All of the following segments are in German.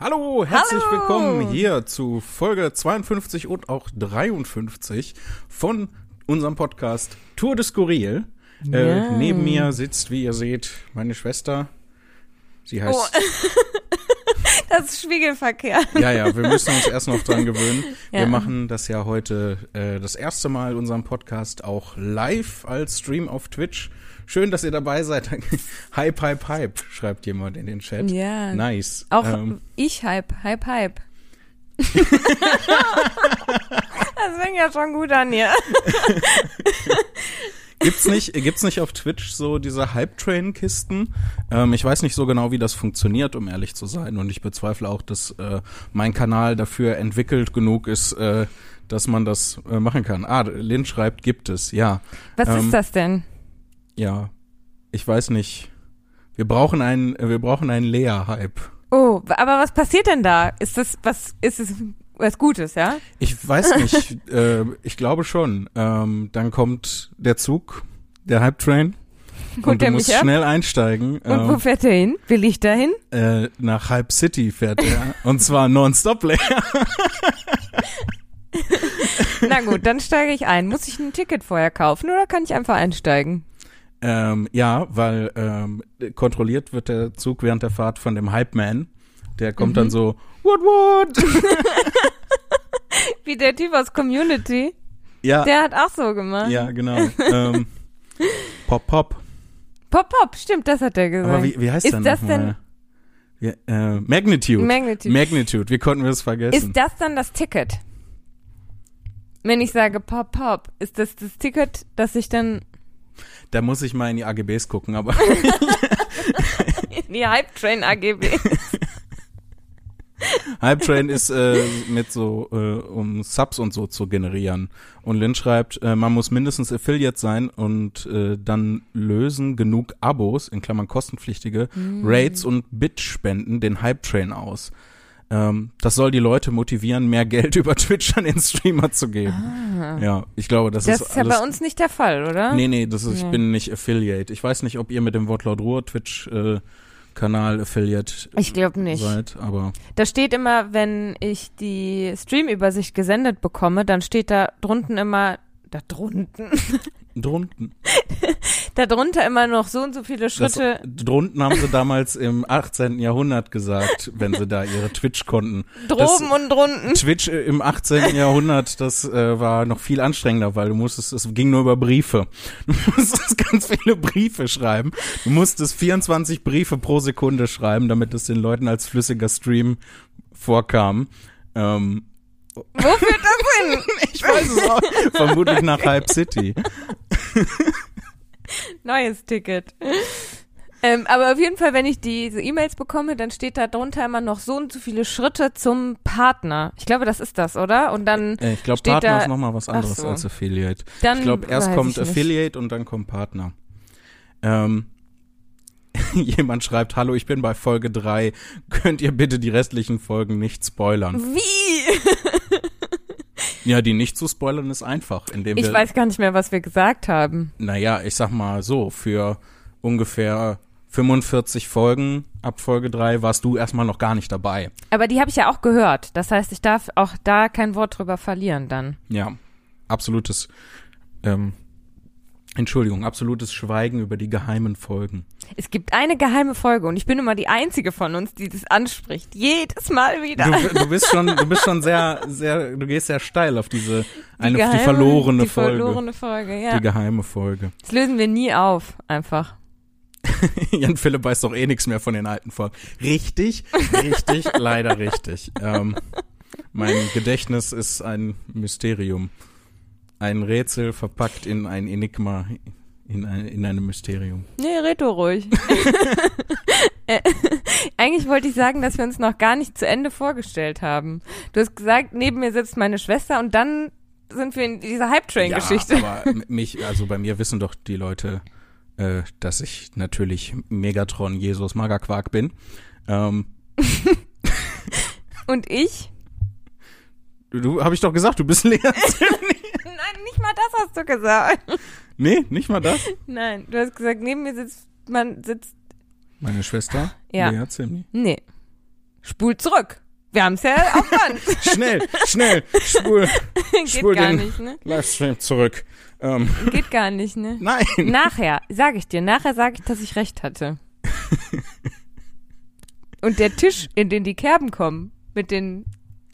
Hallo, herzlich Hallo. willkommen hier zu Folge 52 und auch 53 von unserem Podcast Tour de Skurril. Äh, Ja. neben mir sitzt, wie ihr seht, meine Schwester. Sie heißt. Oh. Das ist Spiegelverkehr. Ja, ja, wir müssen uns erst noch dran gewöhnen. Ja. Wir machen das ja heute äh, das erste Mal, unseren Podcast auch live als Stream auf Twitch. Schön, dass ihr dabei seid. hype, hype, hype, schreibt jemand in den Chat. Ja. Nice. Auch Ähm, ich Hype, Hype, Hype. das fängt ja schon gut an hier. Gibt's nicht, gibt's nicht auf Twitch so diese Hype-Train-Kisten? Ähm, ich weiß nicht so genau, wie das funktioniert, um ehrlich zu sein. Und ich bezweifle auch, dass äh, mein Kanal dafür entwickelt genug ist, äh, dass man das äh, machen kann. Ah, Lynn schreibt, gibt es, ja. Was Ähm, ist das denn? Ja. Ich weiß nicht. Wir brauchen einen, wir brauchen einen Lea-Hype. Oh, aber was passiert denn da? Ist das, was, ist es was Gutes, ja? Ich weiß nicht. äh, ich glaube schon. Ähm, dann kommt der Zug, der Hype-Train. Holt Und du musst schnell einsteigen. Und wo Ähm, fährt er hin? Will ich da hin? äh, nach Hype City fährt er. und zwar nonstop leer. Na gut, dann steige ich ein. Muss ich ein Ticket vorher kaufen oder kann ich einfach einsteigen? Ähm, ja, weil ähm, kontrolliert wird der Zug während der Fahrt von dem Hype Man. Der kommt Mhm. dann so, what, what? Wie der Typ aus Community. ja, Der hat auch so gemacht. ja, genau. ähm, pop, pop. Pop, pop, stimmt, das hat er gesagt. Aber wie, wie heißt Ist der das nochmal? Ja, äh, Magnitude. Magnitude. Magnitude. Wie konnten wir das vergessen? Ist das dann das Ticket? Wenn ich sage Pop Pop, ist das das Ticket, dass ich dann da muss ich mal in die AGBs gucken, aber in die Hype Train AGB. Hype Train ist äh, mit so, äh, um Subs und so zu generieren. Und Lynn schreibt, äh, man muss mindestens Affiliate sein und äh, dann lösen genug Abos, in Klammern kostenpflichtige, Rates und Bit-Spenden den Hype Train aus. Ähm, das soll die Leute motivieren, mehr Geld über Twitch an den Streamer zu geben. Ja, ich glaube, das, Das ist ist ja bei uns nicht der Fall, oder? Nee, nee, das ist, ich Nee. bin nicht Affiliate. Ich weiß nicht, ob ihr mit dem Wortlaut Ruhr Twitch äh, Kanal Affiliate Ich glaube nicht. seid, aber Da steht immer, wenn ich die Streamübersicht gesendet bekomme, dann steht da drunten immer, da drunten, drunten. da drunter immer noch so und so viele Das, Schritte. drunten haben sie damals im 18. Jahrhundert gesagt, wenn sie da ihre Twitch-Konten. Droben und drunten. Twitch äh, im 18. Jahrhundert, das äh, war noch viel anstrengender, weil du musstest, es ging nur über Briefe. Du musstest ganz viele Briefe schreiben. Du musstest 24 Briefe pro Sekunde schreiben, damit es den Leuten als flüssiger Stream vorkam. Ähm, Wo führt das hin? ich weiß es auch. Vermutlich nach Hype City. Neues Ticket. Ähm, aber auf jeden Fall, wenn ich diese E-Mails bekomme, dann steht da drunter immer noch so und so viele Schritte zum Partner. Ich glaube, das ist das, oder? Und dann, Äh, ich glaube, Partner da- ist nochmal was anderes so. als Affiliate. dann Ich glaube, erst kommt ich nicht. Affiliate und dann kommt Partner. Ähm, jemand schreibt, hallo, ich bin bei Folge 3. Könnt ihr bitte die restlichen Folgen nicht spoilern? Wie? Ja, die nicht zu spoilern ist einfach, indem Ich wir, weiß gar nicht mehr, was wir gesagt haben. naja, ich sag mal so, für ungefähr 45 Folgen ab Folge 3 warst du erstmal noch gar nicht dabei. Aber die habe ich ja auch gehört. Das heißt, ich darf auch da kein Wort drüber verlieren dann. Ja, absolutes, ähm, Entschuldigung, absolutes Schweigen über die geheimen Folgen. Es gibt eine geheime Folge und ich bin immer die einzige von uns, die das anspricht. Jedes Mal wieder. Du, du bist schon, du bist schon sehr, sehr, du gehst sehr steil auf diese, eine, die, geheime- verlorene die Folge. verlorene Folge, ja. Die geheime Folge. Das lösen wir nie auf, einfach. Jan Philipp weiß doch eh nichts mehr von den alten Folgen. Richtig, richtig, leider richtig. Ähm, mein Gedächtnis ist ein Mysterium. Ein Rätsel verpackt in ein Enigma, in, ein, in einem Mysterium. Nee, red du ruhig. Äh, Eigentlich wollte ich sagen, dass wir uns noch gar nicht zu Ende vorgestellt haben. Du hast gesagt, neben mir sitzt meine Schwester und dann sind wir in dieser Hype-Train-Geschichte. Ja, aber mich, also bei mir wissen doch die Leute, äh, dass ich natürlich Megatron Jesus Magerquark bin. Ähm, Und ich? du, du habe ich doch gesagt, du bist Lea. Nein, nicht mal das hast du gesagt. nee, nicht mal das. Nein, du hast gesagt, neben mir sitzt man sitzt. Meine Schwester, Ja. Lea Zimni. Nee. Spul zurück. Wir haben es ja auf Band. Schnell, schnell, spul, Geht spul gar den nicht, ne? Livestream zurück. Ähm, Geht gar nicht, ne? nein. Nachher, sage ich dir, nachher sage ich, dass ich recht hatte. Und der Tisch, in den die Kerben kommen, mit den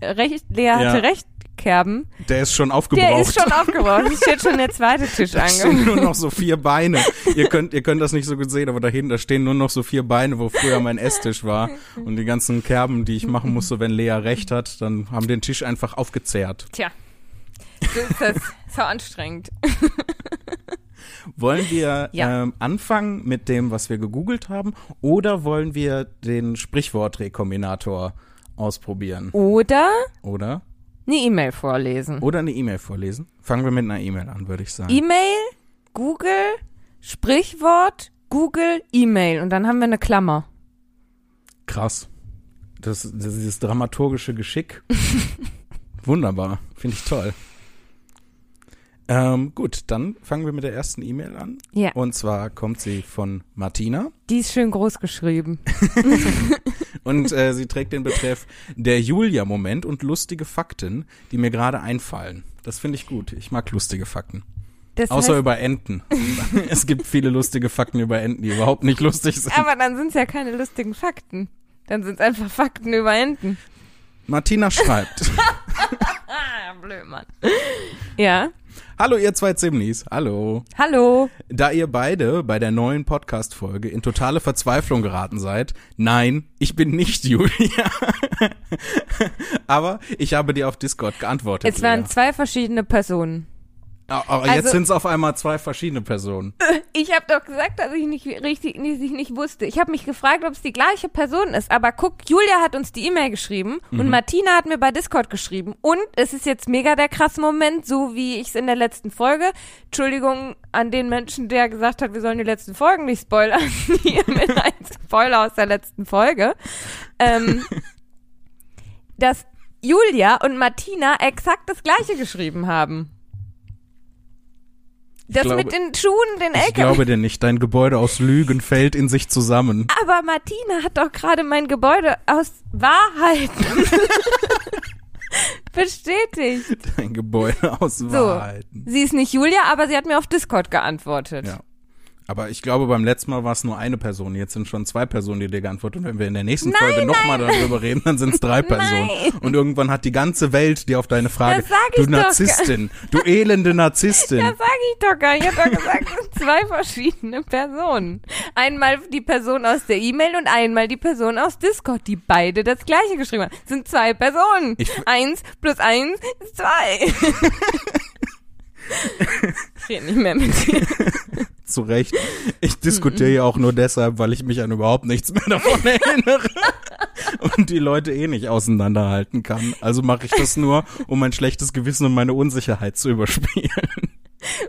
recht, Lea hatte Ja. recht Kerben, Der ist schon aufgebraucht. der ist schon aufgebraucht. Es steht schon der zweite Tisch Da stehen angefangen. nur noch so vier Beine. Ihr könnt, ihr könnt das nicht so gut sehen, aber da hinten, da stehen nur noch so vier Beine, wo früher mein Esstisch war. Und die ganzen Kerben, die ich machen musste, wenn Lea recht hat, dann haben den Tisch einfach aufgezehrt. Tja, so ist das so anstrengend. Wollen wir Ja. ähm, anfangen mit dem, was wir gegoogelt haben, oder wollen wir den Sprichwortrekombinator ausprobieren? Oder Oder? Eine E-Mail vorlesen. Oder eine E-Mail vorlesen? Fangen wir mit einer E-Mail an, würde ich sagen. E-Mail, Google, Sprichwort, Google, E-Mail. Und dann haben wir eine Klammer. Krass. Das, das dieses dramaturgische Geschick. Wunderbar. Finde ich toll. Ähm, gut, dann fangen wir mit der ersten E-Mail an. Ja. Und zwar kommt sie von Martina Die ist schön groß geschrieben. und äh, sie trägt den Betreff der Julia-Moment und lustige Fakten, die mir gerade einfallen. Das finde ich gut. Ich mag lustige Fakten. Das Außer heißt, über Enten. es gibt viele lustige Fakten über Enten, die überhaupt nicht lustig sind. aber dann sind es ja keine lustigen Fakten. Dann sind es einfach Fakten über Enten. Martina schreibt. Blöd, Mann. Ja. Hallo ihr zwei Zimnis. Hallo. Hallo. Da ihr beide bei der neuen Podcast-Folge in totale Verzweiflung geraten seid, nein, ich bin nicht Julia. Aber ich habe dir auf Discord geantwortet. Es waren Lea. zwei verschiedene Personen. Aber jetzt also- sind es auf einmal zwei verschiedene Personen. Ich habe doch gesagt, dass ich nicht richtig, dass ich nicht wusste. Ich habe mich gefragt, ob es die gleiche Person ist. Aber guck, Julia hat uns die E-Mail geschrieben Mhm. und Martina hat mir bei Discord geschrieben. Und es ist jetzt mega der krasse Moment, so wie ich es in der letzten Folge. Entschuldigung an den Menschen, der gesagt hat, wir sollen die letzten Folgen nicht spoilern. Hier mit einem Spoiler aus der letzten Folge. Ähm, dass Julia und Martina exakt das gleiche geschrieben haben. Das glaube- mit den Schuhen, den Ich LKW. glaube dir nicht, dein Gebäude aus Lügen fällt in sich zusammen. Aber Martina hat doch gerade mein Gebäude aus Wahrheiten bestätigt. Dein Gebäude aus So. Wahrheiten. Sie ist nicht Julia, aber sie hat mir auf Discord geantwortet. Ja. Aber ich glaube, beim letzten Mal war es nur eine Person. Jetzt sind schon zwei Personen, die dir geantwortet. Und wenn wir in der nächsten Nein, Folge nochmal darüber reden, dann sind es drei Personen. Nein. Und irgendwann hat die ganze Welt dir auf deine Frage, sag du Narzisstin, du elende Narzisstin. Das sage ich doch gar nicht. Ich habe doch gesagt, es sind zwei verschiedene Personen. Einmal die Person aus der E-Mail und einmal die Person aus Discord, die beide das gleiche geschrieben haben. Es sind zwei Personen. Ich- eins plus eins ist zwei. ich rede nicht mehr mit dir. Zu Recht. Ich diskutiere ja auch nur deshalb, weil ich mich an überhaupt nichts mehr davon erinnere. Und die Leute eh nicht auseinanderhalten kann. Also mache ich das nur, um mein schlechtes Gewissen und meine Unsicherheit zu überspielen.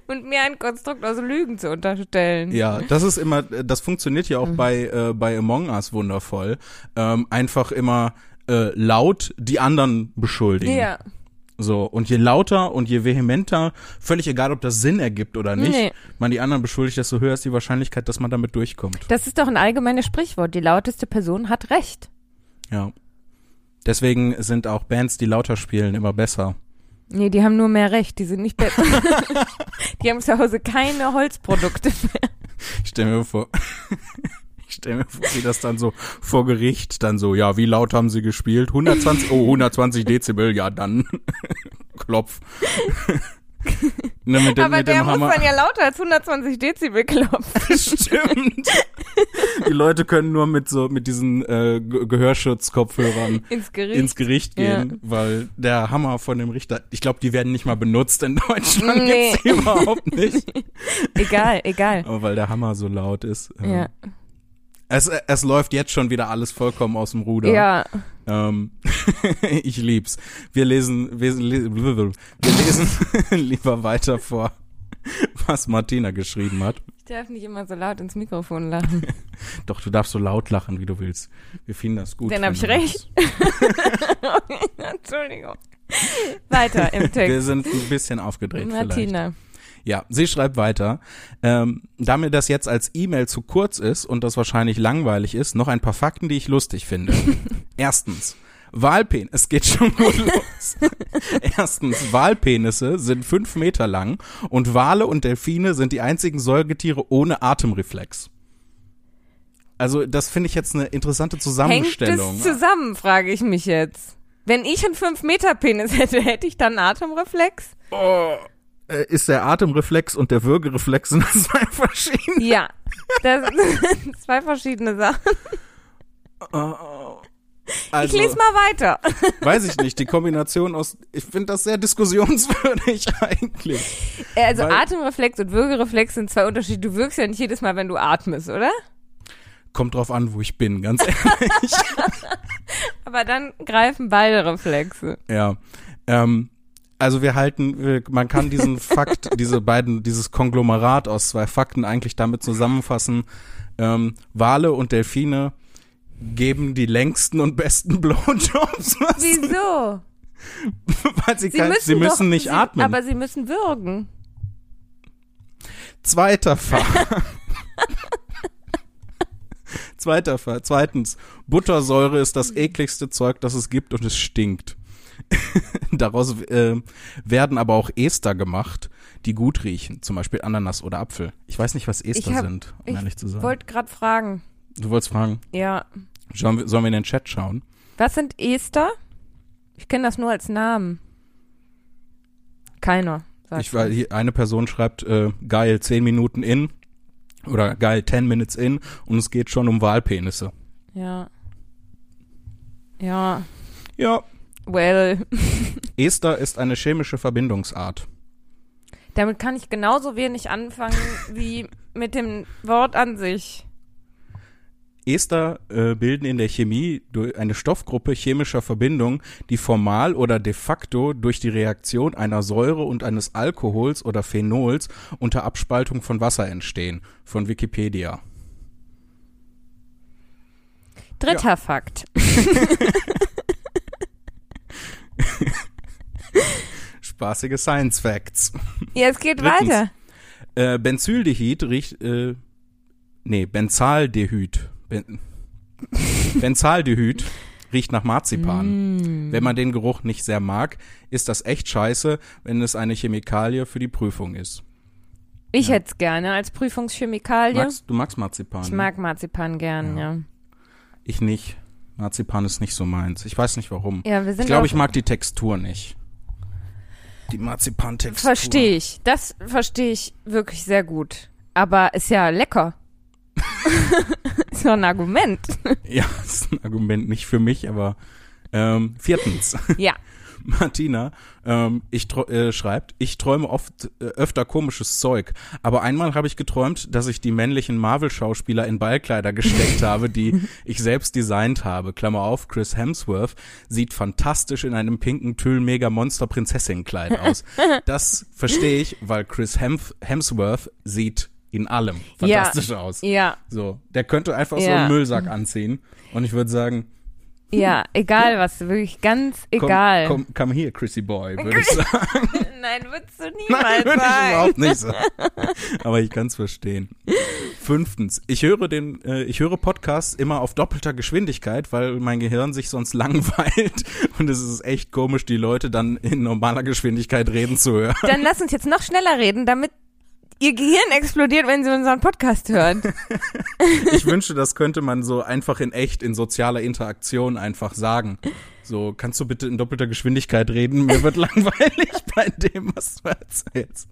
Und mir ein Konstrukt aus Lügen zu unterstellen. Ja, das ist immer, das funktioniert ja auch bei, äh, bei Among Us wundervoll. Ähm, einfach immer äh, laut die anderen beschuldigen. Ja. So, und je lauter und je vehementer, völlig egal, ob das Sinn ergibt oder nicht, Nee. man die anderen beschuldigt, desto höher ist die Wahrscheinlichkeit, dass man damit durchkommt. Das ist doch ein allgemeines Sprichwort. Die lauteste Person hat recht. Ja. Deswegen sind auch Bands, die lauter spielen, immer besser. Nee, die haben nur mehr Recht. Die sind nicht besser. die haben zu Hause keine Holzprodukte mehr. Ich stell mir vor, ich stell mir vor, wie das dann so vor Gericht dann so, ja, wie laut haben sie gespielt? 120, oh, 120 Dezibel, ja, dann Klopf. ne, mit dem, Aber mit der muss Hammer. dann ja lauter als 120 Dezibel klopfen. Stimmt. Die Leute können nur mit so, mit diesen äh, Ge- Gehörschutzkopfhörern Ins Gericht. ins Gericht gehen, weil der Hammer von dem Richter, ich glaube, die werden nicht mal benutzt in Deutschland, Nee. gibt's die überhaupt nicht. egal, egal. Aber weil der Hammer so laut ist. ähm, Ja. Es, es läuft jetzt schon wieder alles vollkommen aus dem Ruder. Ja. Ähm, ich lieb's. Wir lesen, wir, wir lesen lieber weiter vor, was Martina geschrieben hat. Ich darf nicht immer so laut ins Mikrofon lachen. Doch, du darfst so laut lachen, wie du willst. Wir finden das gut. Dann hab ich recht. Entschuldigung. Weiter im machst. Wir Text. sind ein bisschen aufgedreht vielleicht. Ja, sie schreibt weiter. Ähm, da mir das jetzt als E-Mail zu kurz ist und das wahrscheinlich langweilig ist, noch ein paar Fakten, die ich lustig finde. Erstens. Walpen, es geht schon gut los. Erstens, Walpenisse sind fünf Meter lang und Wale und Delfine sind die einzigen Säugetiere ohne Atemreflex. Also, das finde ich jetzt eine interessante Zusammenstellung. Hängt es zusammen, frage ich mich jetzt. Wenn ich einen 5-Meter-Penis hätte, hätte ich dann einen Atemreflex? Oh, äh, ist der Atemreflex und der Würgereflex sind zwei verschiedene? Ja, das sind zwei verschiedene Sachen. Oh, also, ich lese mal weiter. weiß ich nicht, die Kombination aus, ich finde das sehr diskussionswürdig eigentlich. Also Weil- Atemreflex und Würgereflex sind zwei Unterschiede. Du wirkst ja nicht jedes Mal, wenn du atmest, oder? Kommt drauf an, wo ich bin, ganz ehrlich. Aber dann greifen beide Reflexe. Ja. Ähm, also wir halten, man kann diesen Fakt, diese beiden, dieses Konglomerat aus zwei Fakten eigentlich damit zusammenfassen. Ähm, Wale und Delfine geben die längsten und besten Blowjobs, Wieso? weil sie, Sie kann, müssen, sie müssen doch, nicht sie, atmen. Aber sie müssen würgen. Zweiter Fall. Zweiter Fall. Zweitens, Buttersäure ist das ekligste Zeug, das es gibt und es stinkt. Daraus äh, werden aber auch Ester gemacht, die gut riechen, zum Beispiel Ananas oder Apfel. Ich weiß nicht, was Ester Ich hab- sind, um ich ehrlich zu sagen. Wollte gerade fragen. du wolltest fragen, Ja. sollen wir, sollen wir in den Chat schauen? Was sind Ester? Ich kenne das nur als Namen. Keiner. Ich es. hier, eine Person schreibt, äh, geil, 10 Minuten in oder geil, 10 minutes in und es geht schon um Walpenisse. Ja. Ja. Ja, Well. Ester ist eine chemische Verbindungsart. Damit kann ich genauso wenig anfangen wie mit dem Wort an sich. Ester äh, bilden in der Chemie durch eine Stoffgruppe chemischer Verbindungen, die formal oder de facto durch die Reaktion einer Säure und eines Alkohols oder Phenols unter Abspaltung von Wasser entstehen. Von Wikipedia. Dritter Fakt. Spaßige Science Facts. Es geht Drittens. weiter. Äh, Benzaldehyd riecht, äh, nee, Benzaldehyd. Ben, Benzaldehyd riecht nach Marzipan. Mm. Wenn man den Geruch nicht sehr mag, ist das echt scheiße, wenn es eine Chemikalie für die Prüfung ist. Ich Ja. hätte es gerne als Prüfungschemikalie. Magst, du magst Marzipan? ich ne? mag Marzipan gern, Ja. ja. Ich nicht. Marzipan ist nicht so meins. Ich weiß nicht warum. Ja, wir sind Ich glaube, ich mag die Textur nicht. Die Marzipan-Textur. Verstehe ich. Das verstehe ich wirklich sehr gut. Aber ist ja lecker. ist doch ein Argument. Ja, ist ein Argument nicht für mich, aber ähm, viertens. Ja. Martina ähm, ich äh, schreibt, ich träume oft äh, öfter komisches Zeug, aber einmal habe ich geträumt, dass ich die männlichen Marvel-Schauspieler in Ballkleider gesteckt habe, die ich selbst designt habe. Klammer auf, Chris Hemsworth sieht fantastisch in einem pinken Tüll-Mega-Monster-Prinzessin-Kleid aus. Das verstehe ich, weil Chris Hemf Hemsworth sieht in allem fantastisch aus. Ja. So, der könnte einfach so Ja. einen Müllsack anziehen und ich würde sagen, Ja, egal was, wirklich ganz egal. komm, komm hier, Chrissy Boy, würde ich sagen. Nein, würdest du Nein, niemals würde ich überhaupt nicht sagen. Aber ich kann es verstehen. Fünftens, ich höre den, äh, ich höre Podcasts immer auf doppelter Geschwindigkeit, weil mein Gehirn sich sonst langweilt und es ist echt komisch, die Leute dann in normaler Geschwindigkeit reden zu hören. Dann lass uns jetzt noch schneller reden, damit ihr Gehirn explodiert, wenn sie unseren Podcast hören. Ich wünschte, das könnte man so einfach in echt, in sozialer Interaktion einfach sagen. So, kannst du bitte in doppelter Geschwindigkeit reden? Mir wird langweilig bei dem, was du erzählst.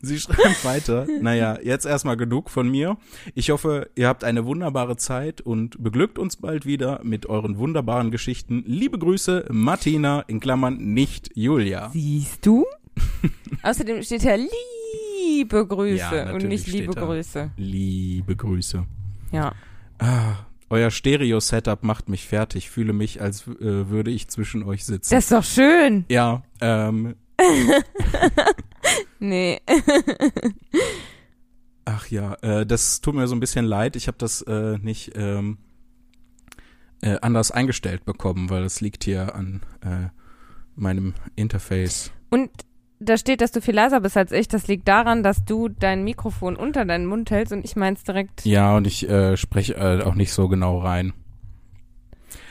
Sie schreibt weiter. Naja, jetzt erstmal genug von mir. Ich hoffe, ihr habt eine wunderbare Zeit und beglückt uns bald wieder mit euren wunderbaren Geschichten. Liebe Grüße, Martina, in Klammern nicht Julia. Siehst du? Außerdem steht ja liebe Grüße Ja, und nicht liebe. Grüße. Liebe Grüße. Ja. Ah, euer Stereo-Setup macht mich fertig. Fühle mich, als äh, würde ich zwischen euch sitzen. Das ist doch schön. ja, ähm, Nee. ach ja, äh, das tut mir so ein bisschen leid. Ich habe das äh, nicht ähm, äh, anders eingestellt bekommen, weil es liegt hier an äh, meinem Interface. Und da steht, dass du viel leiser bist als ich. Das liegt daran, dass du dein Mikrofon unter deinen Mund hältst und ich meins direkt. Ja, und ich äh, spreche äh, auch nicht so genau rein.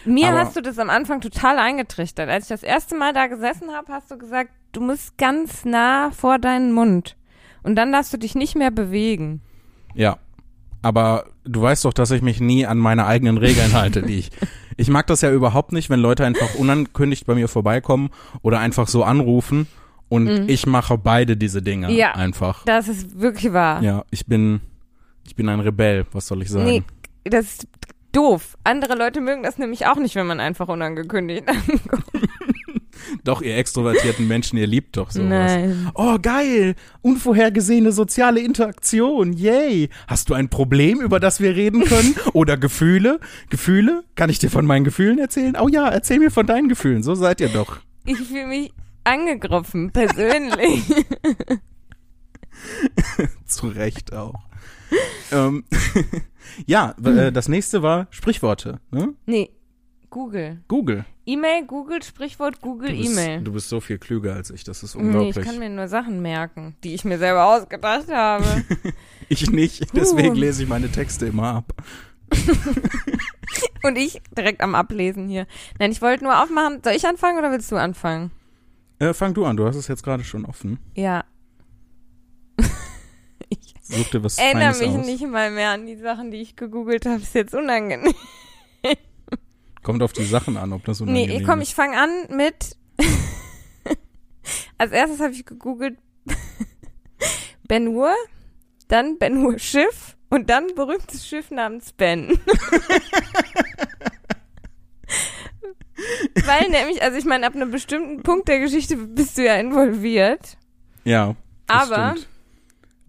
Mir Aber- hast du das am Anfang total eingetrichtert. Als ich das erste Mal da gesessen habe, hast du gesagt, du musst ganz nah vor deinen Mund. Und dann darfst du dich nicht mehr bewegen. Ja. Aber du weißt doch, dass ich mich nie an meine eigenen Regeln halte, die ich. Ich mag das ja überhaupt nicht, wenn Leute einfach unangekündigt bei mir vorbeikommen oder einfach so anrufen und ich mache beide diese Dinge Mhm. Ja. einfach. Das ist wirklich wahr. Ja, ich bin, ich bin ein Rebell, was soll ich sagen? Nee, das ist doof. Andere Leute mögen das nämlich auch nicht, wenn man einfach unangekündigt ankommt. Doch, ihr extrovertierten Menschen, ihr liebt doch sowas. Nein. Oh, geil! Unvorhergesehene soziale Interaktion, yay! Hast du ein Problem, über das wir reden können? Oder Gefühle? Gefühle? Kann ich dir von meinen Gefühlen erzählen? Oh ja, erzähl mir von deinen Gefühlen, so seid ihr doch. Ich fühle mich angegriffen, persönlich. Zu Recht auch. ähm, ja, äh, das nächste war Sprichworte, ne? nee, Google. Google. E-Mail, Google, Sprichwort, Google, E-Mail. du bist so viel klüger als ich, das ist Nee, unglaublich. ich kann mir nur Sachen merken, die ich mir selber ausgedacht habe. ich nicht, deswegen Uh. lese ich meine Texte immer ab. Und ich direkt am Ablesen hier. Nein, ich wollte nur aufmachen. Soll ich anfangen oder willst du anfangen? Äh, fang du an, du hast es jetzt gerade schon offen. Ja. Such dir was Erinnere Feines mich aus. nicht mal mehr an die Sachen, die ich gegoogelt habe. Ist jetzt unangenehm. Kommt auf die Sachen an, ob das unangenehm Nee, komm, ist. ich fange an mit. Als erstes habe ich gegoogelt Ben Hur, dann Ben Hur Schiff und dann berühmtes Schiff namens Ben. Weil nämlich, also ich meine, ab einem bestimmten Punkt der Geschichte bist du ja involviert. Ja. Aber stimmt.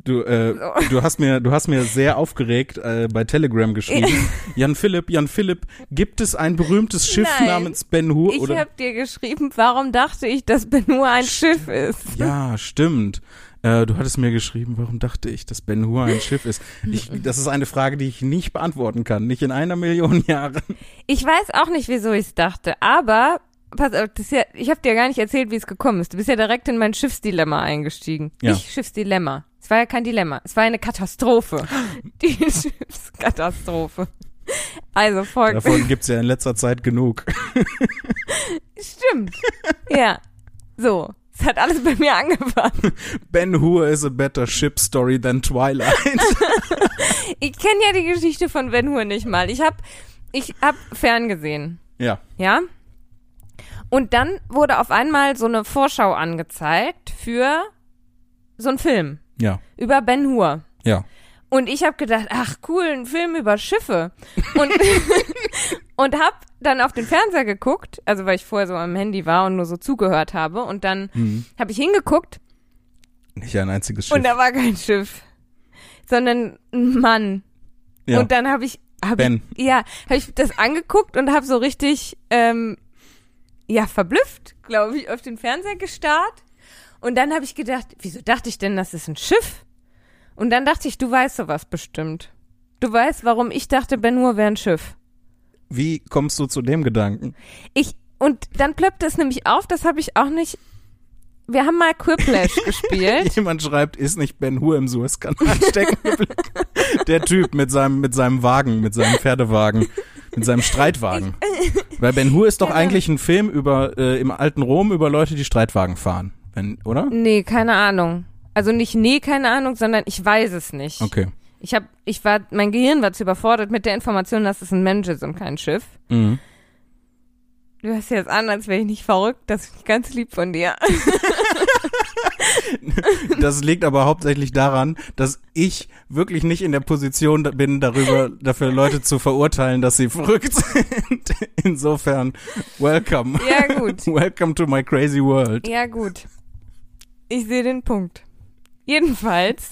Du, äh, So. du hast mir, du hast mir sehr aufgeregt äh, bei Telegram geschrieben. Jan Philipp, Jan Philipp, gibt es ein berühmtes Schiff Nein. namens Ben Hur? ich Oder? habe dir geschrieben, warum dachte ich, dass Ben Hur ein Schiff ist? Ja, stimmt. Äh, du hattest mir geschrieben, warum dachte ich, dass Ben Hur ein Schiff ist? Ich, das ist eine Frage, die ich nicht beantworten kann. Nicht in einer Million Jahren. Ich weiß auch nicht, wieso ich es dachte, aber pass auf, das ja, ich habe dir gar nicht erzählt, wie es gekommen ist. Du bist ja direkt in mein Schiffsdilemma eingestiegen. Ja. Nicht Schiffsdilemma. Es war ja kein Dilemma. Es war eine Katastrophe. Die Schiffskatastrophe. Also folgt. Davon gibt's ja in letzter Zeit genug. Stimmt. Ja. So. Es hat alles bei mir angefangen. Ben Hur is a better ship story than Twilight. Ich kenne ja die Geschichte von Ben Hur nicht mal. Ich hab, ich hab ferngesehen. ja. Ja? Und dann wurde auf einmal so eine Vorschau angezeigt für so einen Film Ja. über Ben Hur. Ja. Und ich habe gedacht, ach cool, ein Film über Schiffe. Und, und hab dann auf den Fernseher geguckt, also weil ich vorher so am Handy war und nur so zugehört habe. Und dann Mhm. habe ich hingeguckt Nicht ein einziges Schiff. und da war kein Schiff, sondern ein Mann. ja. Und dann habe ich, hab Ben. ich, ja, habe ich das angeguckt und habe so richtig, ähm, ja, verblüfft, glaube ich, auf den Fernseher gestarrt. Und dann habe ich gedacht, wieso dachte ich denn, das ist ein Schiff? Und dann dachte ich, du weißt sowas bestimmt. Du weißt, warum ich dachte, Ben Hur wäre ein Schiff. Wie kommst du zu dem Gedanken? Ich, und dann plöppte es nämlich auf, das habe ich auch nicht. Wir haben mal Quiplash gespielt. Jemand schreibt, ist nicht Ben Hur im Suezkanal stecken? Der Typ mit seinem, mit seinem Wagen, mit seinem Pferdewagen, mit seinem Streitwagen. Weil Ben Hur ist doch Ja. eigentlich ein Film über, äh, im alten Rom über Leute, die Streitwagen fahren. Wenn, oder? Nee, keine Ahnung. Also nicht nee, keine Ahnung, sondern ich weiß es nicht. Okay. Ich hab, ich war, mein Gehirn war zu überfordert mit der Information, dass es ein Mensch ist und kein Schiff. Mhm. Du hörst jetzt an, als wäre ich nicht verrückt. Das ist ganz lieb von dir. Das liegt aber hauptsächlich daran, dass ich wirklich nicht in der Position bin, darüber, dafür Leute zu verurteilen, dass sie verrückt sind. Insofern, welcome. Ja, gut. Welcome to my crazy world. Ja, gut. Ich sehe den Punkt. Jedenfalls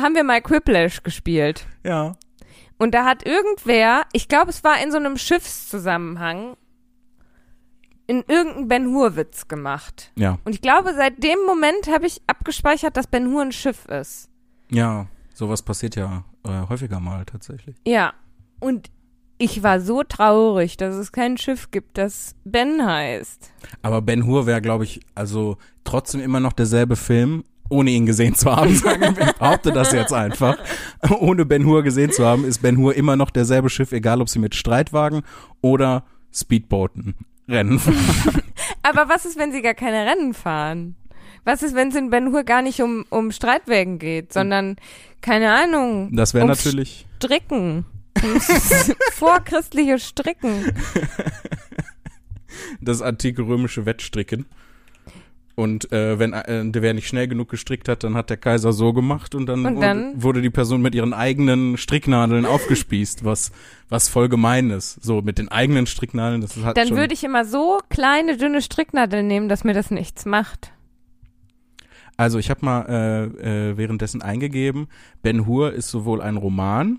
haben wir mal Quiplash gespielt. Ja. Und da hat irgendwer, ich glaube, es war in so einem Schiffszusammenhang, in irgendeinen Ben Hur-Witz gemacht. Ja. Und ich glaube, seit dem Moment habe ich abgespeichert, dass Ben Hur ein Schiff ist. Ja. Sowas passiert ja äh, häufiger mal tatsächlich. Ja. Und Ich war so traurig, dass es kein Schiff gibt, das Ben heißt. Aber Ben Hur wäre, glaube ich, also trotzdem immer noch derselbe Film, ohne ihn gesehen zu haben, sagen wir. Ich behaupte das jetzt einfach. Ohne Ben Hur gesehen zu haben, ist Ben Hur immer noch derselbe Schiff, egal ob sie mit Streitwagen oder Speedbooten Rennen fahren. Aber was ist, wenn sie gar keine Rennen fahren? Was ist, wenn es in Ben Hur gar nicht um, um Streitwägen geht, sondern, keine Ahnung, Das wäre um natürlich. Stricken. Vorchristliche Stricken. das antike römische Wettstricken. Und äh, wenn äh, der wer nicht schnell genug gestrickt hat, dann hat der Kaiser so gemacht und dann, Und wurde, dann? wurde die Person mit ihren eigenen Stricknadeln aufgespießt, was was voll gemein ist. So mit den eigenen Stricknadeln, das halt Dann würde ich immer so kleine, dünne Stricknadeln nehmen, dass mir das nichts macht. also ich habe mal äh, äh, währenddessen eingegeben, Ben Hur ist sowohl ein Roman,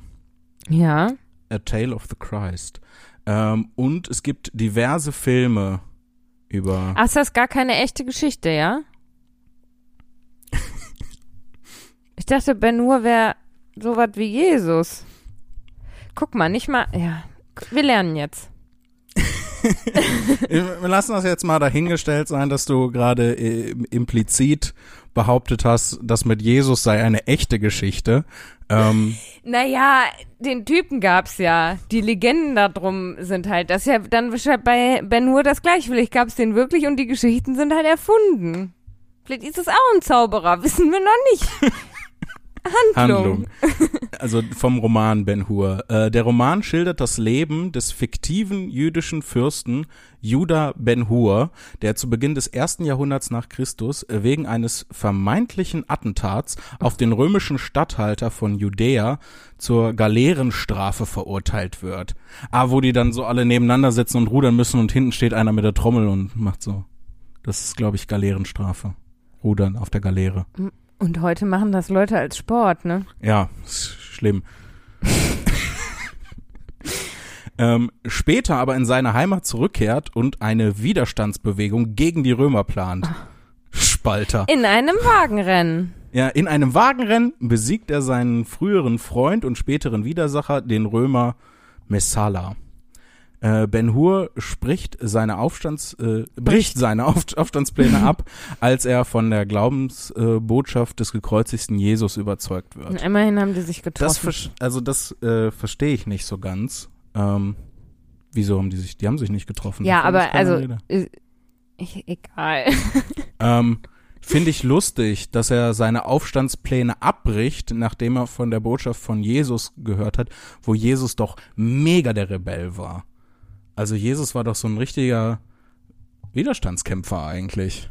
Ja. A Tale of the Christ, ähm, und es gibt diverse Filme über. Ach, ist das gar keine echte Geschichte, ja? Ich dachte, Ben Hur wäre sowas wie Jesus. Guck mal, nicht mal, ja. Wir lernen jetzt. Wir lassen das jetzt mal dahingestellt sein, dass du gerade äh, implizit behauptet hast, dass mit Jesus sei eine echte Geschichte. Ähm, Naja, den Typen gab's ja. Die Legenden darum sind halt, das ist ja dann bei Ben Hur das gleiche. Vielleicht gab's den wirklich und die Geschichten sind halt erfunden. Vielleicht ist es auch ein Zauberer, wissen wir noch nicht. Handlung. Handlung. Also vom Roman Ben Hur. Äh, der Roman schildert das Leben des fiktiven jüdischen Fürsten Judah Ben Hur, der zu Beginn des ersten Jahrhunderts nach Christus wegen eines vermeintlichen Attentats auf den römischen Statthalter von Judäa zur Galeerenstrafe verurteilt wird. Ah, wo die dann so alle nebeneinander sitzen und rudern müssen und hinten steht einer mit der Trommel und macht so. Das ist, glaube ich, Galeerenstrafe. Rudern auf der Galeere. Und heute machen das Leute als Sport, ne? Ja, ist schlimm. ähm, später aber in seine Heimat zurückkehrt und eine Widerstandsbewegung gegen die Römer plant. Spalter. In einem Wagenrennen. Ja, in einem Wagenrennen besiegt er seinen früheren Freund und späteren Widersacher, den Römer Messala. Äh, ben Hur spricht seine Aufstands, äh, bricht seine Auf Aufstandspläne ab, als er von der Glaubensbotschaft äh, des gekreuzigten Jesus überzeugt wird. Und immerhin haben die sich Das getroffen. versch- also das äh, verstehe ich nicht so ganz. Ähm, wieso haben die sich? Die haben sich nicht getroffen. ja, aber also, äh, ich, egal. Ähm, Finde ich lustig, dass er seine Aufstandspläne abbricht, nachdem er von der Botschaft von Jesus gehört hat, wo Jesus doch mega der Rebell war. Also Jesus war doch so ein richtiger Widerstandskämpfer eigentlich.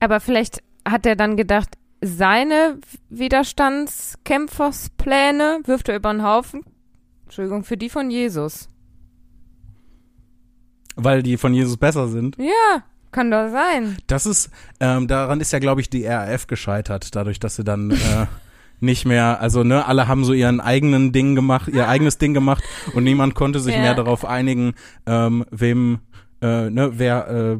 Aber vielleicht hat er dann gedacht, seine Widerstandskämpferspläne wirft er über den Haufen. Entschuldigung, für die von Jesus. Weil die von Jesus besser sind. Ja, kann doch sein. Das ist, ähm, daran ist ja, glaube ich, die RAF gescheitert, dadurch, dass sie dann äh, nicht mehr, also ne, alle haben so ihren eigenen Ding gemacht, ihr eigenes Ding gemacht und niemand konnte sich Ja. mehr darauf einigen, ähm, wem, äh, ne, wer äh,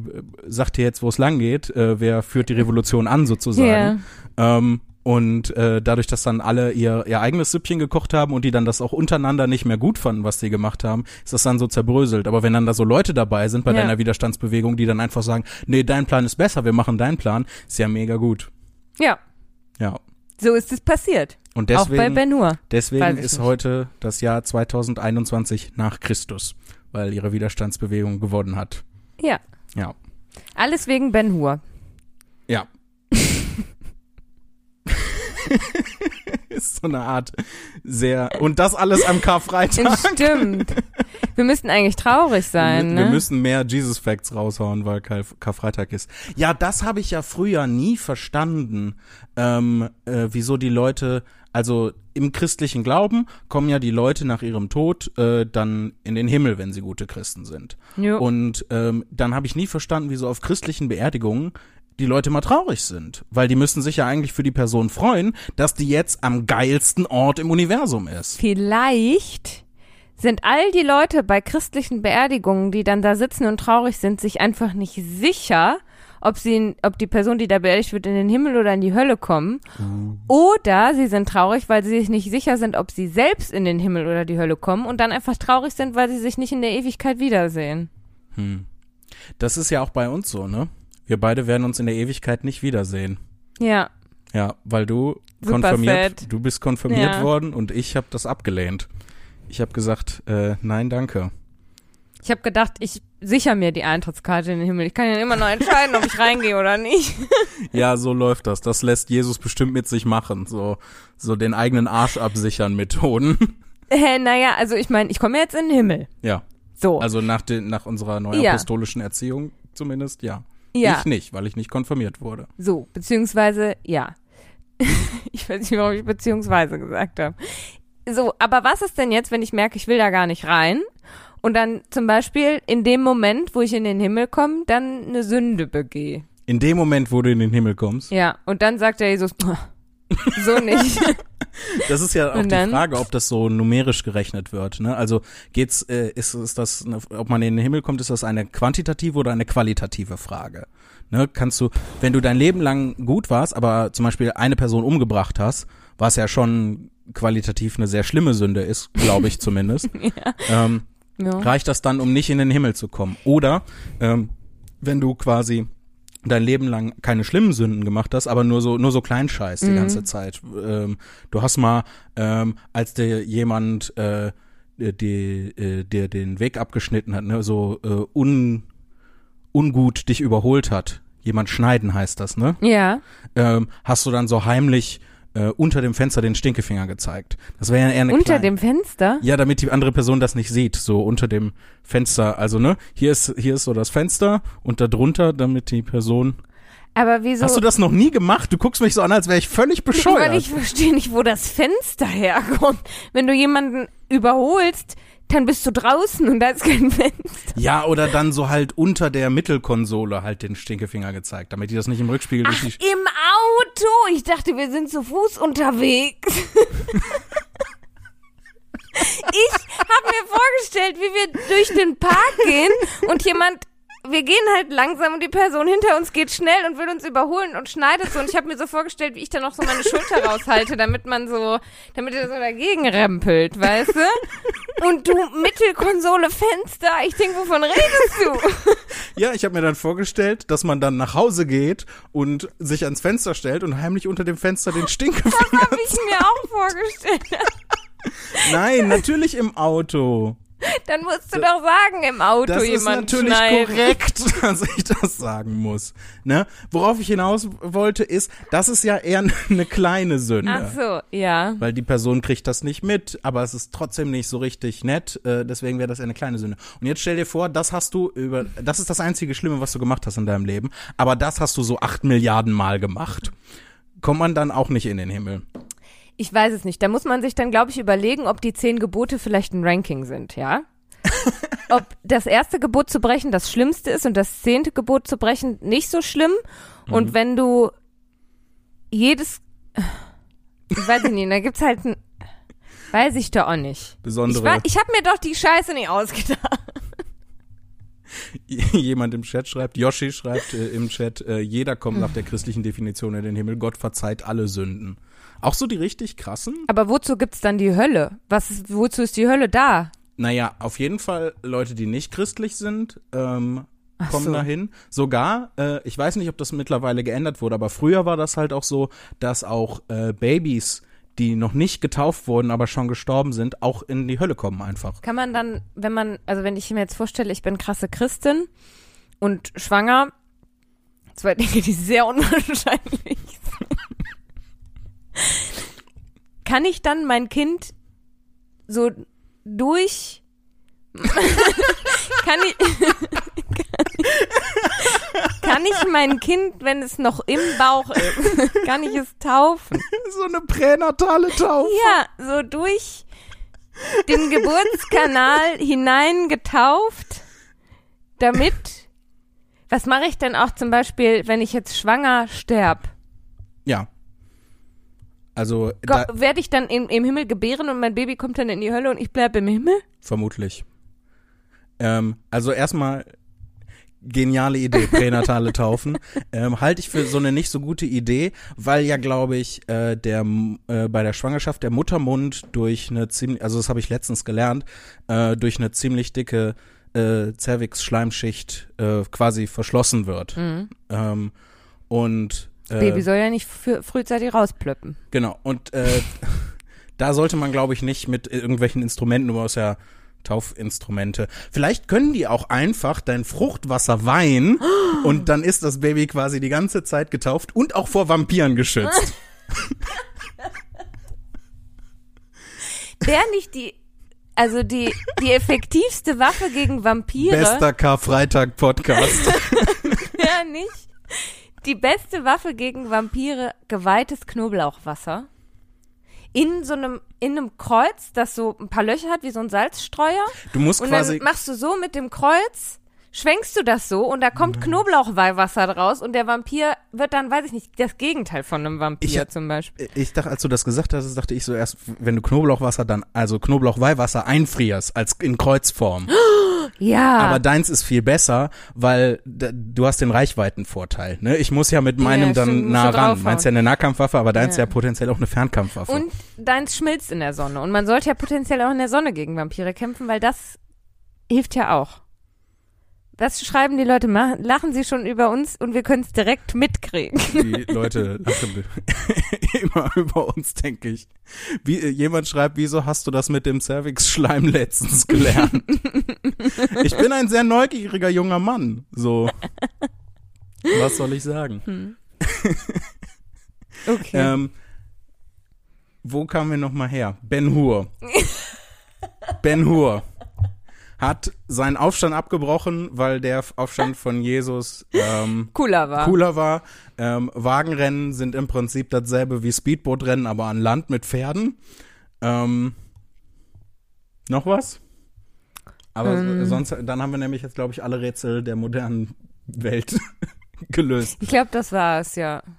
sagt hier jetzt, wo es lang geht, äh, wer führt die Revolution an sozusagen. Ähm, und äh, dadurch, dass dann alle ihr, ihr eigenes Süppchen gekocht haben und die dann das auch untereinander nicht mehr gut fanden, was die gemacht haben, ist das dann so zerbröselt. Aber wenn dann da so Leute dabei sind bei Ja. deiner Widerstandsbewegung, die dann einfach sagen, nee, dein Plan ist besser, wir machen deinen Plan, ist ja mega gut. Ja, Ja. So ist es passiert. Und Auch bei deswegen, Ben Hur. deswegen ist nicht. heute das Jahr 2021 nach Christus, weil ihre Widerstandsbewegung gewonnen hat. Ja. Ja. Alles wegen Ben Hur. Ja. ist so eine Art sehr und das alles am Karfreitag. Stimmt. Wir müssten eigentlich traurig sein, wir, ne? wir müssen mehr Jesus Facts raushauen, weil Karf Karfreitag ist. Ja, das habe ich ja früher nie verstanden, ähm, äh, wieso die Leute, also im christlichen Glauben kommen ja die Leute nach ihrem Tod äh, dann in den Himmel, wenn sie gute Christen sind. jo. Und ähm, dann habe ich nie verstanden, wieso auf christlichen Beerdigungen die Leute mal traurig sind. Weil die müssen sich ja eigentlich für die Person freuen, dass die jetzt am geilsten Ort im Universum ist. Vielleicht sind all die Leute bei christlichen Beerdigungen, die dann da sitzen und traurig sind, sich einfach nicht sicher, ob sie, ob die Person, die da beerdigt wird, in den Himmel oder in die Hölle kommen. Oder sie sind traurig, weil sie sich nicht sicher sind, ob sie selbst in den Himmel oder die Hölle kommen und dann einfach traurig sind, weil sie sich nicht in der Ewigkeit wiedersehen. Hm. Das ist ja auch bei uns so, ne? Wir beide werden uns in der Ewigkeit nicht wiedersehen. Ja. Ja, weil du Super konfirmiert, sad. du bist konfirmiert Ja. worden und ich habe das abgelehnt. Ich habe gesagt, äh, nein, danke. Ich habe gedacht, ich sicher mir die Eintrittskarte in den Himmel. Ich kann ja immer noch entscheiden, ob ich reingehe oder nicht. Ja, so läuft das. Das lässt Jesus bestimmt mit sich machen. So, so den eigenen Arsch absichern Methoden. Äh, naja, also ich meine, ich komme jetzt in den Himmel. Ja, So. also nach, den, nach unserer neuapostolischen Erziehung zumindest, ja. Ja. Ich nicht, weil ich nicht konfirmiert wurde. So, beziehungsweise, ja. ich weiß nicht, warum ich beziehungsweise gesagt habe. So, aber was ist denn jetzt, wenn ich merke, ich will da gar nicht rein und dann zum Beispiel in dem Moment, wo ich in den Himmel komme, dann eine Sünde begehe? In dem Moment, wo du in den Himmel kommst, Ja, und dann sagt der Jesus, so nicht. Das ist ja auch die? Frage, ob das so numerisch gerechnet wird. Ne? Also geht's, äh, ist, ist das, ob man in den Himmel kommt, ist das eine quantitative oder eine qualitative Frage? Ne? Kannst du, wenn du dein Leben lang gut warst, aber zum Beispiel eine Person umgebracht hast, was ja schon qualitativ eine sehr schlimme Sünde ist, glaube ich zumindest, ähm, ja. reicht das dann, um nicht in den Himmel zu kommen? Oder ähm, wenn du quasi dein Leben lang keine schlimmen Sünden gemacht hast, aber nur so nur so Kleinscheiß die Mhm. ganze Zeit. Ähm, du hast mal, ähm, als dir jemand äh, die, äh, dir den Weg abgeschnitten hat, ne, so äh, un, ungut dich überholt hat. Jemand schneiden heißt das, ne? Ja. Ähm, hast du dann so heimlich äh, unter dem Fenster den Stinkefinger gezeigt. Das wäre ja eher eine Unter kleine- dem Fenster? ja, damit die andere Person das nicht sieht, so unter dem Fenster. Also, ne, hier ist, hier ist so das Fenster und da drunter, damit die Person. Aber wieso? Hast du das noch nie gemacht? Du guckst mich so an, als wäre ich völlig bescheuert. Weil ich verstehe nicht, wo das Fenster herkommt. Wenn du jemanden überholst, dann bist du draußen und da ist kein Fenster. ja, oder dann so halt unter der Mittelkonsole halt den Stinkefinger gezeigt, damit die das nicht im Rückspiegel Ach, durch die. im Auto. Ich dachte, wir sind zu Fuß unterwegs. ich habe mir vorgestellt, wie wir durch den Park gehen und jemand, wir gehen halt langsam und die Person hinter uns geht schnell und will uns überholen und schneidet so. Und ich habe mir so vorgestellt, wie ich da noch so meine Schulter raushalte, damit man so, damit er so dagegen rempelt, weißt du? Und du Mittelkonsole Fenster, ich denke, wovon redest du? Ja, ich habe mir dann vorgestellt, dass man dann nach Hause geht und sich ans Fenster stellt und heimlich unter dem Fenster den Stinkefinger. Habe ich mir auch vorgestellt. Nein, natürlich im Auto. Dann musst du doch sagen, im Auto Das ist jemand natürlich schneiden. korrekt, dass ich das sagen muss. Ne? Worauf ich hinaus wollte, ist, das ist ja eher eine kleine Sünde. Ach so, ja. Weil die Person kriegt das nicht mit, aber es ist trotzdem nicht so richtig nett, äh, deswegen wäre das eher eine kleine Sünde. Und jetzt stell dir vor, das hast du über, das ist das einzige Schlimme, was du gemacht hast in deinem Leben, aber das hast du so acht Milliarden Mal gemacht. Kommt man dann auch nicht in den Himmel. Ich weiß es nicht. Da muss man sich dann, glaube ich, überlegen, ob die zehn Gebote vielleicht ein Ranking sind, ja? ob das erste Gebot zu brechen das Schlimmste ist und das zehnte Gebot zu brechen nicht so schlimm. Mhm. Und wenn du jedes, ich weiß ich nicht, da gibt's halt ein, weiß ich doch auch nicht. Ich, Besondere, war- ich habe mir doch die Scheiße nicht ausgedacht. jemand im Chat schreibt, Yoshi schreibt äh, im Chat, äh, jeder kommt nach der christlichen Definition in den Himmel, Gott verzeiht alle Sünden. Auch so die richtig krassen? Aber wozu gibt's dann die Hölle? Was ist, wozu ist die Hölle da? Naja, auf jeden Fall Leute, die nicht christlich sind, ähm, Ach kommen so. dahin. Sogar, äh, ich weiß nicht, ob das mittlerweile geändert wurde, aber früher war das halt auch so, dass auch äh, Babys, die noch nicht getauft wurden, aber schon gestorben sind, auch in die Hölle kommen einfach. Kann man dann, wenn man, also wenn ich mir jetzt vorstelle, ich bin krasse Christin und schwanger, zwei Dinge, die sehr unwahrscheinlich sind. Kann ich dann mein Kind so durch kann ich kann ich mein Kind, wenn es noch im Bauch ist, kann ich es taufen? so eine pränatale Taufe. Ja, so durch den Geburtskanal hineingetauft, damit. Was mache ich denn auch zum Beispiel, wenn ich jetzt schwanger sterb? Ja. Also, Werde ich dann im, im Himmel gebären und mein Baby kommt dann in die Hölle und ich bleibe im Himmel? vermutlich. Ähm, also erstmal geniale Idee, pränatale Taufen. Ähm, halte ich für so eine nicht so gute Idee, weil ja, glaube ich, äh, der äh, bei der Schwangerschaft der Muttermund durch eine ziemlich, also das habe ich letztens gelernt, äh, durch eine ziemlich dicke äh, Cervix-Schleimschicht äh, quasi verschlossen wird. Mhm. Ähm, und äh, Baby soll ja nicht für, frühzeitig rausplöppen. Genau, und äh, da sollte man, glaube ich, nicht mit irgendwelchen Instrumenten, du brauchst ja Taufinstrumente. Vielleicht können die auch einfach dein Fruchtwasser weihen und dann ist das Baby quasi die ganze Zeit getauft und auch vor Vampiren geschützt. Wäre nicht die, also die, die effektivste Waffe gegen Vampire, Bester Karfreitag-Podcast. wäre nicht die beste Waffe gegen Vampire geweihtes Knoblauchwasser? In so einem, in einem Kreuz, das so ein paar Löcher hat, wie so ein Salzstreuer. Du musst Und quasi, dann machst du so mit dem Kreuz, schwenkst du das so und da kommt Mhm. Knoblauchweihwasser draus und der Vampir wird dann, weiß ich nicht, das Gegenteil von einem Vampir Ich- zum Beispiel. ich dachte, als du das gesagt hast, dachte ich so erst, wenn du Knoblauchwasser dann, also Knoblauchweihwasser einfrierst, als in Kreuzform. Ja. Aber deins ist viel besser, weil du hast den Reichweitenvorteil. Ne? Ich muss ja mit meinem Ja, dann stimmt, nah ran. Meins ja eine Nahkampfwaffe, aber deins ja. Ja. potenziell auch eine Fernkampfwaffe. und deins schmilzt in der Sonne. Und man sollte ja potenziell auch in der Sonne gegen Vampire kämpfen, weil das hilft ja auch. Was schreiben die Leute? Lachen sie schon über uns und wir können es direkt mitkriegen. Die Leute lachen immer über uns, denke ich. Wie, jemand schreibt, wieso hast du das mit dem Cervix-Schleim letztens gelernt? ich bin ein sehr neugieriger junger Mann. So. Was soll ich sagen? Okay. Ähm, wo kamen wir nochmal her? Ben Hur. ben Hur hat seinen Aufstand abgebrochen, weil der Aufstand von Jesus ähm, Cooler war. cooler war. Ähm, Wagenrennen sind im Prinzip dasselbe wie Speedbootrennen, aber an Land mit Pferden. Ähm, noch was? Aber Ähm. sonst, dann haben wir nämlich jetzt, glaube ich, alle Rätsel der modernen Welt gelöst. Ich glaube, das war es, ja.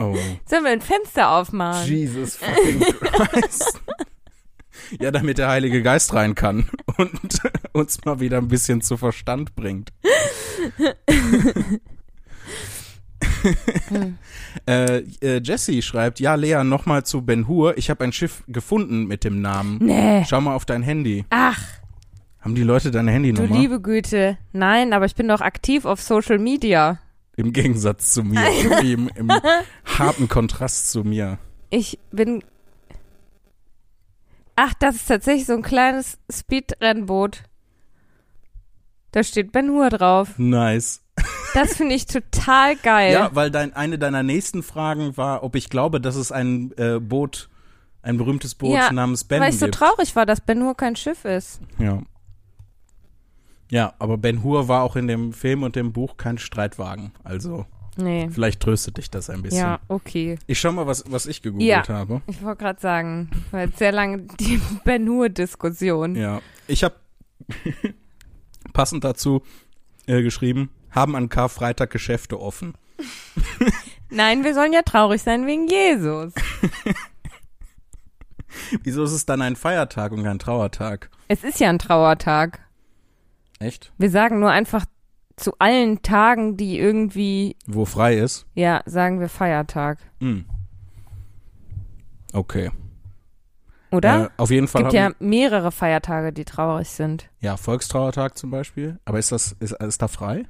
Oh. Sollen wir ein Fenster aufmachen? Jesus fucking Christ. Ja, damit der Heilige Geist rein kann und uns mal wieder ein bisschen zu Verstand bringt. äh, äh, Jesse schreibt, ja, Lea, nochmal zu Ben Hur. Ich habe ein Schiff gefunden mit dem Namen. Nee. Schau mal auf dein Handy. Ach, Haben die Leute deine du Handynummer? liebe Güte. Nein, aber ich bin doch aktiv auf Social Media. Im Gegensatz zu mir. Im, im harten Kontrast zu mir. Ich bin. Ach, das ist tatsächlich so ein kleines Speedrennboot. Da steht Ben Hur drauf. Nice. Das finde ich total geil. Ja, weil dein, eine deiner nächsten Fragen war, ob ich glaube, dass es ein äh, Boot, ein berühmtes Boot Ja, namens Ben weil ich so gibt. traurig war, dass Ben Hur kein Schiff ist. Ja. Ja, aber Ben Hur war auch in dem Film und dem Buch kein Streitwagen. Also Nee. vielleicht tröstet dich das ein bisschen. Ja, okay. Ich schau mal, was, was ich gegoogelt Ja. habe. Ich wollte gerade sagen, war jetzt sehr lange die Ben Hur-Diskussion. Ja. Ich habe passend dazu äh, geschrieben, haben an Karfreitag Geschäfte offen. Nein, wir sollen ja traurig sein wegen Jesus. Wieso ist es dann ein Feiertag und kein Trauertag? Es ist ja ein Trauertag. Echt? Wir sagen nur einfach zu allen Tagen, die irgendwie, Wo frei ist? ja, sagen wir Feiertag. Hm. Okay. Oder? Äh, auf jeden es Fall gibt haben- ja mehrere Feiertage, die traurig sind. Ja, Volkstrauertag zum Beispiel. Aber ist das, ist, ist da frei?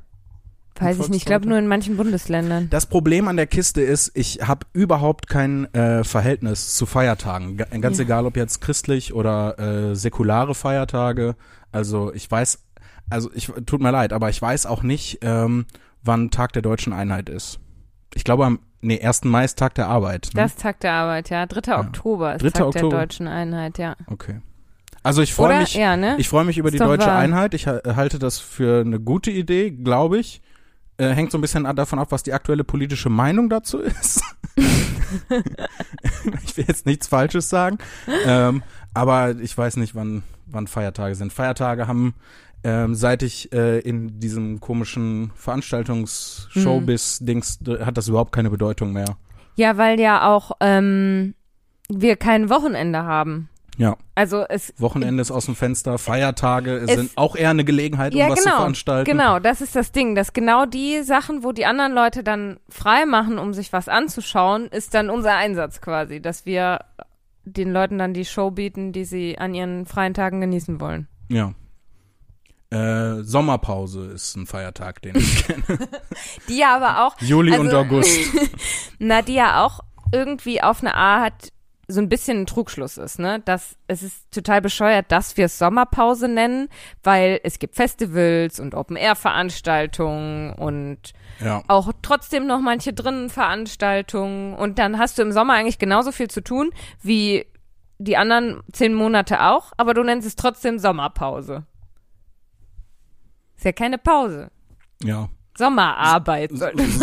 Weiß ich nicht. Ich glaube nur in manchen Bundesländern. Das Problem an der Kiste ist, ich habe überhaupt kein äh, Verhältnis zu Feiertagen. Ga- Ganz Ja. egal, ob jetzt christlich oder äh, säkulare Feiertage. Also ich weiß, also ich tut mir leid, aber ich weiß auch nicht, ähm, wann Tag der deutschen Einheit ist. Ich glaube am nee, 1. Mai ist Tag der Arbeit. Ne? Das ist Tag der Arbeit, ja. 3. Oktober ist 3. Tag Oktober. der deutschen Einheit, ja. Okay. Also ich freue mich, ja, ne? Ich freue mich über Ist die deutsche wahr. Einheit. Ich ha- halte das für eine gute Idee, glaube ich. Äh, hängt so ein bisschen davon ab, was die aktuelle politische Meinung dazu ist. ich will jetzt nichts Falsches sagen. Ähm, aber ich weiß nicht, wann, wann Feiertage sind. Feiertage haben, ähm, seit ich äh, in diesem komischen Veranstaltungs-Showbiz-Dings, hat das überhaupt keine Bedeutung mehr. Ja, weil ja auch ähm, wir kein Wochenende haben. Ja. Also es Wochenende ist aus dem Fenster, Feiertage Es- sind auch eher eine Gelegenheit, um ja, was zu genau, veranstalten. genau, das ist das Ding, dass genau die Sachen, wo die anderen Leute dann frei machen, um sich was anzuschauen, ist dann unser Einsatz quasi, dass wir den Leuten dann die Show bieten, die sie an ihren freien Tagen genießen wollen. Ja. Äh, Sommerpause ist ein Feiertag, den ich kenne. Die ja aber auch, Juli und Also- August. na, die ja auch irgendwie auf eine Art so ein bisschen ein Trugschluss ist, ne? Dass es ist total bescheuert, dass wir es Sommerpause nennen, weil es gibt Festivals und Open-Air-Veranstaltungen und Ja. auch trotzdem noch manche drinnen Veranstaltungen und dann hast du im Sommer eigentlich genauso viel zu tun wie die anderen zehn Monate auch, aber du nennst es trotzdem Sommerpause. Ist ja keine Pause. Ja. Sommerarbeit.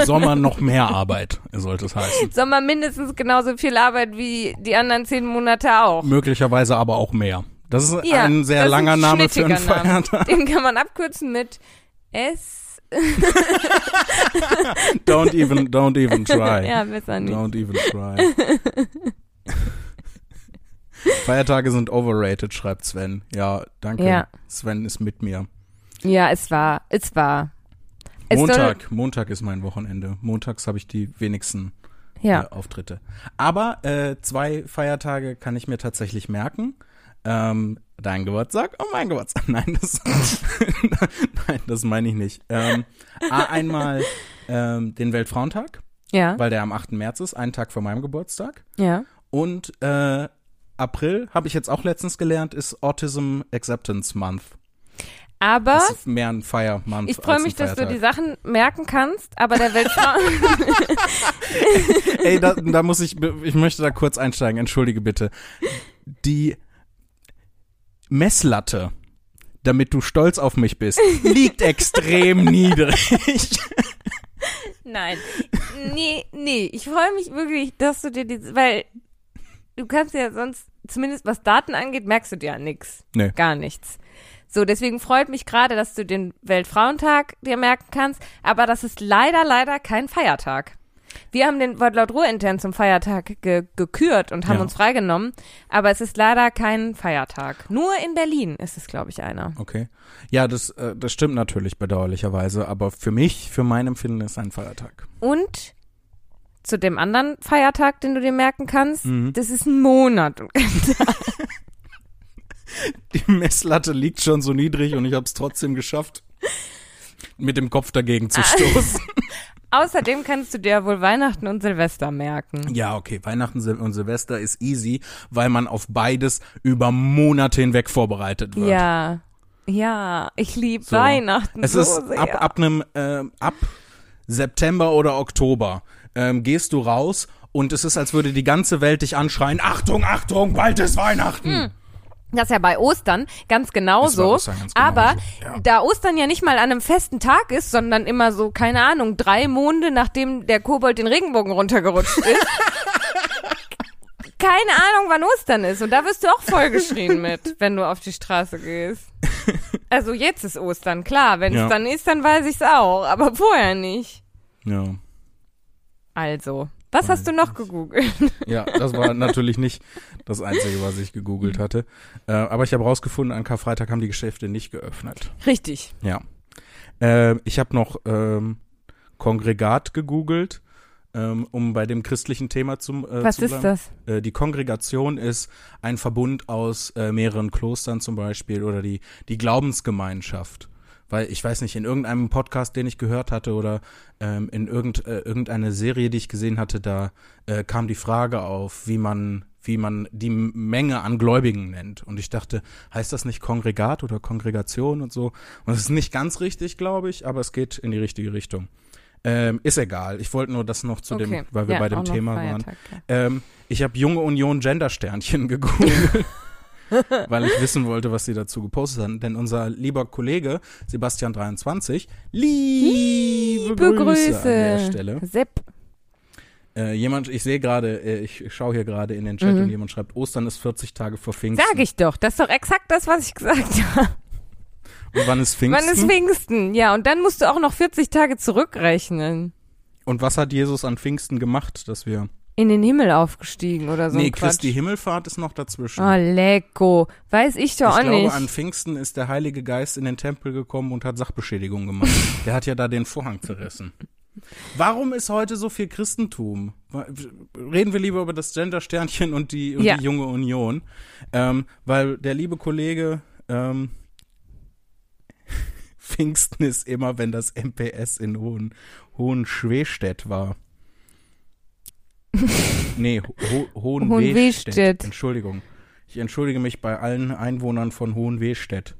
Sommer noch mehr Arbeit, sollte es heißen. Sommer mindestens genauso viel Arbeit wie die anderen zehn Monate auch. Möglicherweise aber auch mehr. Das ist Ja, ein sehr langer ein Name für einen. Feiertag. Den kann man abkürzen mit S. Don't even, don't even try. Ja, besser nicht. Don't even try. Feiertage sind overrated, schreibt Sven. Ja, danke. Ja. Sven ist mit mir. Ja, es war, es war. Es Montag, Montag ist mein Wochenende. Montags habe ich die wenigsten Soll, ja. äh, Auftritte. Aber äh, zwei Feiertage kann ich mir tatsächlich merken. Ähm, dein Geburtstag und mein Geburtstag. Nein, das, nein, das meine ich nicht. Ähm, a- einmal ähm, den Weltfrauentag, Ja, weil der am 8. März ist, einen Tag vor meinem Geburtstag. ja. Und äh, April, habe ich jetzt auch letztens gelernt, ist Autism Acceptance Month. Aber Das ist mehr ein Month. ich freue mich, dass du die. Sachen merken kannst, aber der Weltfrau. Ey, da, da muss ich, ich möchte da kurz einsteigen, entschuldige bitte. Die Messlatte, damit du stolz auf mich bist, liegt extrem niedrig. Nein. Nee, nee. Ich freue mich wirklich, dass du dir die, weil du kannst ja sonst, zumindest was Daten angeht, merkst du dir ja nix. Nee. Gar nichts. So, deswegen freut mich gerade, dass du den Weltfrauentag dir merken kannst, aber das ist leider, leider kein Feiertag. Wir haben den Wortlaut Ruhr intern zum Feiertag ge gekürt und haben Ja. uns freigenommen, aber es ist leider kein Feiertag. Nur in Berlin ist es, glaube ich, einer. Okay. Ja, das, äh, das stimmt natürlich bedauerlicherweise, aber für mich, für mein Empfinden ist ein Feiertag. Und zu dem anderen Feiertag, den du dir merken kannst, Mhm. das ist ein Monat. Und Die Messlatte liegt schon so niedrig und ich habe es trotzdem geschafft, mit dem Kopf dagegen zu stoßen. Außerdem kannst du dir wohl Weihnachten und Silvester merken. Ja, okay, Weihnachten und Silvester ist easy, weil man auf beides über Monate hinweg vorbereitet wird. Ja. Ja, ich liebe So. Weihnachten Es so ist sehr. ab, ab einem, ähm, ab September oder Oktober ähm, gehst du raus und es ist, als würde die ganze Welt dich anschreien, Achtung, Achtung, bald ist Weihnachten. Das ist ja bei Ostern ganz Es genauso. Ostern ganz genauso, aber ja. da Ostern ja nicht mal an einem festen Tag ist, sondern immer so, keine Ahnung, drei Monde, nachdem der Kobold den Regenbogen runtergerutscht ist. keine Ahnung, wann Ostern ist. Und da wirst du auch vollgeschrien mit, wenn du auf die Straße gehst. Also jetzt ist Ostern, klar. Wenn es Ja. dann ist, dann weiß ich's auch. Aber vorher nicht. Ja. Also, was hast du noch gegoogelt? Ja, das war natürlich nicht das Einzige, was ich gegoogelt hatte. Äh, aber ich habe rausgefunden, an Karfreitag haben die Geschäfte nicht geöffnet. Richtig. Ja. Äh, ich habe noch ähm, Kongregat gegoogelt, ähm, um bei dem christlichen Thema zum, äh, Was zu ist bleiben. das? Äh, die Kongregation ist ein Verbund aus äh, mehreren Klostern zum Beispiel oder die, die Glaubensgemeinschaft. Weil ich weiß nicht, in irgendeinem Podcast, den ich gehört hatte oder ähm, in irgend, äh, irgendeine Serie, die ich gesehen hatte, da äh, kam die Frage auf, wie man, wie man die Menge an Gläubigen nennt. Und ich dachte, heißt das nicht Kongregat oder Kongregation und so? Und es ist nicht ganz richtig, glaube ich, aber es geht in die richtige Richtung. Ähm, ist egal. Ich wollte nur das noch zu dem, Okay. weil wir Ja, bei dem Thema waren. Ja. Ähm, ich habe Junge Union Gender-Sternchen gegoogelt, weil ich wissen wollte, was sie dazu gepostet haben. Denn unser lieber Kollege Sebastian23, liebe, Liebe Grüße, an der Grüße. Stelle. Sepp. Äh, jemand, ich sehe gerade, äh, ich schaue hier gerade in den Chat Mhm. und jemand schreibt, Ostern ist 40 Tage vor Pfingsten. Sag ich doch. Das ist doch exakt das, was ich gesagt habe. Und wann ist Pfingsten? Wann ist Pfingsten? Ja, und dann musst du auch noch 40 Tage zurückrechnen. und was hat Jesus an Pfingsten gemacht, dass wir in den Himmel aufgestiegen oder so. nee. Christi Himmelfahrt ist noch dazwischen. Oh, lecko. Weiß ich doch ich auch glaube, nicht. an Pfingsten ist der Heilige Geist in den Tempel gekommen und hat Sachbeschädigung gemacht. der hat ja da den Vorhang zerrissen. Warum ist heute so viel Christentum? Reden wir lieber über das Gender-Sternchen und die, und Ja. die junge Union. Ähm, weil der liebe Kollege ähm, Pfingsten ist immer, wenn das MPS in Hohen, Hohenschwestedt war. nee, Ho Hohenwestedt. Hohenwestedt. Entschuldigung. Ich entschuldige mich bei allen Einwohnern von Hohenwestedt.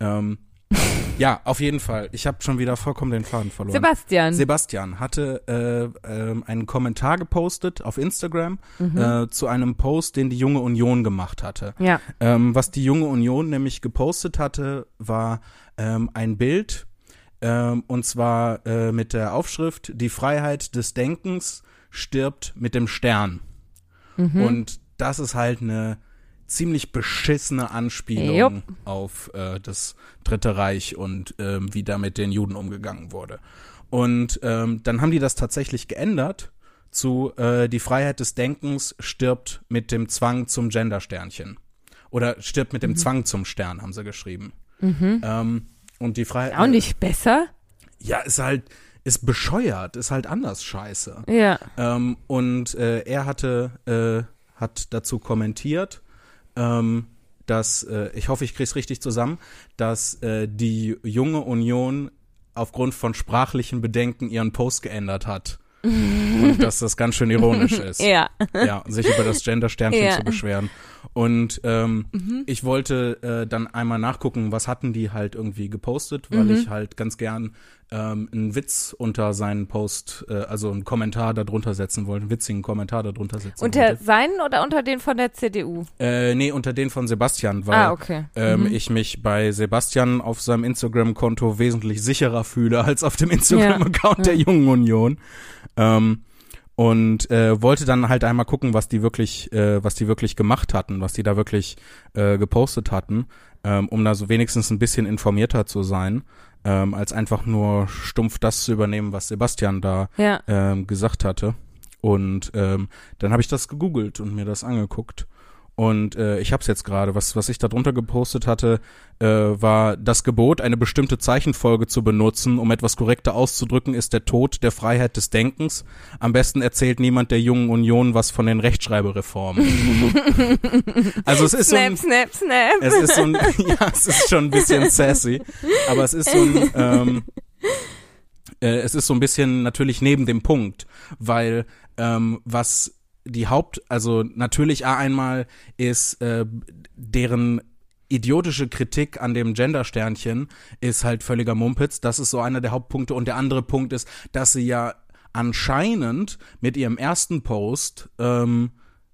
Ähm, ja, auf jeden Fall. Ich habe schon wieder vollkommen den Faden verloren. Sebastian. Sebastian hatte äh, ähm, einen Kommentar gepostet auf Instagram äh, zu einem Post, den die Junge Union gemacht hatte. ja. Ähm, was die Junge Union nämlich gepostet hatte, war ähm, ein Bild, ähm, und zwar äh, mit der Aufschrift Die Freiheit des Denkens stirbt mit dem Stern. Mhm. Und das ist halt eine ziemlich beschissene Anspielung Jupp. auf äh, das Dritte Reich und ähm, wie da mit den Juden umgegangen wurde. Und ähm, dann haben die das tatsächlich geändert zu äh, Die Freiheit des Denkens stirbt mit dem Zwang zum Gendersternchen. Oder stirbt Mhm. mit dem Zwang zum Stern, haben sie geschrieben. Ähm, und die Freiheit. Auch nicht besser? Ja, ist halt, ist bescheuert, ist halt anders scheiße. Ja. Ähm, und äh, er hatte, äh, hat dazu kommentiert, ähm, dass, äh, ich hoffe, ich krieg's richtig zusammen, dass äh, die junge Union aufgrund von sprachlichen Bedenken ihren Post geändert hat. und dass das ganz schön ironisch ist. Ja. Ja, sich über das Gender-Sternchen Ja. zu beschweren. Und ähm, Mhm. ich wollte äh, dann einmal nachgucken, was hatten die halt irgendwie gepostet, weil Mhm. ich halt ganz gern ähm, einen Witz unter seinen Post, äh, also einen Kommentar darunter setzen wollte, einen witzigen Kommentar darunter setzen Unter wollte. seinen oder unter den von der CDU? Äh, nee, unter den von Sebastian, weil ah, okay. ähm, Mhm. ich mich bei Sebastian auf seinem Instagram-Konto wesentlich sicherer fühle als auf dem Instagram-Account der Ja. Jungen Union. Ähm, und äh, wollte dann halt einmal gucken, was die wirklich, äh, was die wirklich gemacht hatten, was die da wirklich äh, gepostet hatten, ähm, um da so wenigstens ein bisschen informierter zu sein, ähm, als einfach nur stumpf das zu übernehmen, was Sebastian da Ja. ähm, gesagt hatte. Und ähm, dann habe ich das gegoogelt und mir das angeguckt. Und äh, ich habe es jetzt gerade, was, was ich da drunter gepostet hatte, äh, war das Gebot, eine bestimmte Zeichenfolge zu benutzen, um etwas korrekter auszudrücken, ist der Tod der Freiheit des Denkens. Am besten erzählt niemand der jungen Union was von den Rechtschreibereformen. also es ist so ein, Snap, snap, snap. es ist so ein, ja, es ist schon ein bisschen sassy, aber es ist so ein, ähm, äh, es ist so ein bisschen natürlich neben dem Punkt, weil ähm, was die Haupt, also natürlich A einmal ist äh, deren idiotische Kritik an dem Gender-Sternchen ist halt völliger Mumpitz. Das ist so einer der Hauptpunkte. Und der andere Punkt ist, dass sie ja anscheinend mit ihrem ersten Post ähm,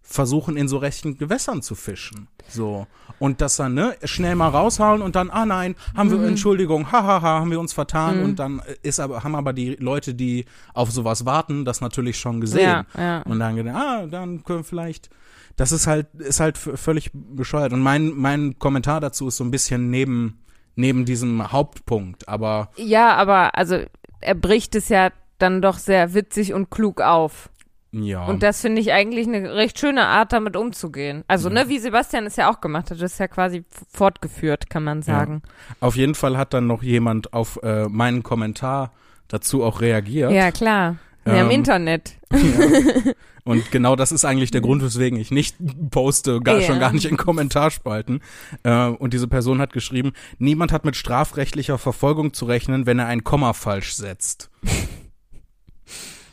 versuchen, in so rechten Gewässern zu fischen. So. Und das dann, ne, schnell mal raushauen und dann, ah nein, haben wir, Entschuldigung, hahaha, haben wir uns vertan. Und dann ist aber, haben aber die Leute, die auf sowas warten, das natürlich schon gesehen. Ja, ja. Und dann gedacht, ah, dann können wir vielleicht. Das ist halt, ist halt völlig bescheuert. Und mein, mein Kommentar dazu ist so ein bisschen neben, neben diesem Hauptpunkt, aber Ja, aber also er bricht es ja dann doch sehr witzig und klug auf. Ja. Und das finde ich eigentlich eine recht schöne Art, damit umzugehen. Also, ne, wie Sebastian es ja auch gemacht hat, das ist ja quasi fortgeführt, kann man sagen. Auf jeden Fall hat dann noch jemand auf äh, meinen Kommentar dazu auch reagiert. Ja, klar. Ja, im Ähm, Internet. Ja. Und genau das ist eigentlich der Grund, weswegen ich nicht poste, gar, Ja. schon gar nicht in Kommentarspalten. Äh, und diese Person hat geschrieben, niemand hat mit strafrechtlicher Verfolgung zu rechnen, wenn er ein Komma falsch setzt.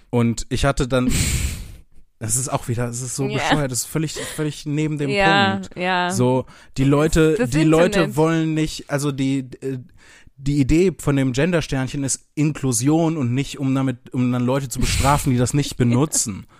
Und ich hatte dann, das ist auch wieder, das ist so Ja. bescheuert, das ist völlig, völlig neben dem ja, Punkt. ja. So, die Leute, Das die Leute Internet. wollen nicht, also die, äh, die Idee von dem Gendersternchen ist Inklusion und nicht, um damit, um dann Leute zu bestrafen, die das nicht benutzen.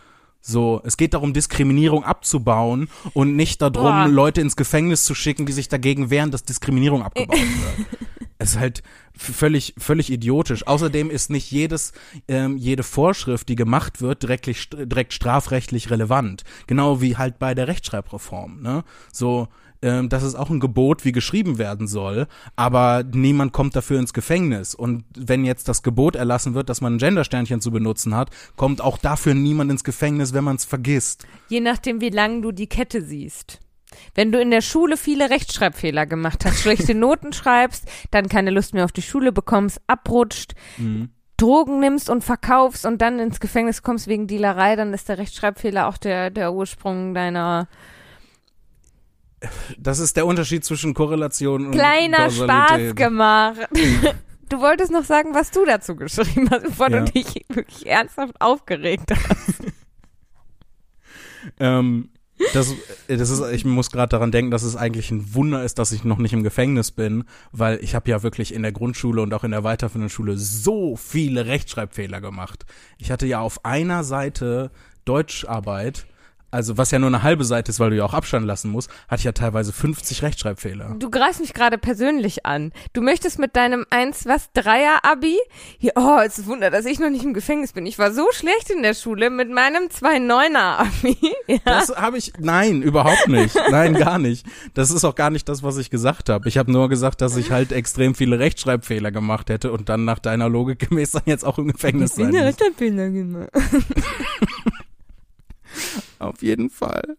So, es geht darum, Diskriminierung abzubauen und nicht darum, Boah. Leute ins Gefängnis zu schicken, die sich dagegen wehren, dass Diskriminierung abgebaut wird. Es ist halt völlig, völlig idiotisch. Außerdem ist nicht jedes, ähm, jede Vorschrift, die gemacht wird, direkt, direkt strafrechtlich relevant. Genau wie halt bei der Rechtschreibreform. Ne? So, ähm, das ist auch ein Gebot, wie geschrieben werden soll, aber niemand kommt dafür ins Gefängnis. Und wenn jetzt das Gebot erlassen wird, dass man ein Gendersternchen zu benutzen hat, kommt auch dafür niemand ins Gefängnis, wenn man es vergisst. Je nachdem, wie lang du die Kette siehst. Wenn du in der Schule viele Rechtschreibfehler gemacht hast, schlechte Noten schreibst, dann keine Lust mehr auf die Schule bekommst, abrutscht, Mhm. Drogen nimmst und verkaufst und dann ins Gefängnis kommst wegen Dealerei, dann ist der Rechtschreibfehler auch der, der Ursprung deiner Das ist der Unterschied zwischen Korrelation und kleiner Spaß gemacht. Du wolltest noch sagen, was du dazu geschrieben hast, bevor Ja. du dich wirklich ernsthaft aufgeregt hast. Ähm, das, das ist, ich muss gerade daran denken, dass es eigentlich ein Wunder ist, dass ich noch nicht im Gefängnis bin, weil ich habe ja wirklich in der Grundschule und auch in der weiterführenden Schule so viele Rechtschreibfehler gemacht. Ich hatte ja auf einer Seite Deutscharbeit, also was ja nur eine halbe Seite ist, weil du ja auch Abstand lassen musst, hatte ich ja teilweise 50 Rechtschreibfehler. Du greifst mich gerade persönlich an. Du möchtest mit deinem 1, was, Dreier-Abi? Hier, oh, es ist ein Wunder, dass ich noch nicht im Gefängnis bin. Ich war so schlecht in der Schule mit meinem 2-9er-Abi. Ja. Das habe ich, nein, überhaupt nicht. Nein, gar nicht. Das ist auch gar nicht das, was ich gesagt habe. Ich habe nur gesagt, dass ich halt extrem viele Rechtschreibfehler gemacht hätte und dann nach deiner Logik gemäß dann jetzt auch im Gefängnis sein muss. Rechtschreibfehler gemacht. Auf jeden Fall.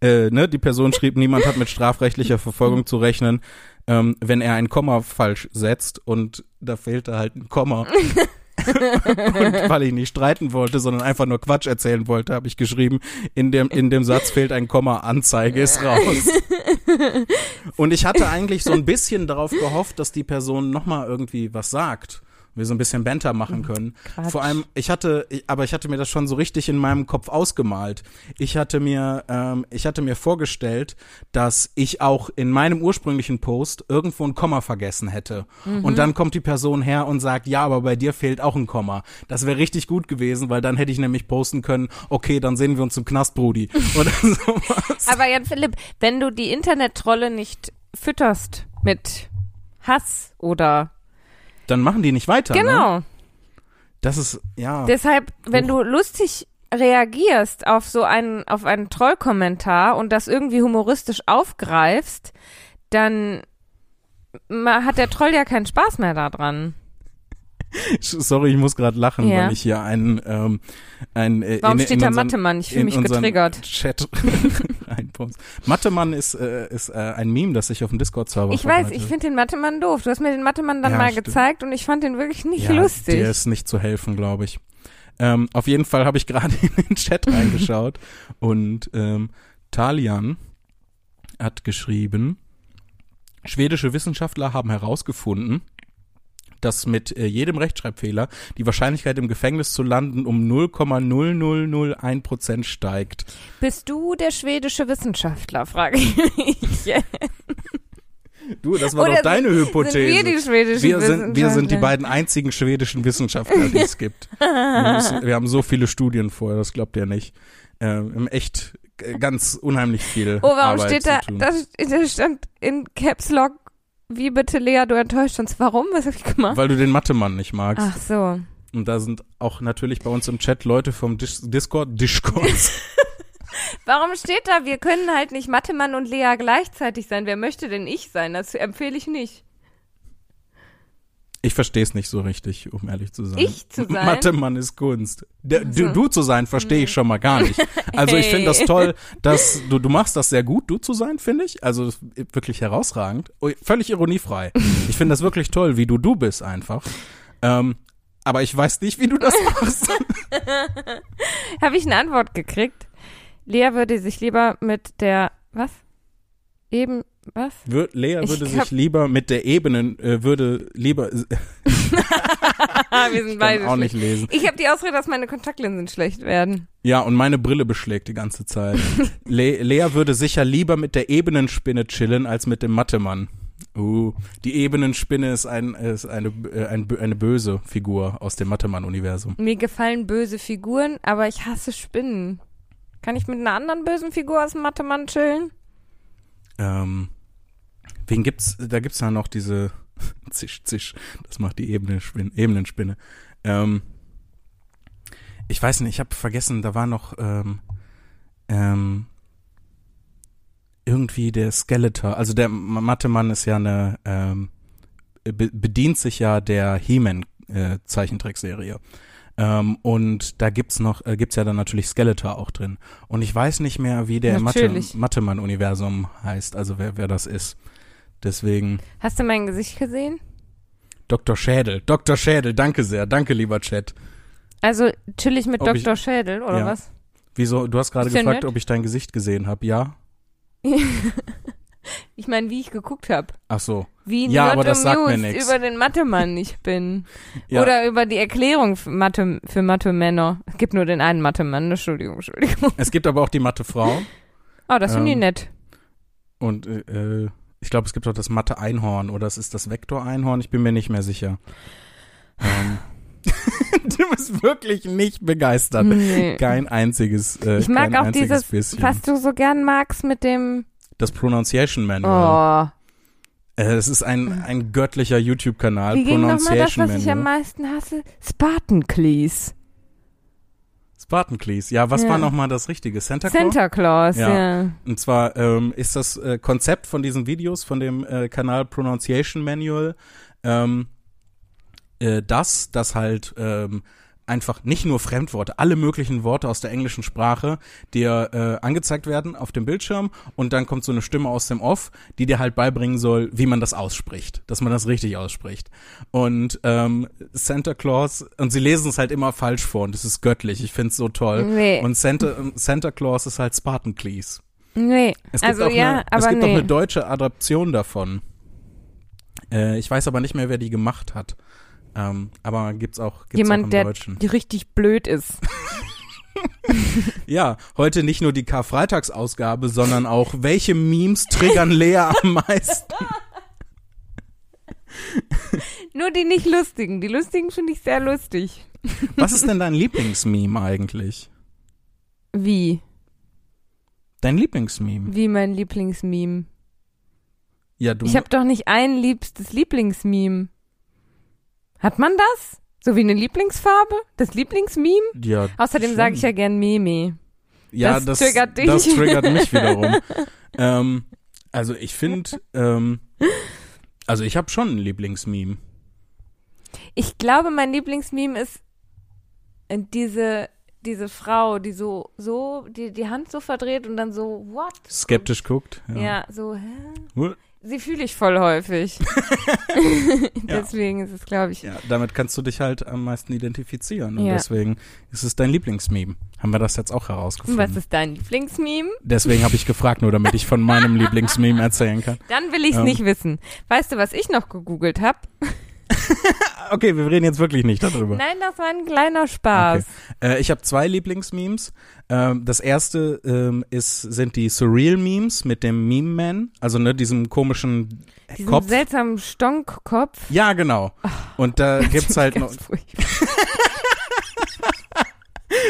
äh, ne, die Person schrieb, niemand hat mit strafrechtlicher Verfolgung zu rechnen, ähm, wenn er ein Komma falsch setzt und da fehlte halt ein Komma. und weil ich nicht streiten wollte, sondern einfach nur Quatsch erzählen wollte, habe ich geschrieben, in dem, in dem Satz fehlt ein Komma, Anzeige ist raus. Und ich hatte eigentlich so ein bisschen darauf gehofft, dass die Person nochmal irgendwie was sagt. Wir so ein bisschen Banter machen können. Quatsch. Vor allem, ich hatte, ich- aber ich hatte mir das schon so richtig in meinem Kopf ausgemalt. Ich hatte mir, ähm, ich hatte mir vorgestellt, dass ich auch in meinem ursprünglichen Post irgendwo ein Komma vergessen hätte. Und dann kommt die Person her und sagt, ja, aber bei dir fehlt auch ein Komma. Das wäre richtig gut gewesen, weil dann hätte ich nämlich posten können, okay, dann sehen wir uns im Knast, Brudi. Oder sowas. Aber Jan Philipp, wenn du die Internettrolle nicht fütterst mit Hass oder Dann machen die nicht weiter. Ne? genau. Das ist, ja. Deshalb, wenn Huch. du lustig reagierst auf so einen, auf einen Trollkommentar und das irgendwie humoristisch aufgreifst, dann hat der Troll ja keinen Spaß mehr daran. Sorry, ich muss gerade lachen, Ja. weil ich hier einen, ähm, ein, äh, Warum in, steht in unseren- Mathe-Mann? Ich fühle mich getriggert. Chat reinpost. Mathe-Mann ist, äh, ist äh, ein Meme, das sich auf dem Discord-Server Ich weiß, ich finde den Mathe-Mann doof. Du hast mir den Mathe-Mann dann Ja, mal stimmt. gezeigt und ich fand den wirklich nicht ja, lustig. Dir ist nicht zu helfen, glaube ich. Ähm, auf jeden Fall habe ich gerade in den Chat reingeschaut und ähm, Talian hat geschrieben, schwedische Wissenschaftler haben herausgefunden, dass mit äh, jedem Rechtschreibfehler die Wahrscheinlichkeit im Gefängnis zu landen um 0,0001 Prozent steigt. Bist du der schwedische Wissenschaftler, frage ich mich. Du, das war Oder doch deine Hypothese. Sind wir die schwedischen wir sind, wir sind die beiden einzigen schwedischen Wissenschaftler, die es gibt. Wir, müssen, wir haben so viele Studien vorher, das glaubt ihr nicht. Ähm, echt ganz unheimlich viel Oh, warum Arbeit steht da, zu tun. da, da stand in Caps Lock, wie bitte Lea, du enttäuscht uns. Warum? Was habe ich gemacht? Weil du den Mathe-Mann nicht magst. Ach so. Und da sind auch natürlich bei uns im Chat Leute vom Dis Discord, Discord. Warum steht da, wir können halt nicht Mathe-Mann und Lea gleichzeitig sein? Wer möchte denn ich sein? Das empfehle ich nicht. Ich verstehe es nicht so richtig, um ehrlich zu sein. Ich zu sein? Mathe-Mann ist Kunst. Du, so. du zu sein, verstehe ich schon mal gar nicht. Also ich finde das Hey. toll, dass du, du machst das sehr gut, du zu sein, finde ich. Also wirklich herausragend. Völlig ironiefrei. Ich finde das wirklich toll, wie du du bist einfach. Ähm, aber ich weiß nicht, wie du das machst. Habe ich eine Antwort gekriegt? Lea würde sich lieber mit der, was? Eben, was? Wür, Lea Ich würde hab- sich lieber mit der Ebenen, äh, würde lieber, ich wir sind beide auch schlecht. nicht lesen. Ich habe die Ausrede, dass meine Kontaktlinsen schlecht werden. Ja, und meine Brille beschlägt die ganze Zeit. Le Lea würde sicher lieber mit der Ebenenspinne chillen als mit dem Mattemann. Uh, die Ebenenspinne ist, ein, ist eine, äh, ein, eine böse Figur aus dem Mattemann-Universum. Mir gefallen böse Figuren, aber ich hasse Spinnen. Kann ich mit einer anderen bösen Figur aus dem Mathe-Mann chillen? Ähm, wen gibt's? Da gibt's ja noch diese Zisch, Zisch. Das macht die Ebenenspinne. Ebenenspinne. Ähm, ich weiß nicht, ich habe vergessen, da war noch ähm, ähm, irgendwie der Skeletor, also der Mathe-Mann ist ja eine, ähm, be bedient sich ja der He-Man äh, Zeichentrickserie. Ähm, und da gibt's noch, äh, gibt's ja dann natürlich Skeletor auch drin. Und ich weiß nicht mehr, wie der Mathe. Mathe-Mann-Universum heißt, also wer, wer das ist. Deswegen Hast du mein Gesicht gesehen? Dr. Schädel. Dr. Schädel, danke sehr. Danke, lieber Chat. Also chillig mit Ob ich- Dr. Schädel, oder Ja. was? Wieso? Du hast gerade gefragt, nett? ob ich dein Gesicht gesehen habe. Ja? Ich meine, wie ich geguckt habe. Ach so. Wie Ja, aber das sagt mir nix. über den Mathemann ich bin. Ja. Oder über die Erklärung für Mathe für Mathe-Männer. Es gibt nur den einen Mathe-Mann, Entschuldigung, Entschuldigung. Es gibt aber auch die Mathe-Frau. Oh, das finde ich Ähm, nett. Und äh, äh, ich glaube, es gibt auch das Mathe-Einhorn oder es ist das Vektor-Einhorn. Ich bin mir nicht mehr sicher. Ähm, du bist wirklich nicht begeistert. Nee. Kein einziges, äh, Ich mag auch dieses, bisschen. was du so gern magst mit dem. Das Pronunciation Manual. Oh. Äh, es ist ein, ein göttlicher YouTube-Kanal. Wie ging nochmal das, was ich am Manual. meisten hasse? Spartan Cleese. Ja, was Ja. war nochmal das Richtige? Santa Claus? Santa Claus, Ja. ja. Und zwar ähm, ist das äh, Konzept von diesen Videos von dem äh, Kanal Pronunciation Manual ähm, äh, das, dass halt ähm, einfach nicht nur Fremdworte, alle möglichen Worte aus der englischen Sprache dir äh, angezeigt werden auf dem Bildschirm und dann kommt so eine Stimme aus dem Off, die dir halt beibringen soll, wie man das ausspricht, dass man das richtig ausspricht. Und ähm, Santa Claus, und sie lesen es halt immer falsch vor und das ist göttlich, ich find's so toll. Nee. Und Santa, Santa Claus ist halt Spartan Cleese. Nee. Es gibt, also auch, ja, eine, aber es gibt nee. auch eine deutsche Adaption davon. Äh, ich weiß aber nicht mehr, wer die gemacht hat. Ähm, aber gibt's auch, gibt's auch Jemand, im der Deutschen. die richtig blöd ist. Ja, heute nicht nur die Karfreitagsausgabe, sondern auch, welche Memes triggern Lea am meisten? Nur die nicht lustigen. Die lustigen finde ich sehr lustig. Was ist denn dein Lieblingsmeme eigentlich? Wie? Dein Lieblingsmeme? Wie mein Lieblingsmeme. Ja, du Ich habe doch nicht ein liebstes Lieblingsmeme. Hat man das? So wie eine Lieblingsfarbe? Das Lieblingsmeme? ja, Außerdem sage ich ja gern Meme. Ja, Das das, triggert dich. das triggert mich wiederum. ähm, also ich finde, ähm, also ich habe schon ein Lieblingsmeme. Ich glaube, mein Lieblingsmeme ist äh, diese, diese Frau, die so, so, die, die Hand so verdreht und dann so, what? Skeptisch guckt. Ja, Ja. so, hä? What? Sie fühle ich voll häufig. Deswegen ist es, glaube ich. Ja, damit kannst du dich halt am meisten identifizieren. Und Ja. deswegen ist es dein Lieblingsmeme. Haben wir das jetzt auch herausgefunden. Was ist dein Lieblingsmeme? Deswegen habe ich gefragt, nur damit ich von meinem Lieblingsmeme erzählen kann. Dann will ich es Ähm. nicht wissen. Weißt du, was ich noch gegoogelt habe? Okay, wir reden jetzt wirklich nicht darüber. Nein, das war ein kleiner Spaß. Äh, ich habe zwei Lieblingsmemes. Ähm, das erste ähm, ist, sind die Surreal-Memes mit dem Meme-Man, also ne, diesem komischen Diesen Kopf. seltsamen Stonkkopf. Ja, genau. Und da gibt's halt noch,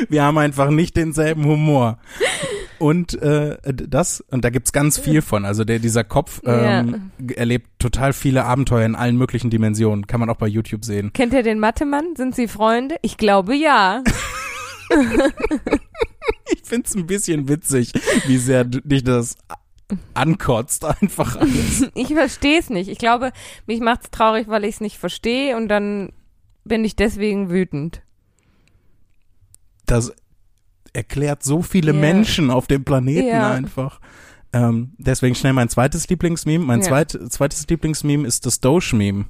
wir haben einfach nicht denselben Humor. Und äh, das, und da gibt's ganz viel von. Also der, dieser Kopf ähm, g- erlebt total viele Abenteuer in allen möglichen Dimensionen. Kann man auch bei YouTube sehen. Kennt ihr den Mathe-Mann? Sind sie Freunde? Ich glaube ja. Ich find's ein bisschen witzig, wie sehr dich das ankotzt, einfach alles. Ich verstehe es nicht. Ich glaube, mich macht's traurig, weil ich es nicht verstehe und dann bin ich deswegen wütend. Das erklärt so viele Ja. Menschen auf dem Planeten Ja. einfach. Ähm, deswegen schnell mein zweites Lieblingsmeme. Mein Ja. zweit, zweites Lieblingsmeme ist das Doge-Meme.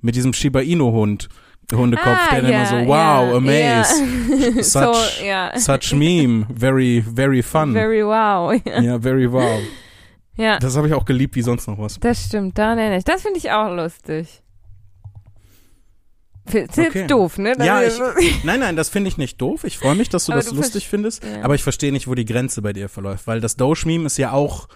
Mit diesem Shiba Inu-Hund. Hundekopf, Ah, der ja, immer so, wow, amaze. ja. Such, so, ja. such meme. Very, very fun. Very wow. Ja, ja, very wow. ja Das habe ich auch geliebt wie sonst noch was. das stimmt. Da nenne ich. Das finde ich auch lustig. Jetzt Okay. doof, ne? Ja, ist- Nein, nein, das finde ich nicht doof. Ich freue mich, dass du Aber das du lustig findest. ja. Aber ich verstehe nicht, wo die Grenze bei dir verläuft. Weil das Doge-Meme ist ja auch,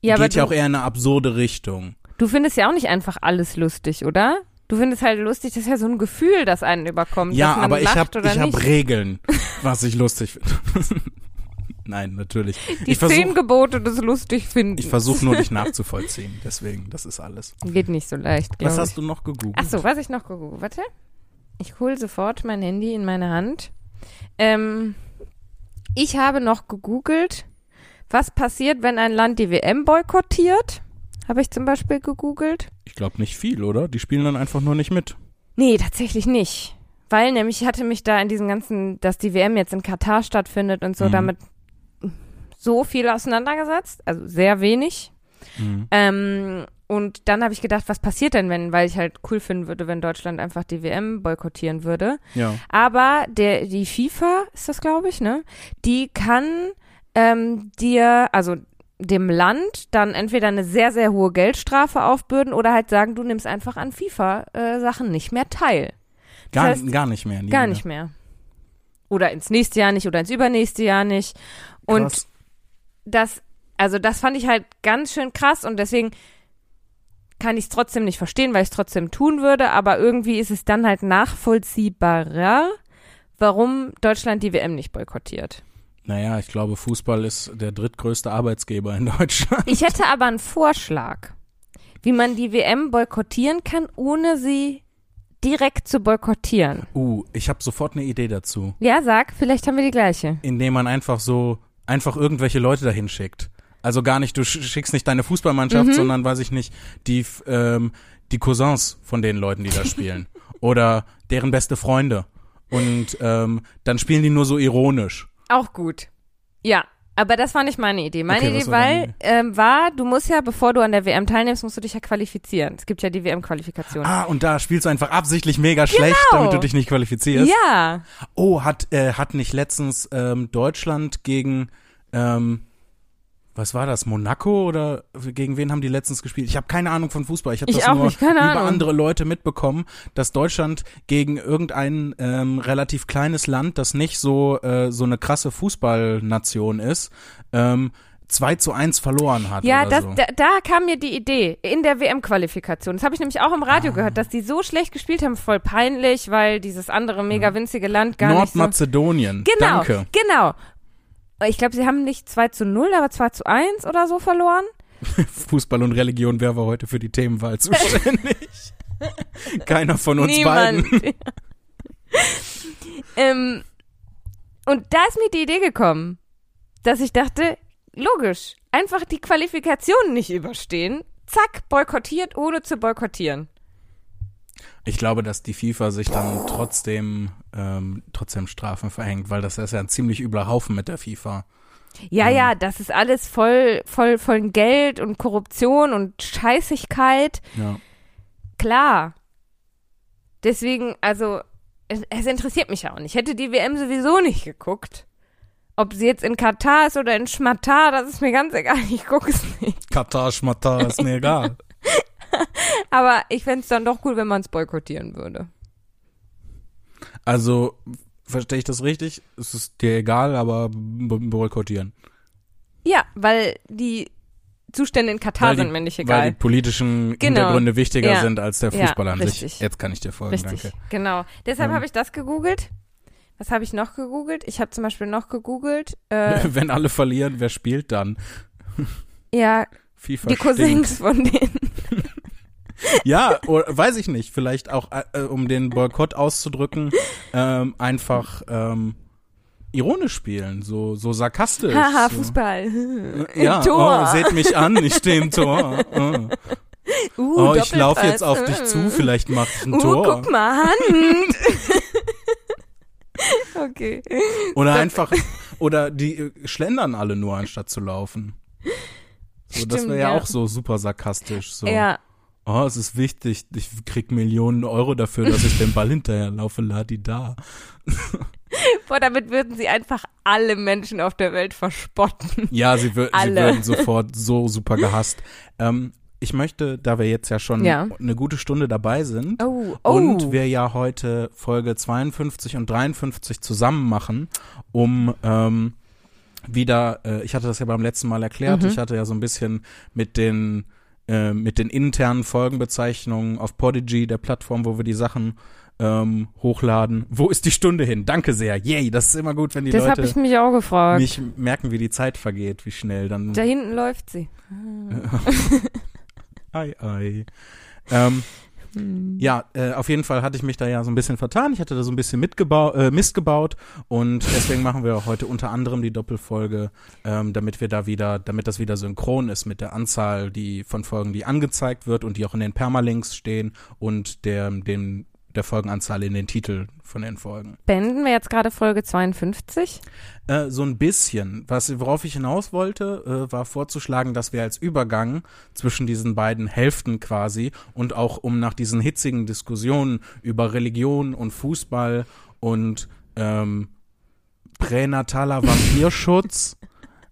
ja, geht ja auch eher in eine absurde Richtung. du findest ja auch nicht einfach alles lustig, oder? Du findest halt lustig, das ist ja so ein Gefühl, das einen überkommt. Ja, aber ich habe ich hab. Regeln, was ich lustig finde. Nein, natürlich. Die ich zehn versuche Gebote des lustig finden. ich versuch nur, dich nachzuvollziehen. Deswegen, das ist alles. Geht nicht so leicht, Was ich. hast du noch gegoogelt? Ach so, was ich noch gegoogelt. Warte. Ich hole sofort mein Handy in meine Hand. Ähm, ich habe noch gegoogelt, Was passiert, wenn ein Land die WM boykottiert? Habe ich zum Beispiel gegoogelt. Ich glaube nicht viel, oder? Die spielen dann einfach nur nicht mit. Nee, tatsächlich nicht. Weil nämlich ich hatte mich da in diesen ganzen, dass die WM jetzt in Katar stattfindet und so Mhm. damit so viel auseinandergesetzt. Also sehr wenig. Mhm. Ähm, und dann habe ich gedacht, was passiert denn, wenn, weil ich halt cool finden würde, wenn Deutschland einfach die WM boykottieren würde. Ja. Aber der, die FIFA ist das, glaube ich, ne? Die kann ähm, dir, also dem Land dann entweder eine sehr, sehr hohe Geldstrafe aufbürden oder halt sagen, du nimmst einfach an FIFA-Sachen nicht mehr teil. Gar, heißt, gar nicht mehr. Gar wieder. nicht mehr. Oder ins nächste Jahr nicht oder ins übernächste Jahr nicht. Und Krass. das, also das fand ich halt ganz schön krass und deswegen kann ich es trotzdem nicht verstehen, weil ich es trotzdem tun würde, aber irgendwie ist es dann halt nachvollziehbarer, warum Deutschland die WM nicht boykottiert. Naja, ich glaube, Fußball ist der drittgrößte Arbeitsgeber in Deutschland. Ich hätte aber einen Vorschlag, wie man die WM boykottieren kann, ohne sie direkt zu boykottieren. Uh, ich habe sofort eine Idee dazu. Ja, sag, vielleicht haben wir die gleiche. Indem man einfach so, einfach irgendwelche Leute dahin schickt. Also gar nicht, du sch- schickst nicht deine Fußballmannschaft, Mhm. sondern weiß ich nicht, die, ähm, die Cousins von den Leuten, die da spielen. Oder deren beste Freunde. Und ähm, dann spielen die nur so ironisch. Auch gut. Ja, aber das war nicht meine Idee. Meine Okay, Idee war deine ähm, war, du musst ja, bevor du an der WM teilnimmst, musst du dich ja qualifizieren. Es gibt ja die WM-Qualifikation. Ah, und da spielst du einfach absichtlich mega schlecht, damit du dich nicht qualifizierst. ja, Oh, hat, äh, hat nicht letztens ähm, Deutschland gegen, ähm, was war das, Monaco oder gegen wen haben die letztens gespielt? Ich habe keine Ahnung von Fußball. Ich habe das auch nur nicht, über Ahnung. andere Leute mitbekommen, dass Deutschland gegen irgendein ähm, relativ kleines Land, das nicht so, äh, so eine krasse Fußballnation ist, ähm, 2 zu 1 verloren hat. ja, das, so. da, da kam mir die Idee in der WM-Qualifikation. Das habe ich nämlich auch im Radio Ah. gehört, dass die so schlecht gespielt haben, voll peinlich, weil dieses andere mega winzige Land gar nicht so. Nordmazedonien. Genau, Danke. genau. Ich glaube, sie haben nicht 2 zu 0, aber 2 zu 1 oder so verloren. Fußball und Religion, war heute für die Themenwahl zuständig? Keiner von uns Niemand. beiden. ähm, und da ist mir die Idee gekommen, dass ich dachte, logisch, einfach die Qualifikation nicht überstehen. Zack, boykottiert, ohne zu boykottieren. Ich glaube, dass die FIFA sich dann trotzdem, ähm, trotzdem Strafen verhängt, weil das ist ja ein ziemlich übler Haufen mit der FIFA. Ja, Mhm. ja, das ist alles voll, voll, voll Geld und Korruption und Scheißigkeit. Ja. Klar. Deswegen, also, es, es interessiert mich auch nicht. Ich hätte die WM sowieso nicht geguckt. Ob sie jetzt in Katar ist oder in Schmatar, das ist mir ganz egal. Ich gucke es nicht. Katar, Schmatar, ist mir egal. Aber ich fände es dann doch cool, wenn man es boykottieren würde. Also, verstehe ich das richtig? Es ist dir egal, aber boykottieren. Ja, weil die Zustände in Katar Weil die- sind mir nicht Weil egal. die politischen Genau. Hintergründe wichtiger Ja. sind als der Ja, Fußball an sich. richtig. Jetzt kann ich dir folgen, Richtig, danke. genau. Deshalb Ähm. habe ich das gegoogelt. Was habe ich noch gegoogelt? Ich habe zum Beispiel noch gegoogelt, äh, Wenn alle verlieren, wer spielt dann? ja, FIFA die stinkt. Cousins von denen. Ja, oder, weiß ich nicht. Vielleicht auch, äh, um den Boykott auszudrücken, ähm, einfach ähm, ironisch spielen, so, so sarkastisch. Haha, so. Fußball. Ja, Tor. oh, seht mich an, ich stehe im Tor. Oh, Uh, oh ich laufe jetzt auf dich zu, vielleicht mach ich ein Uh, Tor. guck mal, Hand. okay. Oder einfach, oder die äh, schlendern alle nur, anstatt zu laufen. So, das Stimmt, wäre ja, ja. auch so super sarkastisch. So. Ja, Oh, es ist wichtig, ich krieg Millionen Euro dafür, dass ich den Ball hinterherlaufe, ladi da. boah, damit würden sie einfach alle Menschen auf der Welt verspotten. Ja, sie, wür sie Alle. würden sofort so super gehasst. Ähm, ich möchte, da wir jetzt ja schon Ja. eine gute Stunde dabei sind Oh, oh. und wir ja heute Folge 52 und 53 zusammen machen, um ähm, wieder, äh, ich hatte das ja beim letzten Mal erklärt, Mhm. ich hatte ja so ein bisschen mit den äh, mit den internen Folgenbezeichnungen auf Podigy, der Plattform, wo wir die Sachen ähm, hochladen. Wo ist die Stunde hin? Danke sehr. Yay, das ist immer gut, wenn die das habe Leute ich mich auch gefragt. nicht merken, wie die Zeit vergeht, wie schnell dann. da hinten läuft sie. Ei, ei. Ähm, Hm. Ja, äh, auf jeden Fall hatte ich mich da ja so ein bisschen vertan. Ich hatte da so ein bisschen mitgebau äh, Mist gebaut und deswegen machen wir heute unter anderem die Doppelfolge, ähm, damit wir da wieder, damit das wieder synchron ist mit der Anzahl die von Folgen, die angezeigt wird und die auch in den Permalinks stehen und der, dem, der Folgenanzahl in den Titel von den Folgen. Beenden wir jetzt gerade Folge 52? Äh, so ein bisschen. Was, worauf ich hinaus wollte, äh, war vorzuschlagen, dass wir als Übergang zwischen diesen beiden Hälften quasi und auch um nach diesen hitzigen Diskussionen über Religion und Fußball und ähm, pränataler Vampirschutz,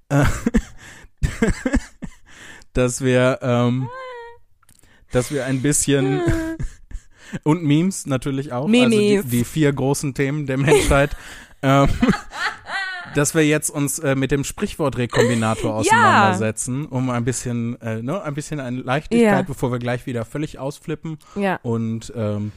äh, dass wir, ähm, dass wir ein bisschen und Memes natürlich auch, also Memes. die, die vier großen Themen der Menschheit. ähm, dass wir jetzt uns äh, mit dem Sprichwortrekombinator auseinandersetzen, um ein bisschen, äh, ne, ein bisschen eine Leichtigkeit, Ja. bevor wir gleich wieder völlig ausflippen. Ja. Und ähm,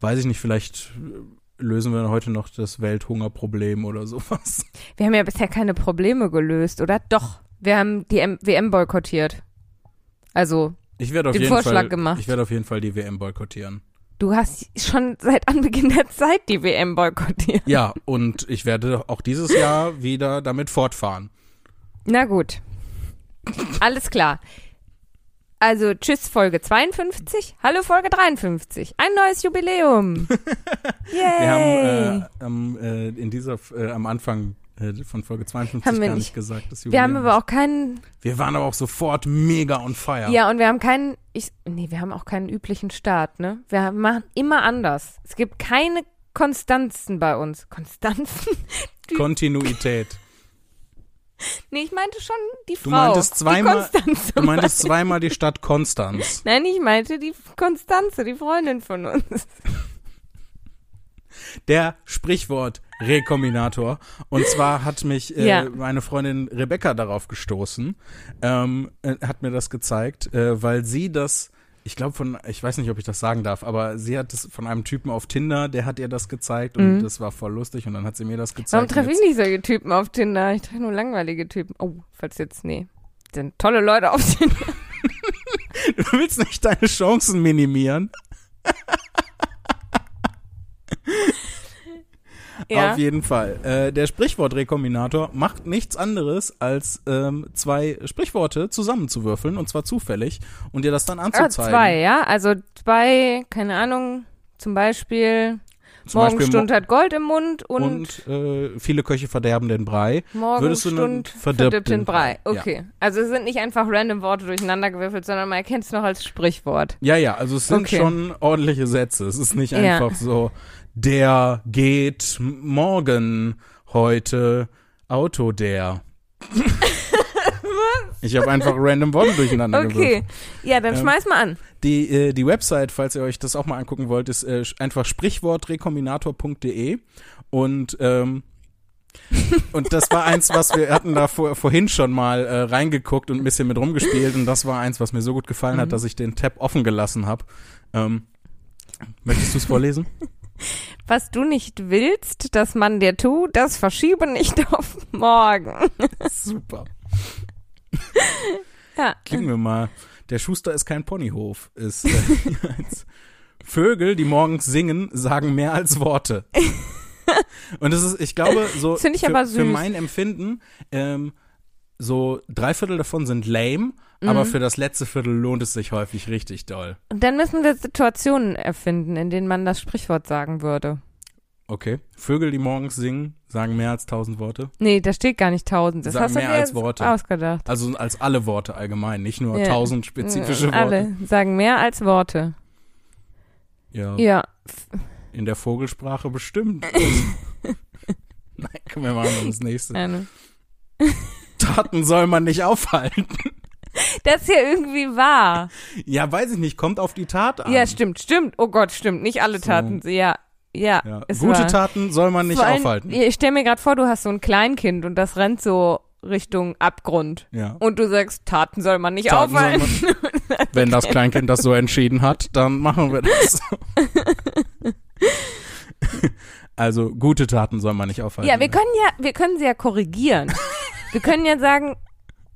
weiß ich nicht, vielleicht äh, lösen wir heute noch das Welthungerproblem oder sowas. Wir haben ja bisher keine Probleme gelöst, oder? Doch. Wir haben die M WM boykottiert. Also, Ich werde auf Den jeden Vorschlag Fall, gemacht. ich werde auf jeden Fall die WM boykottieren. Du hast schon seit Anbeginn der Zeit die WM boykottiert. Ja, und ich werde auch dieses Jahr wieder damit fortfahren. Na gut. Alles klar. Also, tschüss, Folge 52. Hallo, Folge 53. Ein neues Jubiläum. Yay. Wir haben äh, am, äh, in dieser, äh, am Anfang von Folge 52 Haben wir gar nicht. nicht gesagt, dass wir haben aber auch keinen, Wir waren aber auch sofort mega on fire. ja, und wir haben keinen, ich, nee, wir haben auch keinen üblichen Start, ne? Wir machen immer anders. Es gibt keine Konstanzen bei uns. Konstanzen? Kontinuität. Nee, ich meinte schon die Frau. Du meintest zweimal- Die Konstanze. Du meintest zweimal die Stadt Konstanz. Nein, ich meinte die Konstanze, die Freundin von uns. Der Sprichwort-Rekombinator. Und zwar hat mich äh, Ja. meine Freundin Rebecca darauf gestoßen, ähm, äh, hat mir das gezeigt, äh, weil sie das, ich glaube von, ich weiß nicht, ob ich das sagen darf, aber sie hat das von einem Typen auf Tinder, der hat ihr das gezeigt und Mhm. das war voll lustig und dann hat sie mir das gezeigt. Warum treffe ich nicht solche Typen auf Tinder? Ich treffe nur langweilige Typen. Oh, falls jetzt, nee. Sind tolle Leute auf Tinder. Du willst nicht deine Chancen minimieren? Ja. Auf jeden Fall. Äh, der Sprichwort-Rekombinator macht nichts anderes, als ähm, zwei Sprichworte zusammenzuwürfeln, und zwar zufällig, und dir das dann Ah, anzuzeigen. zwei, ja? Also zwei, keine Ahnung, zum Beispiel Zum Morgenstund Mo- hat Gold im Mund und, und äh, viele Köche verderben den Brei. Morgenstund verdirbt verdirbt den Brei. Okay. Also es sind nicht einfach random Worte durcheinander gewürfelt, sondern man erkennt es noch als Sprichwort. Ja, ja, also es sind Okay. schon ordentliche Sätze. Es ist nicht Ja. einfach so, der geht morgen heute Auto der. ich habe einfach random Worte durcheinander. Okay. Ja, dann Ähm, schmeiß mal an. Die, äh, die Website, falls ihr euch das auch mal angucken wollt, ist äh, einfach sprichwortrekombinator.de und ähm, und das war eins, was wir hatten da vor, vorhin schon mal äh, reingeguckt und ein bisschen mit rumgespielt und das war eins, was mir so gut gefallen Mhm. hat, dass ich den Tab offen gelassen habe. Ähm, möchtest du es vorlesen? Was du nicht willst, dass man dir tut, das verschiebe nicht auf morgen. Super. Ja. Klicken wir mal. Der Schuster ist kein Ponyhof. Ist äh. Vögel, die morgens singen, sagen mehr als Worte. Und das ist, ich glaube, so Das ich für, aber für mein Empfinden, ähm, so drei Viertel davon sind lame, aber Mhm. für das letzte Viertel lohnt es sich häufig richtig doll. Und dann müssen wir Situationen erfinden, in denen man das Sprichwort sagen würde. Okay. Vögel, die morgens singen, sagen mehr als tausend Worte. Nee, da steht gar nicht tausend. Das Sagen hast du mehr dir als Worte. ausgedacht. Also als alle Worte allgemein, nicht nur Ja. tausend spezifische Worte. Alle sagen mehr als Worte. Ja. Ja. In der Vogelsprache bestimmt. Nein, komm, wir machen das nächste. Taten soll man nicht aufhalten. Das ist ja irgendwie wahr. Ja, weiß ich nicht, kommt auf die Tat an. Ja, stimmt, stimmt. Oh Gott, stimmt. Nicht alle So. taten. Ja, ja. Ja. Gute war. Taten soll man nicht allem, aufhalten. Ich stell mir gerade vor, du hast so ein Kleinkind und das rennt so Richtung Abgrund. Ja. Und du sagst, Taten soll man nicht Taten aufhalten. man, wenn das Kleinkind das so entschieden hat, dann machen wir das. also gute Taten soll man nicht aufhalten. Ja, wir können ja, wir können sie ja korrigieren. wir können ja sagen,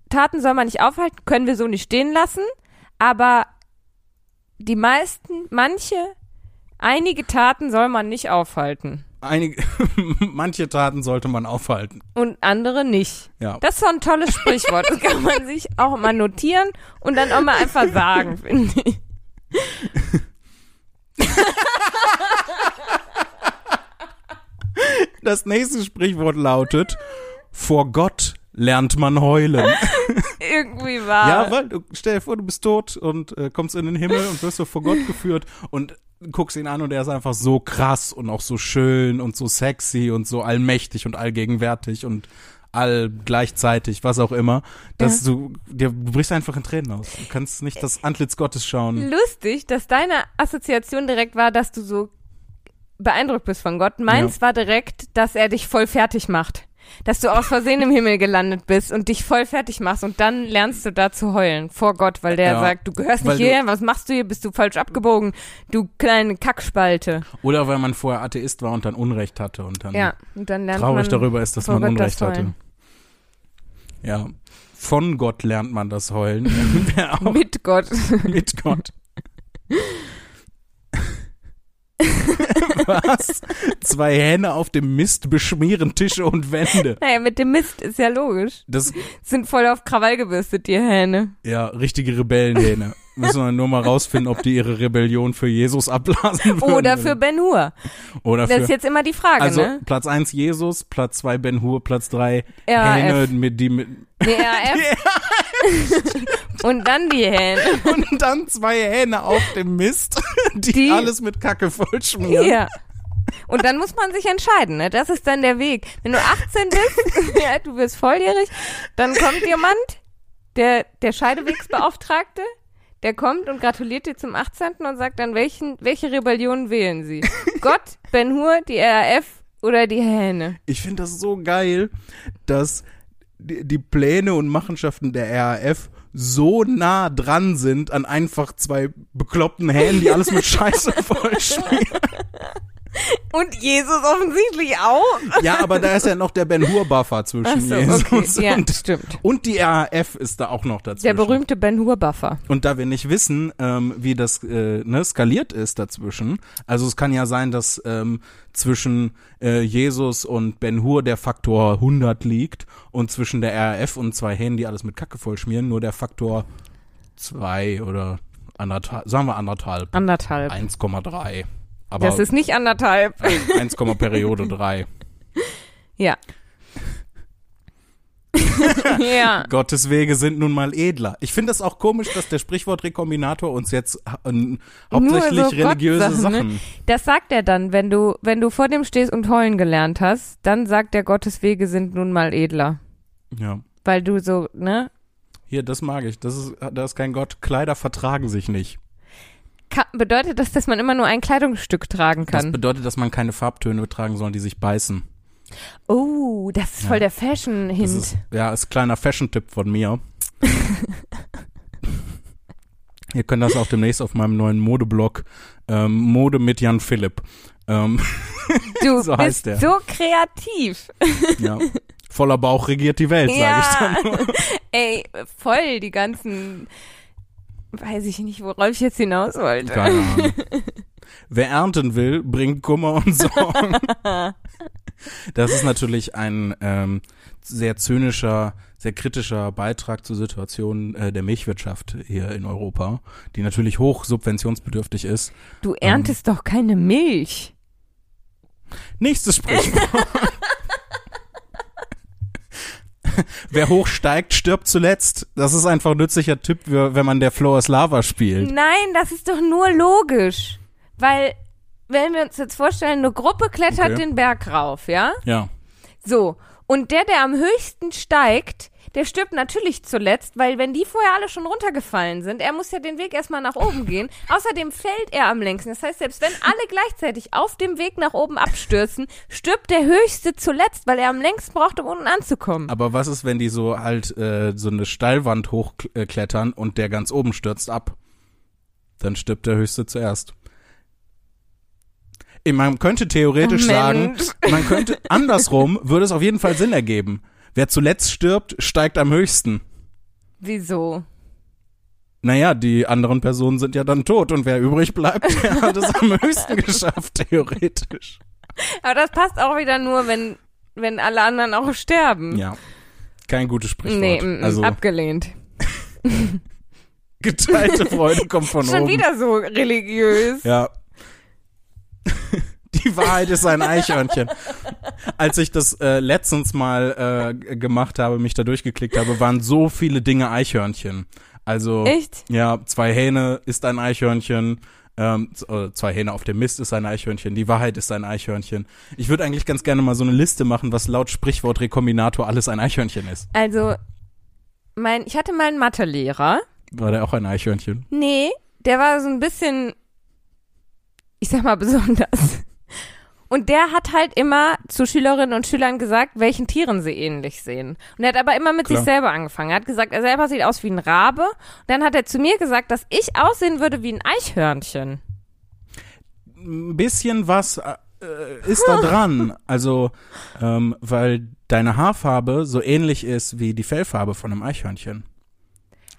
Taten soll man nicht aufhalten, können wir so nicht stehen lassen, aber die meisten, manche, einige Taten soll man nicht aufhalten. Einige, manche Taten sollte man aufhalten. Und andere nicht. Ja. Das ist so ein tolles Sprichwort. Das kann man sich auch mal notieren und dann auch mal einfach sagen, finde ich. Das nächste Sprichwort lautet, vor Gott lernt man heulen. Irgendwie war. Ja, weil du stell dir vor, du bist tot und äh, kommst in den Himmel und wirst so vor Gott geführt und guckst ihn an und er ist einfach so krass und auch so schön und so sexy und so allmächtig und allgegenwärtig und all gleichzeitig, was auch immer, dass du, dir, du brichst einfach in Tränen aus. Du kannst nicht das Antlitz Gottes schauen. lustig, dass deine Assoziation direkt war, dass du so beeindruckt bist von Gott. Meins war direkt, dass er dich voll fertig macht. Dass du aus Versehen im Himmel gelandet bist und dich voll fertig machst und dann lernst du da zu heulen vor Gott, weil der Ja, sagt, du gehörst nicht hierher, was machst du hier, bist du falsch abgebogen, du kleine Kackspalte. Oder weil man vorher Atheist war und dann Unrecht hatte und dann Ja, und dann lernt traurig man darüber ist, dass man Gott das Unrecht hatte. Ja. Von Gott lernt man das Heulen. Mit Gott. mit Gott. Was? Zwei Hähne auf dem Mist beschmieren Tische und Wände. Naja, mit dem Mist ist ja logisch. Das, Sind voll auf Krawall gebürstet, die Hähne. ja, richtige Rebellenhähne. Müssen wir nur mal rausfinden, ob die ihre Rebellion für Jesus abblasen würden. Oder für Ben Hur. Oder Das für ist jetzt immer die Frage, also ne? Platz eins Jesus, Platz zwei Ben Hur, Platz drei RAF. Hähne, mit die mit Die RAF. Und dann die Hähne. und dann zwei Hähne auf dem Mist, die, Die- alles mit Kacke vollschmieren. Ja. Und dann muss man sich entscheiden, ne? Das ist dann der Weg. Wenn du 18 bist, ja, du wirst volljährig, dann kommt jemand, der, der Scheidewegsbeauftragte, der kommt und gratuliert dir zum 18. und sagt dann, welchen, welche Rebellion wählen sie? Gott, Ben Hur, die RAF oder die Hähne? Ich finde das so geil, dass die, die Pläne und Machenschaften der RAF so nah dran sind an einfach zwei bekloppten Hähnen, die alles mit Scheiße vollschmieren. Und Jesus offensichtlich auch. Ja, aber da ist ja noch der Ben Hur Buffer zwischen so, Jesus okay. Ja, und, stimmt. und die RAF ist da auch noch dazwischen. Der berühmte Ben Hur Buffer. Und da wir nicht wissen, ähm, wie das äh, ne, skaliert ist dazwischen, also es kann ja sein, dass ähm, zwischen äh, Jesus und Ben Hur der Faktor 100 liegt und zwischen der RAF und zwei Hähnen, die alles mit Kacke vollschmieren, nur der Faktor 2 oder anderthalb, sagen wir anderthalb, Anderthalb. 1,3. Aber Das ist nicht anderthalb. 1, Periode 3. Ja. ja. Gottes Wege sind nun mal edler. Ich finde es auch komisch, dass der Sprichwort-Rekombinator uns jetzt äh, hauptsächlich so religiöse Gottsachen, ne? Sachen. Das sagt er dann, wenn du, wenn du vor dem stehst und heulen gelernt hast, dann sagt er, Gottes Wege sind nun mal edler. Ja. Weil du so, ne? Hier, das mag ich. Das ist, da ist kein Gott. Kleider vertragen sich nicht. Ka bedeutet das, dass man immer nur ein Kleidungsstück tragen Das kann? bedeutet, dass man keine Farbtöne tragen soll, die sich beißen. Oh, das ist Ja. voll der Das Fashion-Hint. ja, ist kleiner Fashion-Tipp von mir. Ihr könnt das auch demnächst auf meinem neuen Modeblog ähm, Mode mit Jan Philipp. Ähm, Du so heißt bist der. so kreativ. ja. Voller Bauch regiert die Welt, sage Ja. ich dann. Ey, voll die ganzen, weiß ich nicht, worauf ich jetzt hinaus wollte. Keine Ahnung. Wer ernten will, bringt Kummer und Sorgen. Das ist natürlich ein ähm, sehr zynischer, sehr kritischer Beitrag zur Situation äh, der Milchwirtschaft hier in Europa, die natürlich hoch subventionsbedürftig ist. Du erntest doch keine Milch. Nächstes Sprichwort. Wer hoch steigt, stirbt zuletzt. Das ist einfach ein nützlicher Tipp, wenn man der Floor is Lava spielt. Nein, das ist doch nur logisch. Weil, wenn wir uns jetzt vorstellen, eine Gruppe klettert Okay. den Berg rauf, ja? Ja. So. Und der, der am höchsten steigt, der stirbt natürlich zuletzt, weil wenn die vorher alle schon runtergefallen sind, er muss ja den Weg erstmal nach oben gehen. Außerdem fällt er am längsten. Das heißt, selbst wenn alle gleichzeitig auf dem Weg nach oben abstürzen, stirbt der Höchste zuletzt, weil er am längsten braucht, um unten anzukommen. Aber was ist, wenn die so halt äh, so eine Steilwand hochklettern und der ganz oben stürzt ab? Dann stirbt der Höchste zuerst. Man könnte theoretisch Oh, sagen, man könnte andersrum, würde es auf jeden Fall Sinn ergeben. Wer zuletzt stirbt, steigt am höchsten. Wieso? Naja, die anderen Personen sind ja dann tot und wer übrig bleibt, der hat es am höchsten geschafft, theoretisch. Aber das passt auch wieder nur, wenn, wenn alle anderen auch sterben. Ja. Kein gutes Sprichwort. Nee, mm, mm, also abgelehnt. geteilte Freude kommt von Schon oben. wieder so religiös. Ja. Die Wahrheit ist ein Eichhörnchen. Als ich das äh, letztens mal äh, gemacht habe, mich da durchgeklickt habe, waren so viele Dinge Eichhörnchen. Also Echt? ja, zwei Hähne ist ein Eichhörnchen, ähm, äh, zwei Hähne auf dem Mist ist ein Eichhörnchen, die Wahrheit ist ein Eichhörnchen. Ich würde eigentlich ganz gerne mal so eine Liste machen, was laut Sprichwort Rekombinator alles ein Eichhörnchen ist. Also, mein, ich hatte mal einen Mathelehrer. War der auch ein Eichhörnchen? Nee, der war so ein bisschen, ich sag mal, besonders. Und der hat halt immer zu Schülerinnen und Schülern gesagt, welchen Tieren sie ähnlich sehen. Und er hat aber immer mit Klar. sich selber angefangen. Er hat gesagt, er selber sieht aus wie ein Rabe. Und dann hat er zu mir gesagt, dass ich aussehen würde wie ein Eichhörnchen. ein bisschen was äh, ist da dran. Also, ähm, weil deine Haarfarbe so ähnlich ist wie die Fellfarbe von einem Eichhörnchen.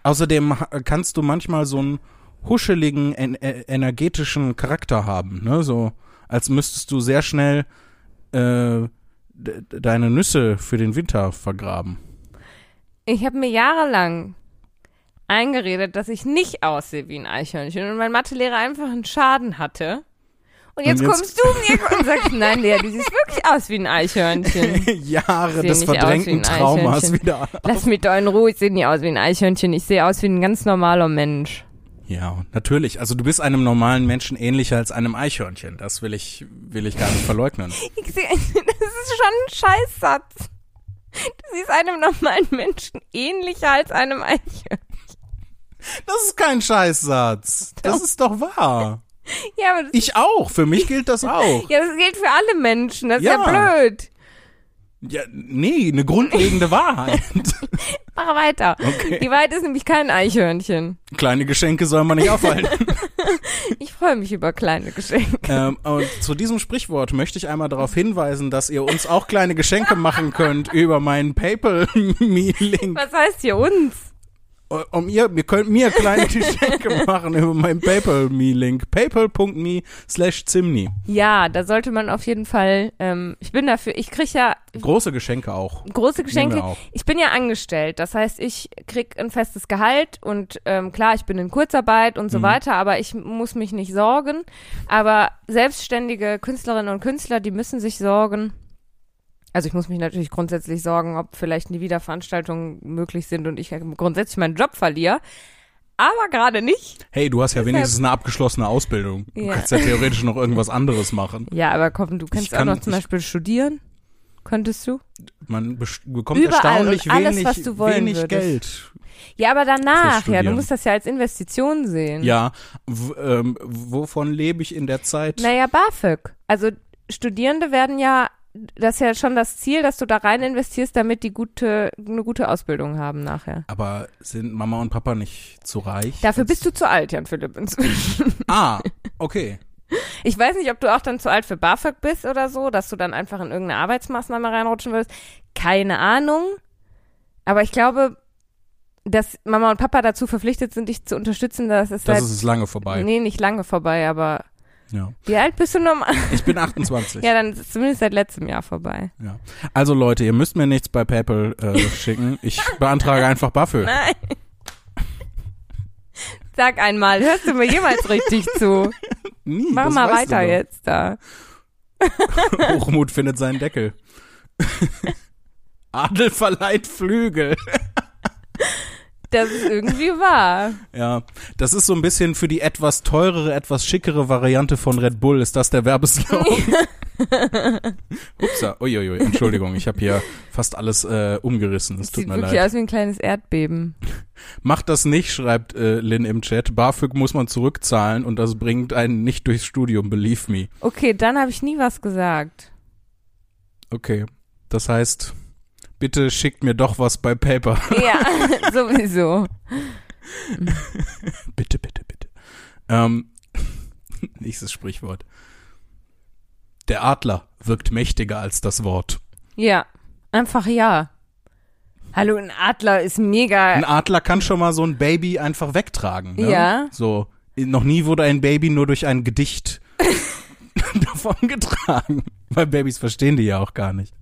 Außerdem kannst du manchmal so einen huscheligen, en energetischen Charakter haben, ne? So, als müsstest du sehr schnell äh, deine Nüsse für den Winter vergraben. Ich habe mir jahrelang eingeredet, dass ich nicht aussehe wie ein Eichhörnchen und mein Mathelehrer einfach einen Schaden hatte. Und jetzt, jetzt- kommst du mir und sagst, nein, Lea, du siehst wirklich aus wie ein Eichhörnchen. Jahre des nicht wie verdrängten ein Traumas wieder. Lass mich doch in Ruhe, ich sehe nie aus wie ein Eichhörnchen, ich sehe aus wie ein ganz normaler Mensch. Ja, natürlich. Also du bist einem normalen Menschen ähnlicher als einem Eichhörnchen. Das will ich, will ich gar nicht verleugnen. Ich sehe, das ist schon ein Scheißsatz. Du siehst einem normalen Menschen ähnlicher als einem Eichhörnchen. Das ist kein Scheißsatz. Das ist doch wahr. Ja, aber Ich auch. Für mich gilt das auch. ja, das gilt für alle Menschen, das ist ja, Ja. blöd. Ja, nee, eine grundlegende Wahrheit. Mach weiter. Okay. Die Wahrheit ist nämlich kein Eichhörnchen. Kleine Geschenke soll man nicht aufhalten. Ich freue mich über kleine Geschenke. ähm, und zu diesem Sprichwort möchte ich einmal darauf hinweisen, dass ihr uns auch kleine Geschenke machen könnt über meinen PayPal-Me-Link. Was heißt hier uns? Um ihr, ihr könnt mir kleine Geschenke machen über meinen PayPal-Me-Link. PayPal.me slash Zimni. Ja, da sollte man auf jeden Fall, ähm, ich bin dafür, ich krieg ja Große Geschenke auch. große Geschenke. auch. Ich bin ja angestellt, das heißt, ich krieg ein festes Gehalt und ähm, klar, ich bin in Kurzarbeit und so Mhm. weiter, aber ich muss mich nicht sorgen. Aber selbstständige Künstlerinnen und Künstler, die müssen sich sorgen. Also ich muss mich natürlich grundsätzlich sorgen, ob vielleicht die Wiederveranstaltungen möglich sind und ich grundsätzlich meinen Job verliere. Aber gerade nicht. Hey, du hast ja Deshalb- wenigstens eine abgeschlossene Ausbildung. Du Ja. kannst ja theoretisch noch irgendwas anderes machen. Ja, aber komm, du kannst auch kann- noch zum ich- Beispiel studieren. Könntest du? Man bekommt Überall erstaunlich alles, wenig, was du wollen wenig würdest. Geld. Ja, aber danach, ja, du musst das ja als Investition sehen. Ja, ähm, wovon lebe ich in der Zeit? Naja, BAföG. Also Studierende werden ja, das ist ja schon das Ziel, dass du da rein investierst, damit die gute, eine gute Ausbildung haben nachher. Aber sind Mama und Papa nicht zu reich? Dafür bist du zu alt, Jan Philipp, inzwischen. Ah, okay. Ich weiß nicht, ob du auch dann zu alt für BAföG bist oder so, dass du dann einfach in irgendeine Arbeitsmaßnahme reinrutschen willst. Keine Ahnung. Aber ich glaube, dass Mama und Papa dazu verpflichtet sind, dich zu unterstützen, dass es Das seit, ist lange vorbei. nee, nicht lange vorbei, aber Ja. wie alt bist du nochmal? Ich bin 28. Ja, dann ist es zumindest seit letztem Jahr vorbei. Ja. Also Leute, ihr müsst mir nichts bei PayPal äh, schicken. Ich beantrage einfach BAföG. Nein. Sag einmal, hörst du mir jemals richtig zu? Nie, Mach mal weiter jetzt da. Hochmut findet seinen Deckel. Adel verleiht Flügel. Das ist irgendwie wahr. Ja, das ist so ein bisschen für die etwas teurere, etwas schickere Variante von Red Bull. Ist das der Werbeslogan? Upsa, uiuiui, Entschuldigung, ich habe hier fast alles äh, umgerissen. Es tut Sieht mir wirklich leid. aus wie ein kleines Erdbeben. Macht das nicht, schreibt äh, Lynn im Chat. BAföG muss man zurückzahlen und das bringt einen nicht durchs Studium, believe me. Okay, dann habe ich nie was gesagt. Okay, das heißt, bitte schickt mir doch was bei Paper. Ja, sowieso. bitte, bitte, bitte. Ähm, nächstes Sprichwort. Der Adler wirkt mächtiger als das Wort. Ja, einfach ja. Hallo, ein Adler ist mega. Ein Adler kann schon mal so ein Baby einfach wegtragen. Ne? Ja. So, noch nie wurde ein Baby nur durch ein Gedicht davon getragen. Weil Babys verstehen die ja auch gar nicht.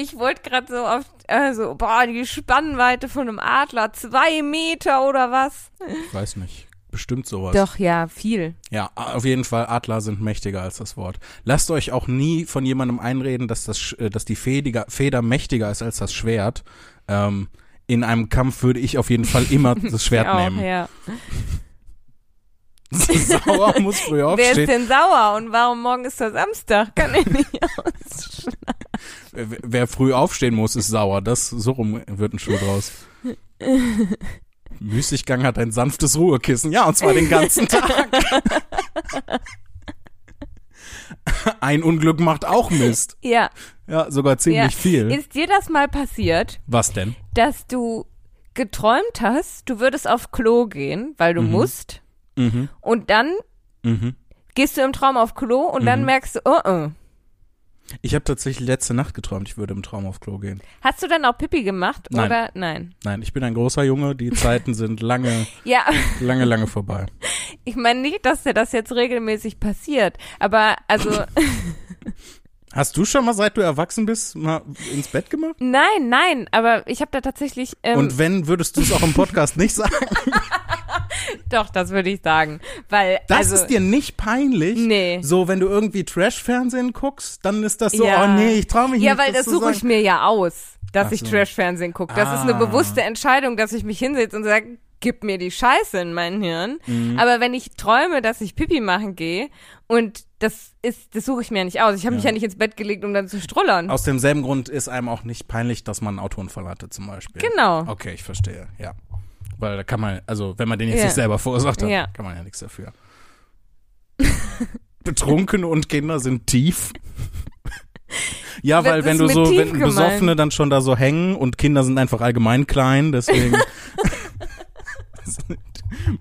Ich wollte gerade so auf, also, boah, die Spannweite von einem Adler, zwei Meter oder was? Ich weiß nicht. Bestimmt sowas. Doch, ja, viel. Ja, auf jeden Fall, Adler sind mächtiger als das Wort. Lasst euch auch nie von jemandem einreden, dass, das, äh, dass die Feder, Feder mächtiger ist als das Schwert. Ähm, in einem Kampf würde ich auf jeden Fall immer das Schwert auch, nehmen. ja. Sauer muss früh Wer ist aufstehen. denn sauer und warum morgen ist der Samstag? Kann ich nicht aus. Wer- Wer früh aufstehen muss, ist sauer. Das, so rum wird ein Schuh draus. Müßiggang hat ein sanftes Ruhekissen. Ja, und zwar den ganzen Tag. Ein Unglück macht auch Mist. Ja, Ja, sogar ziemlich ja. viel. Ist dir das mal passiert, Was denn? dass du geträumt hast, du würdest auf Klo gehen, weil du Mhm. musst, Mhm. und dann Mhm. gehst du im Traum auf Klo und dann Mhm. merkst du, oh, oh. Ich habe tatsächlich letzte Nacht geträumt, ich würde im Traum auf Klo gehen. Hast du dann auch Pipi gemacht Nein. oder nein? Nein, ich bin ein großer Junge, die Zeiten sind lange, Ja, lange, lange vorbei. ich meine nicht, dass dir das jetzt regelmäßig passiert, aber also Hast du schon mal, seit du erwachsen bist, mal ins Bett gemacht? nein, nein, aber ich habe da tatsächlich ähm, Und wenn, würdest du es auch im Podcast nicht sagen? doch, das würde ich sagen, weil Das also ist dir nicht peinlich? nee. So, wenn du irgendwie Trash-Fernsehen guckst, dann ist das so, Ja. oh nee, ich traue mich Ja, nicht. weil das zu suche ich mir ja aus, dass Ach ich so. Trash-Fernsehen gucke. Das ist eine Ah. bewusste Entscheidung, dass ich mich hinsetze und sage, gib mir die Scheiße in mein Hirn. Mhm. Aber wenn ich träume, dass ich Pipi machen gehe und das ist, das suche ich mir ja nicht aus. Ich habe mich Ja. ja nicht ins Bett gelegt, um dann zu strullern. Aus demselben Grund ist einem auch nicht peinlich, dass man einen Autounfall hatte, zum Beispiel. Genau. Okay, ich verstehe, ja. Weil da kann man, also wenn man den jetzt Ja. nicht selber verursacht hat, Ja. kann man ja nichts dafür. Betrunkene und Kinder sind tief. ja, weil wenn du so, wenn gemeint? Besoffene dann schon da so hängen und Kinder sind einfach allgemein klein, deswegen sind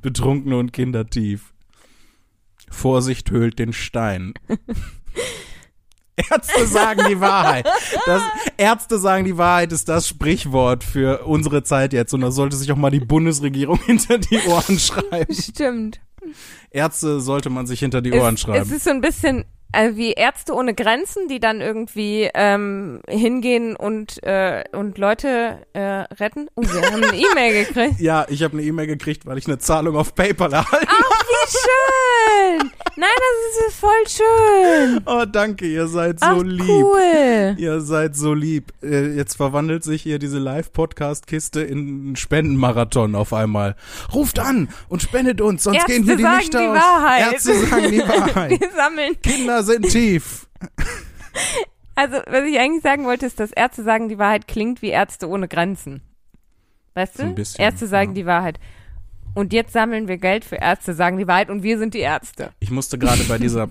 Betrunkene und Kinder tief. Vorsicht höhlt den Stein. Ärzte sagen die Wahrheit. Das, Ärzte sagen die Wahrheit ist das Sprichwort für unsere Zeit jetzt und da sollte sich auch mal die Bundesregierung hinter die Ohren schreiben. Stimmt. Ärzte sollte man sich hinter die Ohren es, schreiben. Es ist so ein bisschen äh, wie Ärzte ohne Grenzen, die dann irgendwie ähm, hingehen und, äh, und Leute äh, retten. Oh, wir haben eine E-Mail gekriegt. ja, ich habe eine E-Mail gekriegt, weil ich eine Zahlung auf PayPal erhalten Ach, wie schön! Nein, das ist voll schön. Oh, danke, ihr seid so Ach, lieb. cool. Ihr seid so lieb. Äh, Jetzt verwandelt sich hier diese Live-Podcast-Kiste in einen Spendenmarathon auf einmal. Ruft an und spendet uns, sonst Ärzte gehen hier die sagen Lichter die aus. Wahrheit. Ärzte sagen die Wahrheit. Wir sammeln. Kinder sind tief. Also, was ich eigentlich sagen wollte, ist, dass Ärzte sagen, die Wahrheit klingt wie Ärzte ohne Grenzen. Weißt du? Bisschen, Ärzte sagen ja. die Wahrheit. Und jetzt sammeln wir Geld für Ärzte, sagen die Wahrheit und wir sind die Ärzte. Ich musste gerade bei dieser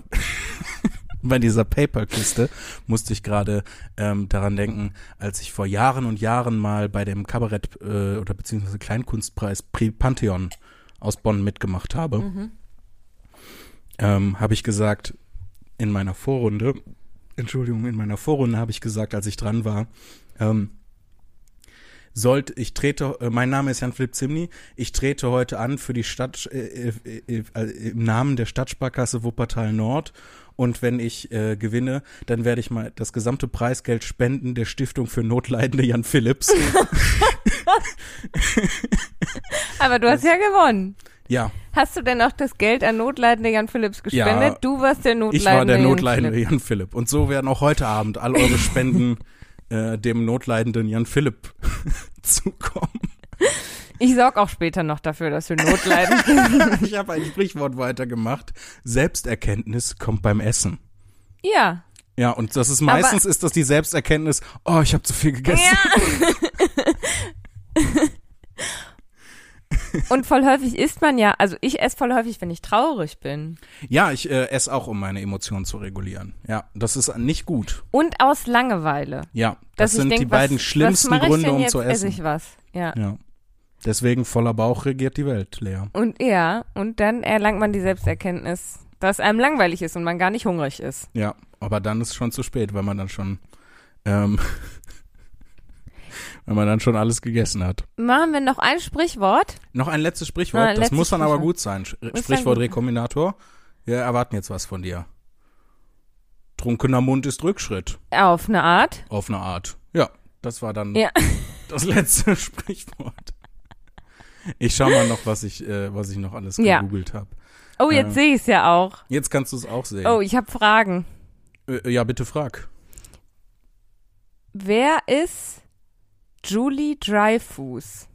bei dieser PayPal-Kiste musste ich gerade ähm, daran denken, als ich vor Jahren und Jahren mal bei dem Kabarett äh, oder beziehungsweise Kleinkunstpreis Pri Pantheon aus Bonn mitgemacht habe, ähm, habe ich gesagt in meiner Vorrunde, Entschuldigung, in meiner Vorrunde habe ich gesagt, als ich dran war, ähm, sollte, ich trete, äh, mein Name ist Jan-Philipp Zimny, ich trete heute an für die Stadt, äh, äh, äh, äh, im Namen der Stadtsparkasse Wuppertal Nord und wenn ich äh, gewinne, dann werde ich mal das gesamte Preisgeld spenden der Stiftung für notleidende Jan Philipps. Aber du hast ja gewonnen. ja, Hast du denn auch das Geld an notleidende Jan Philipps gespendet? Ja, du warst der notleidende ich war der Jan notleidende Philipp. Jan Philipp. Und so werden auch heute Abend all eure Spenden äh, dem notleidenden Jan Philipp zukommen. Ich sorg auch später noch dafür, dass wir notleidend sind. Ich habe ein Sprichwort weitergemacht. Selbsterkenntnis kommt beim Essen. ja. Ja, und das ist meistens ist das die Selbsterkenntnis, oh, ich habe zu viel gegessen. Ja. Und voll häufig isst man ja, also ich esse voll häufig, wenn ich traurig bin. Ja, ich äh, esse auch, um meine Emotionen zu regulieren. Ja, das ist nicht gut. Und aus Langeweile. Ja, das sind denk, die beiden was, schlimmsten was Gründe, um jetzt? zu Esse essen. ich was. Ja. Ja. Deswegen voller Bauch regiert die Welt, Lea. Und ja, und dann erlangt man die Selbsterkenntnis, dass einem langweilig ist und man gar nicht hungrig ist. Ja, aber dann ist schon zu spät, weil man dann schon ähm, wenn man dann schon alles gegessen hat. Machen wir noch ein Sprichwort? Noch ein letztes Sprichwort, Ah, das letztes muss dann aber gut sein. Sprichwort. Rekombinator. Wir erwarten jetzt was von dir. Trunkener Mund ist Rückschritt, Auf eine Art. auf eine Art. Ja, das war dann Ja. das letzte Sprichwort. Ich schau mal noch, was ich, äh, was ich noch alles Ja. gegoogelt habe. Oh, jetzt Äh. sehe ich es ja auch. Jetzt kannst du es auch sehen. Oh, ich habe Fragen. Äh, ja, bitte frag. Wer ist Julie Dreyfus?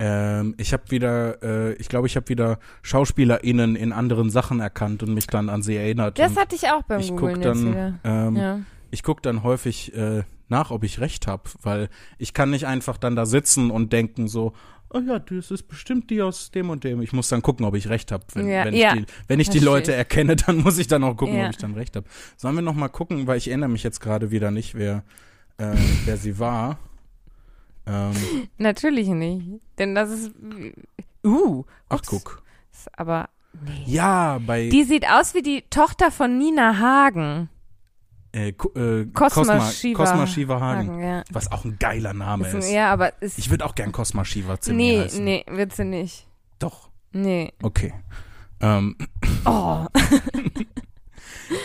Ähm, ich habe wieder, äh, ich glaube, ich habe wieder SchauspielerInnen in anderen Sachen erkannt und mich dann an sie erinnert. Das und hatte ich auch beim ich Googlen guck dann, ähm, Ja. ich guck dann häufig äh, nach, ob ich recht habe, weil ich kann nicht einfach dann da sitzen und denken so, oh ja, das ist bestimmt die aus dem und dem. Ich muss dann gucken, ob ich recht habe. Wenn, Ja, wenn, ja. ich die, wenn ich die Leute erkenne, dann muss ich dann auch gucken, ob ich dann recht habe. Sollen wir noch mal gucken, weil ich erinnere mich jetzt gerade wieder nicht, wer, äh, wer sie war. Ähm, Natürlich nicht. Denn das ist. Uh. ach, ups. guck. Ist Aber. Nee. Ja, bei Die sieht aus wie die Tochter von Nina Hagen. äh, äh, Cosma Shiva Cosma Shiva Hagen. ja. Was auch ein geiler Name Ist ein, ist. ja, aber ist. Ich würde auch gern Cosma Shiva Zimmer nee, heißen. nee, wird sie nicht. Doch. Nee. Okay. Ähm, Oh.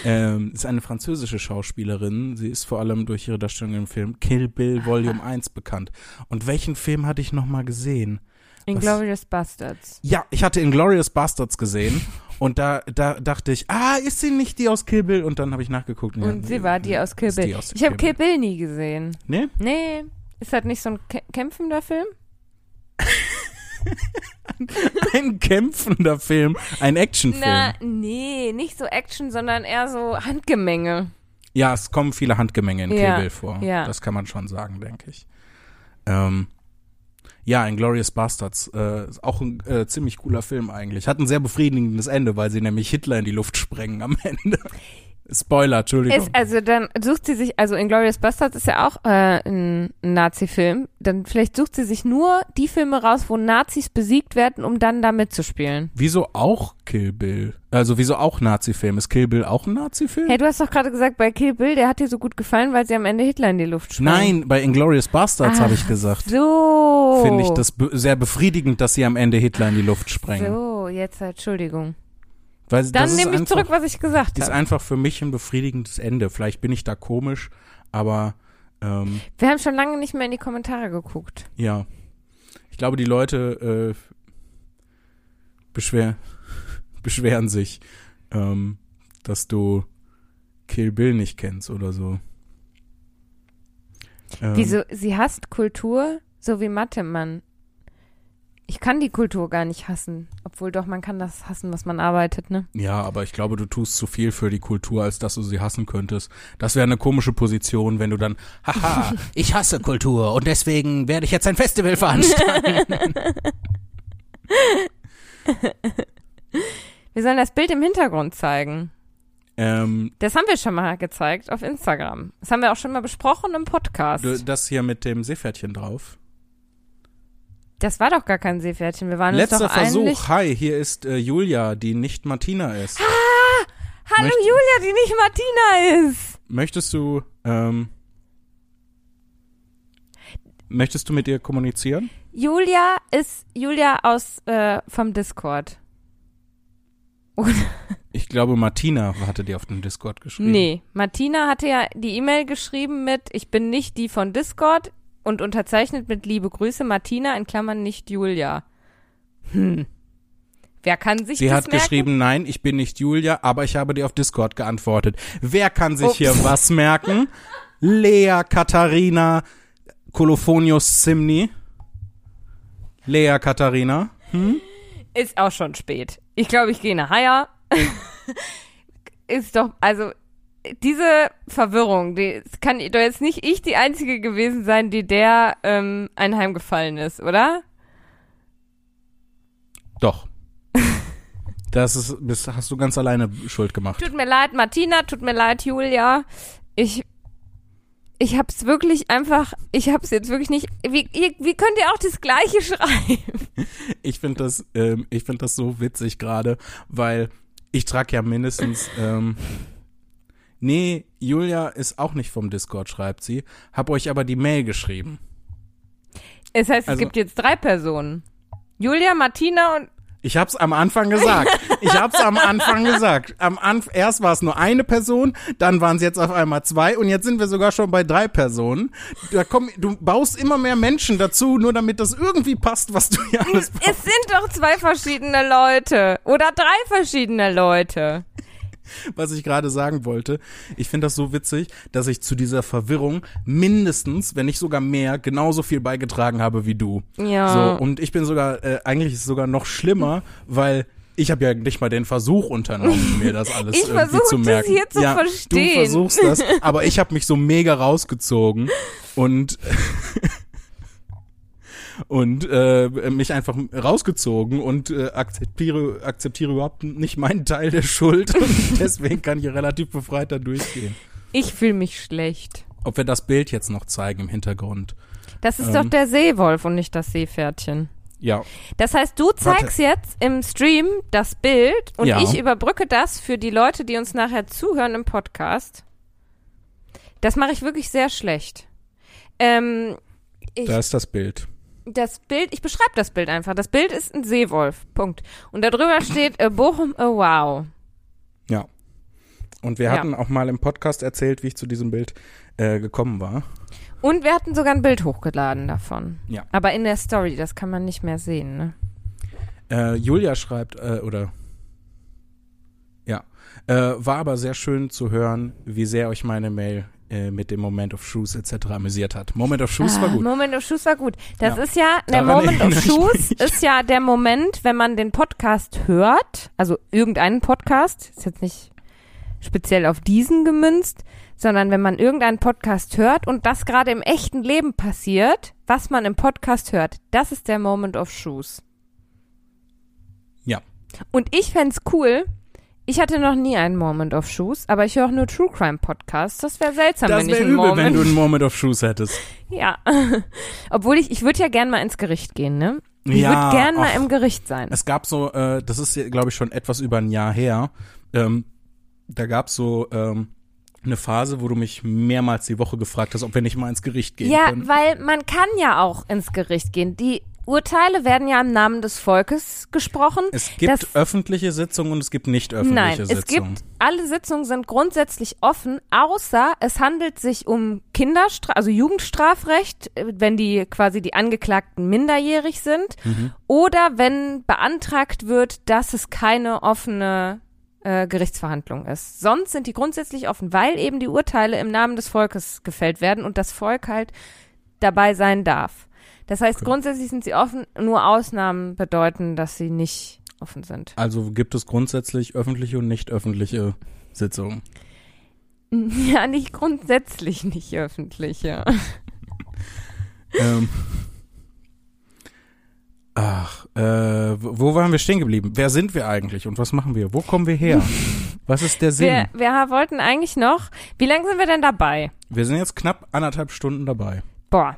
ähm, ist eine französische Schauspielerin. Sie ist vor allem durch ihre Darstellung im Film Kill Bill Volume 1 bekannt. Und welchen Film hatte ich noch mal gesehen? Inglorious Bastards. Ja, ich hatte Inglourious Bastards gesehen und da, da dachte ich, ah, ist sie nicht die aus Kill Bill? Und dann habe ich nachgeguckt. ja, Und sie war die aus Kill Bill. aus Ich habe Kill Kill Bill nie gesehen. Nee? Nee. Ist das nicht so ein Kä- kämpfender Film? Ein kämpfender Film, ein Actionfilm. Na, nee, nicht so Action, sondern eher so Handgemenge. Ja, es kommen viele Handgemenge in Ja, Kill Bill vor. ja. Das kann man schon sagen, denke ich. Ähm, ja, Inglourious Bastards, äh, ist auch ein äh, ziemlich cooler Film eigentlich. Hat ein sehr befriedigendes Ende, weil sie nämlich Hitler in die Luft sprengen am Ende. Spoiler, Entschuldigung. Ist, also dann sucht sie sich, also Inglourious Bastards ist ja auch äh, ein Nazi-Film. Dann vielleicht sucht sie sich nur die Filme raus, wo Nazis besiegt werden, um dann da mitzuspielen. wieso auch Kill Bill? Also wieso auch Nazi-Film? Ist Kill Bill auch ein Nazi-Film? Hey, du hast doch gerade gesagt, bei Kill Bill, der hat dir so gut gefallen, weil sie am Ende Hitler in die Luft sprengen. Nein, bei Inglourious Bastards habe ich gesagt. So. Finde ich das be sehr befriedigend, dass sie am Ende Hitler in die Luft sprengen. So, jetzt halt, Entschuldigung. Weil Dann nehme ich einfach- zurück, was ich gesagt ist habe. einfach für mich ein befriedigendes Ende. Vielleicht bin ich da komisch, aber ähm, Wir haben schon lange nicht mehr in die Kommentare geguckt. ja. Ich glaube, die Leute äh, beschwer beschweren sich, ähm, dass du Kill Bill nicht kennst oder so. Ähm, Wieso? Sie hasst Kultur, so wie Mathe, Mann. Ich kann die Kultur gar nicht hassen. Obwohl doch, man kann das hassen, was man arbeitet, ne? Ja, aber ich glaube, du tust zu viel für die Kultur, als dass du sie hassen könntest. Das wäre eine komische Position, wenn du dann, haha, ich hasse Kultur und deswegen werde ich jetzt ein Festival veranstalten. Wir sollen das Bild im Hintergrund zeigen. ähm, Das haben wir schon mal gezeigt auf Instagram. Das haben wir auch schon mal besprochen im Podcast. das hier mit dem Seepferdchen drauf. Das war doch gar kein Seepferdchen. Wir waren Letzter uns doch eigentlich... Versuch. Hi, hier ist äh, Julia, die nicht Martina ist. Hallo Möcht- Julia, die nicht Martina ist. Möchtest du, ähm, möchtest du mit ihr kommunizieren? Julia ist Julia aus äh, vom Discord. Ich glaube, Martina hatte dir auf dem Discord geschrieben. Nee, Martina hatte ja die E-Mail geschrieben mit Ich bin nicht die von Discord und unterzeichnet mit Liebe Grüße Martina in Klammern nicht Julia. Hm. Wer kann sich Sie das hat merken? geschrieben, nein, ich bin nicht Julia, aber ich habe dir auf Discord geantwortet. Wer kann sich Ups. hier was merken? Lea Katharina Kolophonius Zimni. Lea Katharina. Ist auch schon spät. Ich glaube, ich gehe nach Haier. Ist doch, also, diese Verwirrung, die kann doch jetzt nicht ich die Einzige gewesen sein, die der ähm, einheimgefallen ist, oder? Doch. Das ist, das hast du ganz alleine Schuld gemacht. Tut mir leid, Martina, tut mir leid, Julia. Ich, ich hab's wirklich einfach, ich hab's jetzt wirklich nicht, wie, ihr, wie könnt ihr auch das Gleiche schreiben? Ich finde das, ähm, ich finde das so witzig gerade, weil ich trage ja mindestens, ähm, nee, Julia ist auch nicht vom Discord, schreibt sie, hab euch aber die Mail geschrieben. Es heißt, es Also- gibt jetzt drei Personen. Julia, Martina und Ich hab's am Anfang gesagt. Ich hab's am Anfang gesagt. Am Anf erst war es nur eine Person, dann waren es jetzt auf einmal zwei und jetzt sind wir sogar schon bei drei Personen. Da komm, du baust immer mehr Menschen dazu, nur damit das irgendwie passt, was du hier alles baust. es sind doch zwei verschiedene Leute. Oder drei verschiedene Leute. was ich gerade sagen wollte. Ich finde das so witzig, dass ich zu dieser Verwirrung mindestens, wenn nicht sogar mehr, genauso viel beigetragen habe wie du. Ja. So, und ich bin sogar, äh, eigentlich ist es sogar noch schlimmer, weil ich habe ja nicht mal den Versuch unternommen, mir das alles Ich irgendwie versuch zu das merken. hier zu ja, verstehen. Du versuchst das, aber ich habe mich so mega rausgezogen und und äh, mich einfach rausgezogen und äh, akzeptiere akzeptiere überhaupt nicht meinen Teil der Schuld und deswegen kann ich relativ befreit da durchgehen. Ich fühle mich schlecht. Ob wir das Bild jetzt noch zeigen im Hintergrund. Das ist Ähm. doch der Seewolf und nicht das Seepferdchen. Ja, Das heißt, du zeigst jetzt im Stream das Bild und Ja. ich überbrücke das für die Leute, die uns nachher zuhören im Podcast. Das mache ich wirklich sehr schlecht. Ähm, ich, da ist das Bild. Das Bild, ich beschreibe das Bild einfach. Das Bild ist ein Seewolf. Punkt. Und darüber steht äh, Bochum, äh, wow. Ja. Und wir Ja. hatten auch mal im Podcast erzählt, wie ich zu diesem Bild äh, gekommen war. Und wir hatten sogar ein Bild hochgeladen davon. Ja. Aber in der Story, das kann man nicht mehr sehen, ne? Äh, Julia schreibt, äh, oder ja, äh, war aber sehr schön zu hören, wie sehr euch meine Mail äh, mit dem Moment of Shoes etc. amüsiert hat. Moment of Shoes war Ah, gut. Moment of Shoes war gut. Das Ja. ist ja, der Daran Moment of Shoes ist ja der Moment, wenn man den Podcast hört, also irgendeinen Podcast, ist jetzt nicht speziell auf diesen gemünzt, sondern wenn man irgendeinen Podcast hört und das gerade im echten Leben passiert, was man im Podcast hört, das ist der Moment of Shoes. Ja. Und ich fänd's cool, ich hatte noch nie einen Moment of Shoes, aber ich höre auch nur True Crime Podcasts. Das wäre seltsam, Das wenn ich wäre einen übel, Moment wenn du einen Moment of Shoes hättest. ja. Obwohl ich, ich würde ja gern mal ins Gericht gehen, ne? Ich Ja, würde gern mal im Gericht sein. Es gab so, äh, das ist, glaube ich, schon etwas über ein Jahr her. Ähm, da gab es so ähm, eine Phase, wo du mich mehrmals die Woche gefragt hast, ob wir nicht mal ins Gericht gehen Ja, können. weil man kann ja auch ins Gericht gehen. Die Urteile werden ja im Namen des Volkes gesprochen. Es gibt das- öffentliche Sitzungen und es gibt nicht öffentliche Nein, es Sitzungen. gibt, alle Sitzungen sind grundsätzlich offen, außer es handelt sich um Kinderstra also Jugendstrafrecht, äh, wenn die quasi die Angeklagten minderjährig sind, Mhm. oder wenn beantragt wird, dass es keine offene äh, Gerichtsverhandlung ist. Sonst sind die grundsätzlich offen, weil eben die Urteile im Namen des Volkes gefällt werden und das Volk halt dabei sein darf. Das heißt, Okay. grundsätzlich sind sie offen, nur Ausnahmen bedeuten, dass sie nicht offen sind. Also gibt es grundsätzlich öffentliche und nicht öffentliche Sitzungen. Ja, nicht grundsätzlich nicht öffentliche. ähm, ach, äh, wo wo waren wir stehen geblieben? Wer sind wir eigentlich und was machen wir? Wo kommen wir her? Was ist der Sinn? Wir, wir wollten eigentlich noch, wie lange sind wir denn dabei? Wir sind jetzt knapp anderthalb Stunden dabei. Boah.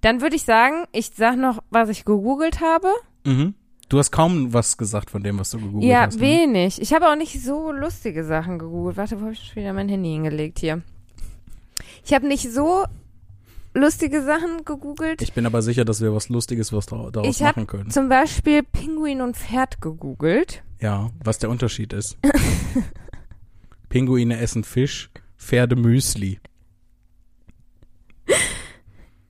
Dann würde ich sagen, ich sag noch, was ich gegoogelt habe. Mhm. Du hast kaum was gesagt von dem, was du gegoogelt ja, hast. ne? wenig. Ich habe auch nicht so lustige Sachen gegoogelt. Warte, wo habe ich schon wieder mein Handy hingelegt hier? Ich habe nicht so lustige Sachen gegoogelt. Ich bin aber sicher, dass wir was Lustiges was dara- daraus Ich machen können. Zum Beispiel Pinguin und Pferd gegoogelt. Ja, was der Unterschied ist. Pinguine essen Fisch, Pferde Müsli.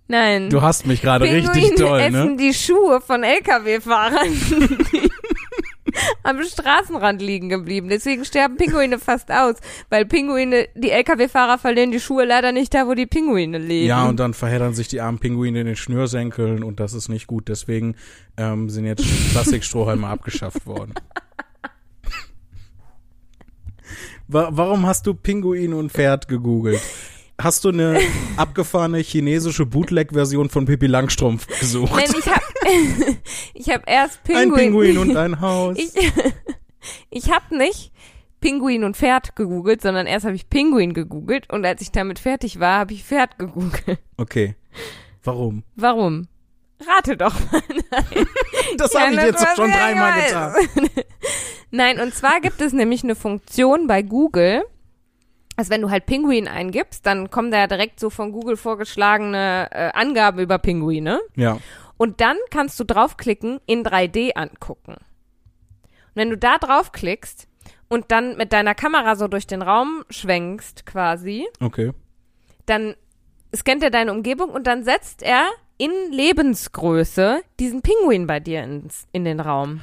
Nein. Du hast mich gerade richtig toll, essen ne? die Schuhe von LKW-Fahrern, am Straßenrand liegen geblieben. Deswegen sterben Pinguine fast aus, weil Pinguine, die LKW-Fahrer verlieren die Schuhe leider nicht da, wo die Pinguine leben. Ja, und dann verheddern sich die armen Pinguine in den Schnürsenkeln und das ist nicht gut. Deswegen ähm, sind jetzt Plastikstrohhalme abgeschafft worden. Wa warum hast du Pinguin und Pferd gegoogelt? Hast du eine abgefahrene chinesische Bootleg-Version von Pippi Langstrumpf gesucht? Nein, ich hab, ich hab erst Pinguin. Ein Pinguin und ein Haus. Ich, ich hab nicht Pinguin und Pferd gegoogelt, sondern erst habe ich Pinguin gegoogelt und als ich damit fertig war, habe ich Pferd gegoogelt. Okay. Warum? Warum? Rate doch mal. Das Ja, habe ich das jetzt schon dreimal getan. Nein, und zwar gibt es nämlich eine Funktion bei Google, Also wenn du halt Pinguin eingibst, dann kommen da ja direkt so von Google vorgeschlagene äh, Angaben über Pinguine. Ja. Und dann kannst du draufklicken, in 3D angucken. Und wenn du da draufklickst und dann mit deiner Kamera so durch den Raum schwenkst quasi, Okay. dann scannt er deine Umgebung und dann setzt er in Lebensgröße diesen Pinguin bei dir ins, in den Raum.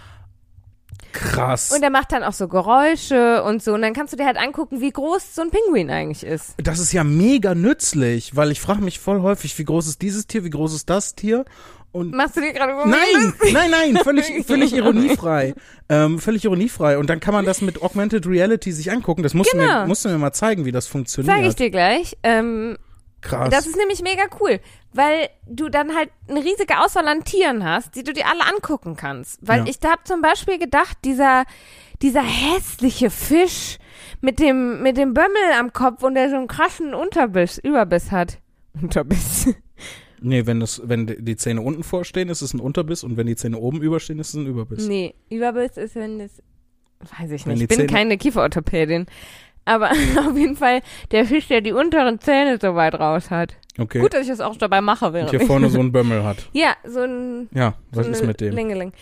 Krass. Und er macht dann auch so Geräusche und so. Und dann kannst du dir halt angucken, wie groß so ein Pinguin eigentlich ist. Das ist ja mega nützlich, weil ich frage mich voll häufig, wie groß ist dieses Tier, wie groß ist das Tier? Und Machst du dir gerade nein, nein, nein, völlig, völlig ironiefrei. Ähm, völlig ironiefrei. Und dann kann man das mit Augmented Reality sich angucken. Das musst, du, Genau. mir, musst du mir mal zeigen, wie das funktioniert. Sag ich dir gleich. Ähm, Krass. Das ist nämlich mega cool, weil du dann halt eine riesige Auswahl an Tieren hast, die du dir alle angucken kannst. Weil Ja. ich da hab zum Beispiel gedacht, dieser, dieser hässliche Fisch mit dem, mit dem Bömmel am Kopf und der so einen krassen Unterbiss, Überbiss hat. Unterbiss. nee, wenn, das, wenn die Zähne unten vorstehen, ist es ein Unterbiss und wenn die Zähne oben überstehen, ist es ein Überbiss. nee, Überbiss ist, wenn das, weiß ich nicht, ich bin Zähne- keine Kieferorthopädin. Aber auf jeden Fall der Fisch, der die unteren Zähne so weit raus hat. Okay. Gut, dass ich das auch dabei mache, während und hier vorne so ein Bömmel hat. Ja, so ein Ja, was so ist mit dem? Lingeling.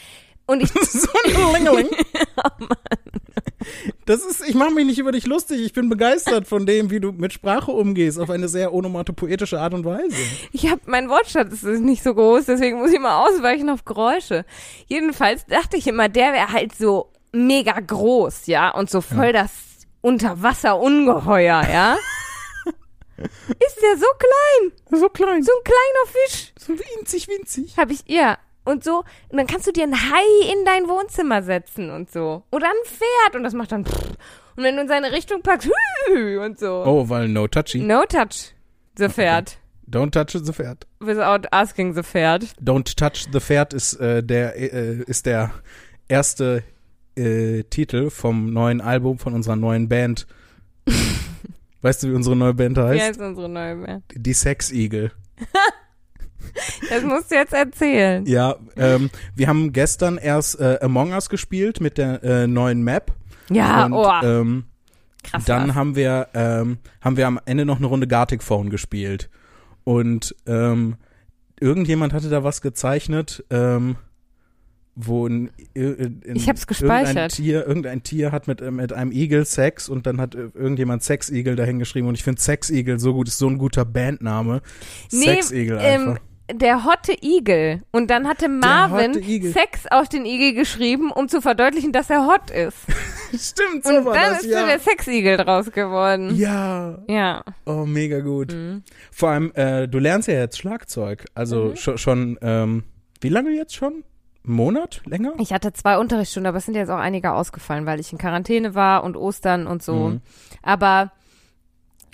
Und ich so ein Lingeling. Das ist, ich mache mich nicht über dich lustig. Ich bin begeistert von dem, wie du mit Sprache umgehst, auf eine sehr onomatopoetische Art und Weise. Ich habe mein Wortschatz ist nicht so groß, deswegen muss ich mal ausweichen auf Geräusche. Jedenfalls dachte ich immer, der wäre halt so mega groß, ja, und so voll das Unterwasserungeheuer, ja. ist der so klein, So klein, so ein kleiner Fisch. so winzig, winzig. Hab ich, ja. Und so, und dann kannst du dir ein Hai in dein Wohnzimmer setzen und so. Oder ein Pferd und das macht dann pff. Und wenn du in seine Richtung packst, und so. Oh, weil no touchy. No touch the Pferd. Don't touch the Pferd. Without asking the Pferd. Don't touch the Pferd ist äh, der äh, ist der erste äh, Titel vom neuen Album von unserer neuen Band. weißt du, wie unsere neue Band Wie heißt? heißt unsere neue Band? Die Sex Eagle. Das musst du jetzt erzählen. Ja, ähm, wir haben gestern erst äh, Among Us gespielt mit der äh, neuen Map. Ja, und oh, ähm, krass. dann haben wir ähm, haben wir am Ende noch eine Runde Gartic Phone gespielt und ähm, irgendjemand hatte da was gezeichnet, ähm, wo ein, in, in Ich hab's Irgendein gespeichert. Tier, irgendein Tier hat mit, äh, mit einem Igel Sex und dann hat äh, irgendjemand Sex Igel dahin geschrieben und ich finde Sex Igel so gut, ist so ein guter Bandname. Nee, Sex Igel ähm, einfach. der hotte Igel. Und dann hatte Marvin. Sex auf den Igel geschrieben, um zu verdeutlichen, dass er hot ist. Stimmt, Und so war dann das, ist ja. der Sexigel draus geworden. ja, Ja. oh, mega gut. Mhm. Vor allem, äh, du lernst ja jetzt Schlagzeug. Also Mhm. schon, schon ähm, wie lange jetzt schon? Monat? Länger? Ich hatte zwei Unterrichtsstunden, aber es sind jetzt auch einige ausgefallen, weil ich in Quarantäne war und Ostern und so. Mhm. Aber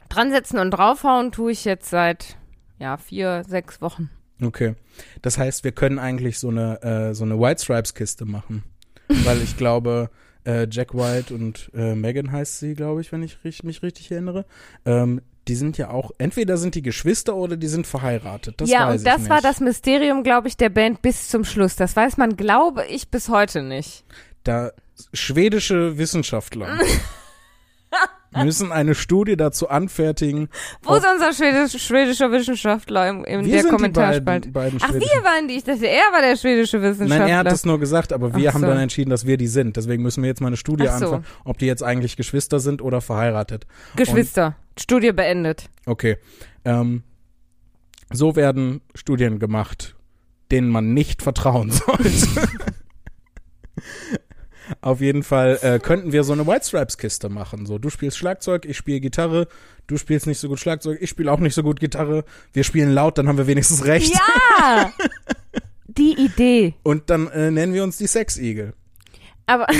dran setzen und draufhauen tue ich jetzt seit ja vier, sechs Wochen. Okay. Das heißt, wir können eigentlich so eine, äh, so eine White Stripes Kiste machen. Weil ich glaube, äh, Jack White und äh, Megan heißt sie, glaube ich, wenn ich mich richtig erinnere. Ähm, die sind ja auch, entweder sind die Geschwister oder die sind verheiratet. Das ja, und das war das Mysterium, glaube ich, der Band bis zum Schluss. Das weiß man, glaube ich, bis heute nicht. Da schwedische Wissenschaftler müssen eine Studie dazu anfertigen. Wo ist unser schwedisch, schwedischer Wissenschaftler im, in wir der sind die Kommentarspalte? beiden, beiden Ach, wir waren die. Ich dachte, er war der schwedische Wissenschaftler. Nein, er hat das nur gesagt, aber wir Ach haben so. dann entschieden, dass wir die sind. Deswegen müssen wir jetzt mal eine Studie Ach so. anfangen, ob die jetzt eigentlich Geschwister sind oder verheiratet. Geschwister. Studie beendet. Okay. Ähm, so werden Studien gemacht, denen man nicht vertrauen sollte. Auf jeden Fall äh, könnten wir so eine White Stripes Kiste machen. So, du spielst Schlagzeug, ich spiele Gitarre, du spielst nicht so gut Schlagzeug, ich spiele auch nicht so gut Gitarre. Wir spielen laut, dann haben wir wenigstens recht. Ja! die Idee. Und dann äh, nennen wir uns die Sex Eagle. Aber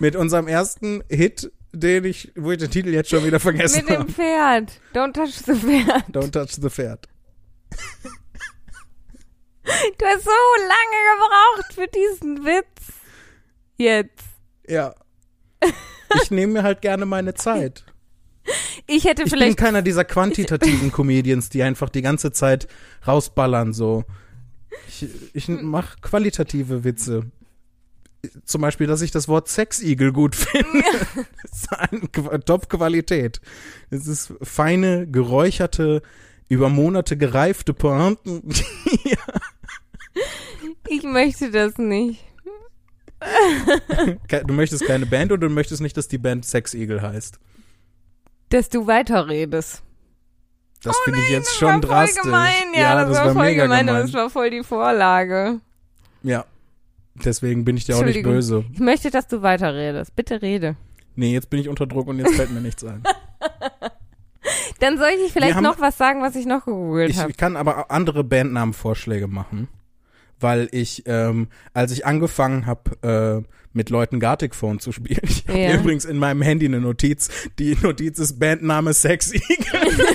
Mit unserem ersten Hit, den ich, wo ich den Titel jetzt schon wieder vergessen mit dem habe. Pferd. Don't touch the Pferd. Don't touch the Pferd. Du hast so lange gebraucht für diesen Witz. Jetzt. Ja. Ich nehme mir halt gerne meine Zeit. Ich hätte Ich bin vielleicht. keiner dieser quantitativen Comedians, die einfach die ganze Zeit rausballern so. Ich, ich mach qualitative Witze. zum Beispiel, dass ich das Wort Sexigel gut finde. Das ist eine Top-Qualität. Es ist feine, geräucherte, über Monate gereifte Pointen. Ich möchte das nicht. du möchtest keine Band oder du möchtest nicht, dass die Band Sexigel heißt? Dass du weiterredest. Das finde ich jetzt das schon war drastisch. Voll gemein, ja, das, war, voll mega gemein, aber gemein. das war voll die Vorlage. Ja. Deswegen bin ich dir auch nicht böse. Ich möchte, dass du weiterredest. Bitte rede. Nee, jetzt bin ich unter Druck und jetzt fällt mir nichts ein. Dann soll ich vielleicht haben- noch was sagen, was ich noch gegoogelt Ich habe. kann aber andere Bandnamenvorschläge machen, weil ich, ähm, als ich angefangen habe, äh, mit Leuten Gartic Phone zu spielen, ich habe Ja. übrigens in meinem Handy eine Notiz, die Notiz ist Bandname Sex Eagle.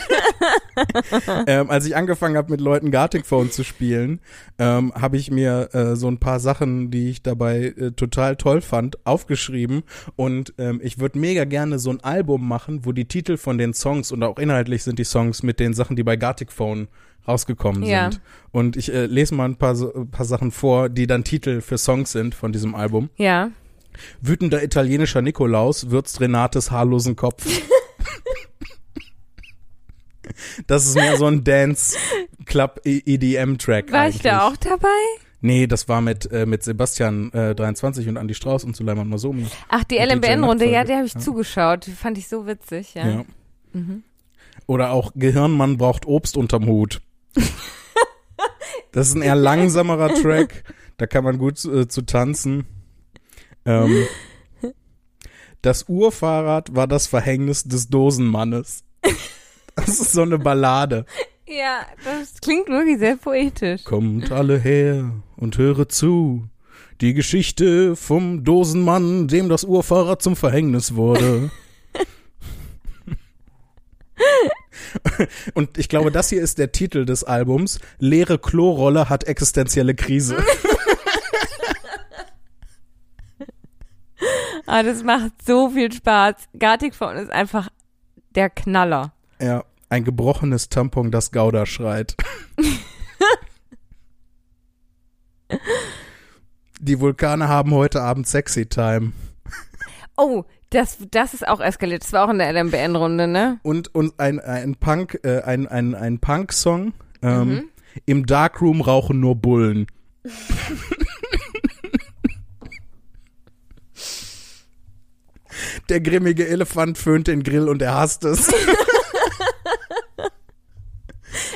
ähm, als ich angefangen habe, mit Leuten Gartic Phone zu spielen, ähm, habe ich mir äh, so ein paar Sachen, die ich dabei äh, total toll fand, aufgeschrieben und ähm, ich würde mega gerne so ein Album machen, wo die Titel von den Songs und auch inhaltlich sind die Songs mit den Sachen, die bei Gartic Phone rausgekommen Ja. sind. Und ich äh, lese mal ein paar, paar Sachen vor, die dann Titel für Songs sind von diesem Album. Ja. Wütender italienischer Nikolaus würzt Renates haarlosen Kopf. das ist mehr so ein Dance Club EDM Track War eigentlich. ich da auch dabei? Nee, das war mit äh, mit Sebastian äh, 23 und Andy Strauß und Suleiman Masomi. Ach, die LMBN-Runde, ja, die habe ich Ja. zugeschaut. Die fand ich so witzig, ja. Ja. Mhm. Oder auch Gehirnmann braucht Obst unterm Hut. das ist ein eher langsamerer Track. Da kann man gut äh, zu tanzen. Ähm, das Urfahrrad war das Verhängnis des Dosenmannes. Das ist so eine Ballade. Ja, das klingt wirklich sehr poetisch. Kommt alle her und höre zu. Die Geschichte vom Dosenmann, dem das Urfahrrad zum Verhängnis wurde. Und ich glaube, das hier ist der Titel des Albums. Leere Klorolle hat existenzielle Krise. Ah, das macht so viel Spaß. Gartic Phone ist einfach der Knaller. Ja, ein gebrochenes Tampon, das Gouda schreit. Die Vulkane haben heute Abend Sexy Time. Oh, das, das ist auch eskaliert. Das war auch in der LMBN-Runde, ne? und, und ein, ein Punk, äh, ein, ein, ein Punk-Song. Ähm, Mhm. Im Darkroom rauchen nur Bullen. Der grimmige Elefant föhnt den Grill und er hasst es.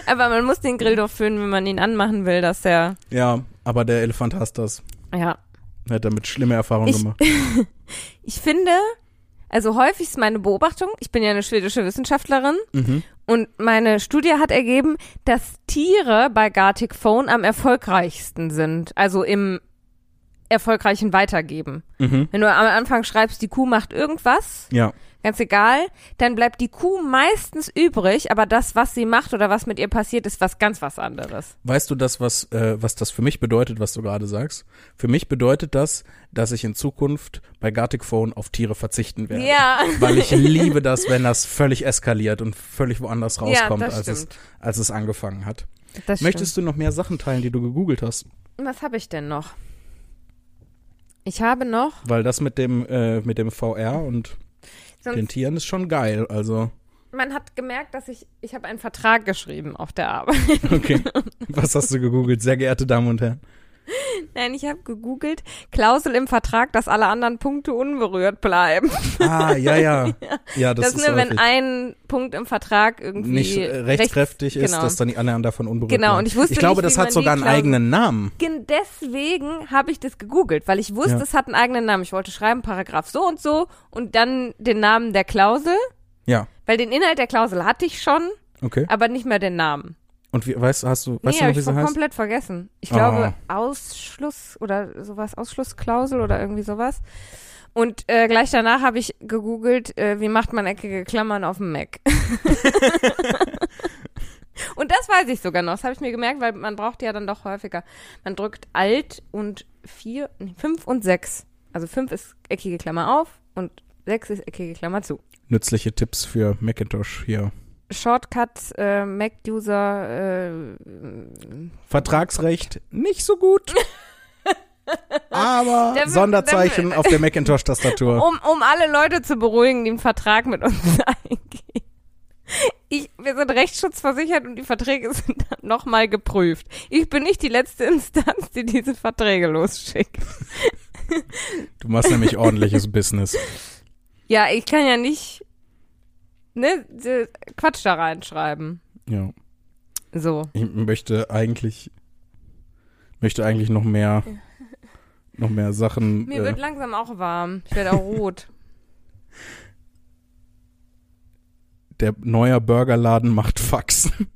Aber man muss den Grill doch föhnen, wenn man ihn anmachen will, dass der, Ja, aber der Elefant hasst das. ja. Er hat damit schlimme Erfahrungen Ich- gemacht. Ich finde, also häufig ist meine Beobachtung, ich bin ja eine schwedische Wissenschaftlerin Mhm. und meine Studie hat ergeben, dass Tiere bei Gartic Phone am erfolgreichsten sind. Also im erfolgreichen Weitergeben. Mhm. Wenn du am Anfang schreibst, die Kuh macht irgendwas, Ja. ganz egal, dann bleibt die Kuh meistens übrig, aber das, was sie macht oder was mit ihr passiert, ist was ganz was anderes. Weißt du das, was, äh, was das für mich bedeutet, was du gerade sagst? Für mich bedeutet das, dass ich in Zukunft bei Gartic Phone auf Tiere verzichten werde. Ja. Weil ich liebe das, wenn das völlig eskaliert und völlig woanders Ja, rauskommt, das als, es, stimmt. als es angefangen hat. Das Möchtest du noch mehr Sachen teilen, die du gegoogelt hast? stimmt. Was habe ich denn noch? Ich habe noch Weil das mit dem, äh, mit dem VR und sonst den Tieren ist schon geil. Also, Man hat gemerkt, dass ich, ich habe einen Vertrag geschrieben auf der Arbeit. okay. Was hast du gegoogelt, sehr geehrte Damen und Herren? Nein, ich habe gegoogelt, Klausel im Vertrag, dass alle anderen Punkte unberührt bleiben. Ah, ja, ja. Ja, das, Das, ist nur, wenn ein Punkt im Vertrag irgendwie nicht äh, rechtskräftig rechts- ist, genau. dass dann die anderen davon unberührt Genau, bleiben. und ich wusste Ich glaube, nicht, das hat sogar einen Klausel- eigenen Namen. Gen- Deswegen habe ich das gegoogelt, weil ich wusste, Ja. es hat einen eigenen Namen. Ich wollte schreiben, Paragraph so und so und dann den Namen der Klausel, Ja, weil den Inhalt der Klausel hatte ich schon, okay. aber nicht mehr den Namen. Und wie, weißt, hast du, weißt nee, du noch, wie ich sie heißt? komplett vergessen. Ich glaube, Ausschluss oder sowas, Ausschlussklausel oder irgendwie sowas. Und äh, gleich danach habe ich gegoogelt, äh, wie macht man eckige Klammern auf dem Mac. und das weiß ich sogar noch. Das habe ich mir gemerkt, weil man braucht ja dann doch häufiger. Man drückt Alt und vier, nee, fünf und sechs. Also fünf ist eckige Klammer auf und sechs ist eckige Klammer zu. Nützliche Tipps für Macintosh hier. Shortcut, äh, Mac-User, äh, Vertragsrecht nicht so gut. Aber Der Sonderzeichen der auf der Macintosh-Tastatur. Um, um alle Leute zu beruhigen, die einen Vertrag mit uns eingehen. Ich, wir sind rechtsschutzversichert und die Verträge sind dann nochmal geprüft. Ich bin nicht die letzte Instanz, die diese Verträge losschickt. Du machst nämlich ordentliches Business. Ja, ich kann ja nicht ne, Quatsch da reinschreiben. Ja. So. Ich möchte eigentlich, möchte eigentlich noch mehr, noch mehr Sachen. Mir äh, wird langsam auch warm. Ich werde auch rot. der neue Burgerladen macht Faxen.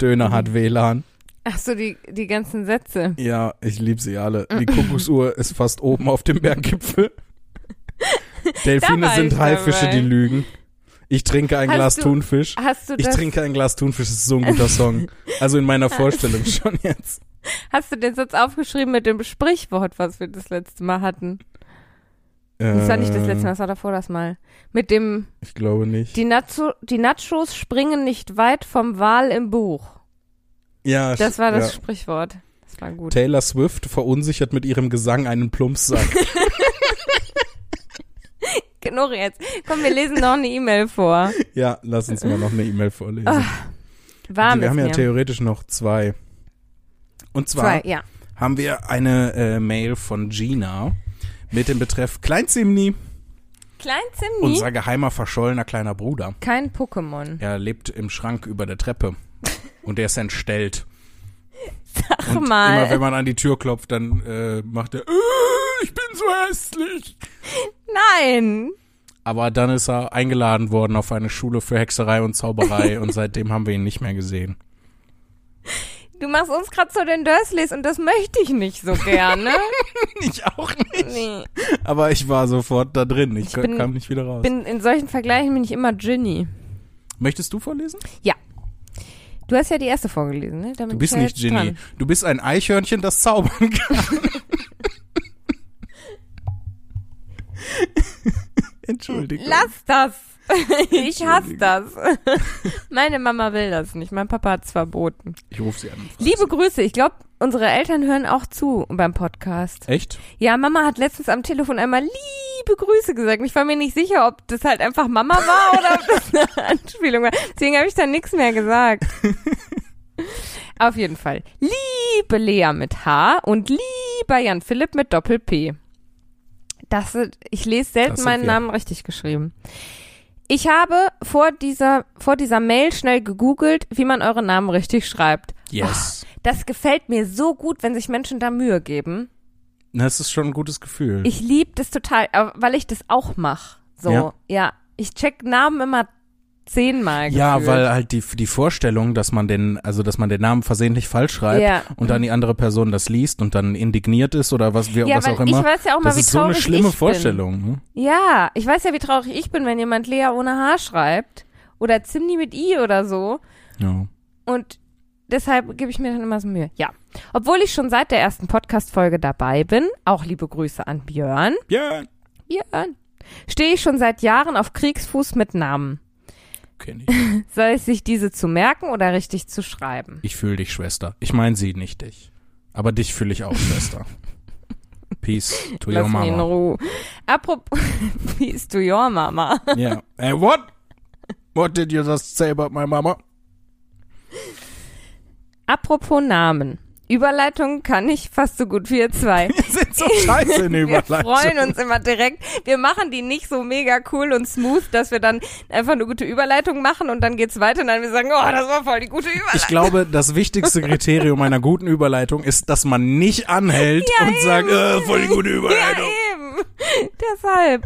Döner Mhm. hat WLAN. Ach so, die, die ganzen Sätze. Ja, ich liebe sie alle. Die Kuckucksuhr ist fast oben auf dem Berggipfel. Delfine sind Haifische, dabei. die lügen. Ich trinke ein Hast Glas du- Thunfisch. Hast du Ich das, trinke ein Glas Thunfisch, das ist so ein guter Song. Also in meiner Vorstellung schon jetzt. hast du den Satz aufgeschrieben mit dem Sprichwort, was wir das letzte Mal hatten? Äh, Das war nicht das letzte Mal, das war davor das Mal. Mit dem, Ich glaube nicht. die, Nacho, die Nachos springen nicht weit vom Wal im Buch. ja, Das war das ja. Sprichwort. Das war gut. Taylor Swift verunsichert mit ihrem Gesang einen Plumpsack. Genug jetzt. Komm, wir lesen noch eine E-Mail vor. ja, lass uns mal noch eine E-Mail vorlesen. Ah, Warm wir ist haben ja mir. theoretisch noch zwei. Und zwar Zwei, ja. haben wir eine äh, Mail von Gina mit dem Betreff Kleinzimni, Klein Zimni, unser geheimer verschollener kleiner Bruder. kein Pokémon. Er lebt im Schrank über der Treppe und der ist entstellt. Sag Und mal. immer wenn man an die Tür klopft, dann äh, macht er, ich bin so hässlich. Nein. Aber dann ist er eingeladen worden auf eine Schule für Hexerei und Zauberei und seitdem haben wir ihn nicht mehr gesehen. Du machst uns gerade zu den Dursleys und das möchte ich nicht so gerne. Ich auch nicht. nee. Aber ich war sofort da drin. Ich, Ich bin- kam nicht wieder raus. Bin, in solchen Vergleichen bin ich immer Ginny. Möchtest du vorlesen? Du hast ja die erste vorgelesen, ne? Damit Du bist nicht ja Ginny. dran. Du bist ein Eichhörnchen, das zaubern kann. Entschuldigung. Lass das. ich hasse das. Meine Mama will das nicht. Mein Papa hat es verboten. Ich rufe sie an. Liebe. Grüße. Ich glaube, unsere Eltern hören auch zu beim Podcast. Echt? Ja, Mama hat letztens am Telefon einmal liebe Grüße gesagt. Ich war mir nicht sicher, ob das halt einfach Mama war oder ob das eine Anspielung war. Deswegen habe ich dann nichts mehr gesagt. Auf jeden Fall. Liebe Lea mit H und lieber Jan Philipp mit Doppel-P. Das ich lese selten meinen wir. Namen richtig geschrieben. Ich habe vor dieser, vor dieser Mail schnell gegoogelt, wie man eure Namen richtig schreibt. Yes. Das gefällt mir so gut, wenn sich Menschen da Mühe geben. Das ist schon ein gutes Gefühl. Ich liebe das total, aber weil ich das auch mache. So, ja. Ja. Ich check Namen immer zehnmal. ja, gefühlt. weil halt die, die Vorstellung, dass man den, also dass man den Namen versehentlich falsch schreibt Ja. und dann die andere Person das liest und dann indigniert ist oder was, wie, ja, was auch immer. ich weiß ja auch mal, das wie ist so eine schlimme Vorstellung. Ne? Ja, ich weiß ja, wie traurig ich bin, wenn jemand Lea ohne H schreibt oder Zimni mit I oder so. Ja. Und deshalb gebe ich mir dann immer so Mühe. Ja. Obwohl ich schon seit der ersten Podcast-Folge dabei bin, auch liebe Grüße an Björn. Ja, Björn. Stehe ich schon seit Jahren auf Kriegsfuß mit Namen. Kenn ich. Soll es sich diese zu merken oder richtig zu schreiben? Ich fühle dich, Schwester. Ich meine sie, nicht dich. Aber dich fühle ich auch, Schwester. Peace to your Lass mich in mama. Ruhe. Apropos, peace to your Mama. Yeah. Hey, what? What did you just say about my mama? Apropos Namen. Überleitung kann ich fast so gut wie ihr zwei. Wir sind so scheiße in Wir Überleitung. freuen uns immer direkt. Wir machen die nicht so mega cool und smooth, dass wir dann einfach eine gute Überleitung machen und dann geht's weiter und dann wir sagen, oh, das war voll die gute Überleitung. Ich glaube, das wichtigste Kriterium einer guten Überleitung ist, dass man nicht anhält Ja, und sagt, eben. äh, voll die gute ja, Überleitung. eben. Deshalb.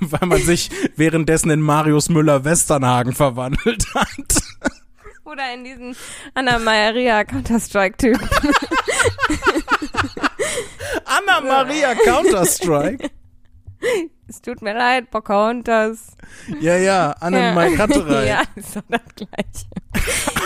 Weil man sich währenddessen in Marius Müller-Westernhagen verwandelt hat. Oder in diesen Anna Maria Counter-Strike-Typ. Anna Maria Counter-Strike. Es tut mir leid, Pocahontas. Ja, ja, Anna. Maria Katterei. ja, ist doch das Gleiche.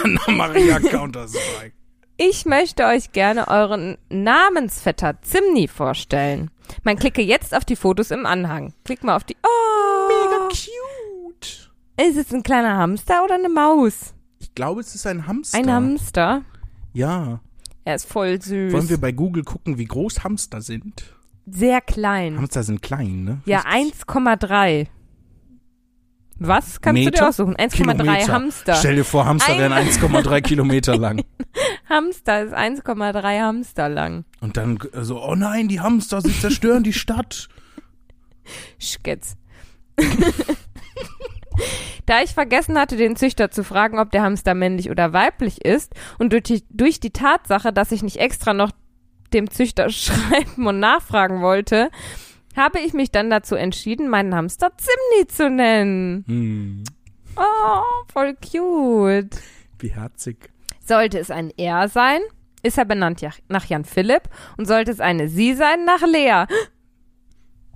Anna Maria Counter-Strike. Ich möchte euch gerne euren Namensvetter Zimni vorstellen. Man klicke jetzt auf die Fotos im Anhang. Klick mal auf die. Oh, Mega cute. Ist es ein kleiner Hamster oder eine Maus? Ich glaube, es ist ein Hamster. Ein Hamster. Ja. Er ist voll süß. Wollen wir bei Google gucken, wie groß Hamster sind? Sehr klein. Hamster sind klein, ne? ja, Richtig. 1,3. Was kannst du dir Meter? aussuchen? 1,3 Kilometer. Hamster. Stell dir vor, Hamster wären 1,3 Kilometer lang. Hamster ist 1,3 Hamster lang. Und dann so, oh nein, die Hamster, sie zerstören die Stadt. Schgetz. Da ich vergessen hatte, den Züchter zu fragen, ob der Hamster männlich oder weiblich ist und durch die, durch die Tatsache, dass ich nicht extra noch dem Züchter schreiben und nachfragen wollte, habe ich mich dann dazu entschieden, meinen Hamster Zimni zu nennen. Hm, Oh, voll cute. wie herzig. Sollte es ein Er sein, ist er benannt nach Jan Philipp und sollte es eine Sie sein, nach Lea.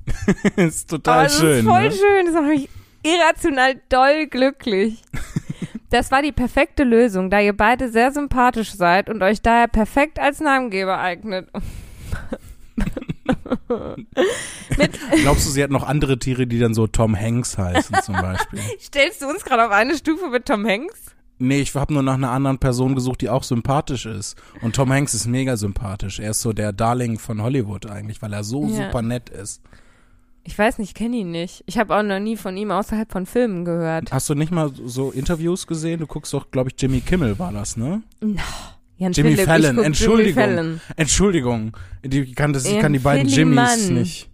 ist total Aber das schön. ist voll ne? schön. Das macht mich irrational doll glücklich. Das war die perfekte Lösung, da ihr beide sehr sympathisch seid und euch daher perfekt als Namengeber eignet. Glaubst du, sie hat noch andere Tiere, die dann so Tom Hanks heißen zum Beispiel? Stellst du uns gerade auf eine Stufe mit Tom Hanks? Nee, ich habe nur nach einer anderen Person gesucht, die auch sympathisch ist. Und Tom Hanks ist mega sympathisch. Er ist so der Darling von Hollywood eigentlich, weil er so Ja. super nett ist. Ich weiß nicht, ich kenne ihn nicht. Ich habe auch noch nie von ihm außerhalb von Filmen gehört. Hast du nicht mal so Interviews gesehen? Du guckst doch, glaube ich, Jimmy Kimmel war das, ne? Jan Jimmy Philipp, Fallon, Entschuldigung. Jimmy Fallon. Entschuldigung, die kann, das, ich kann die beiden Jimmys nicht.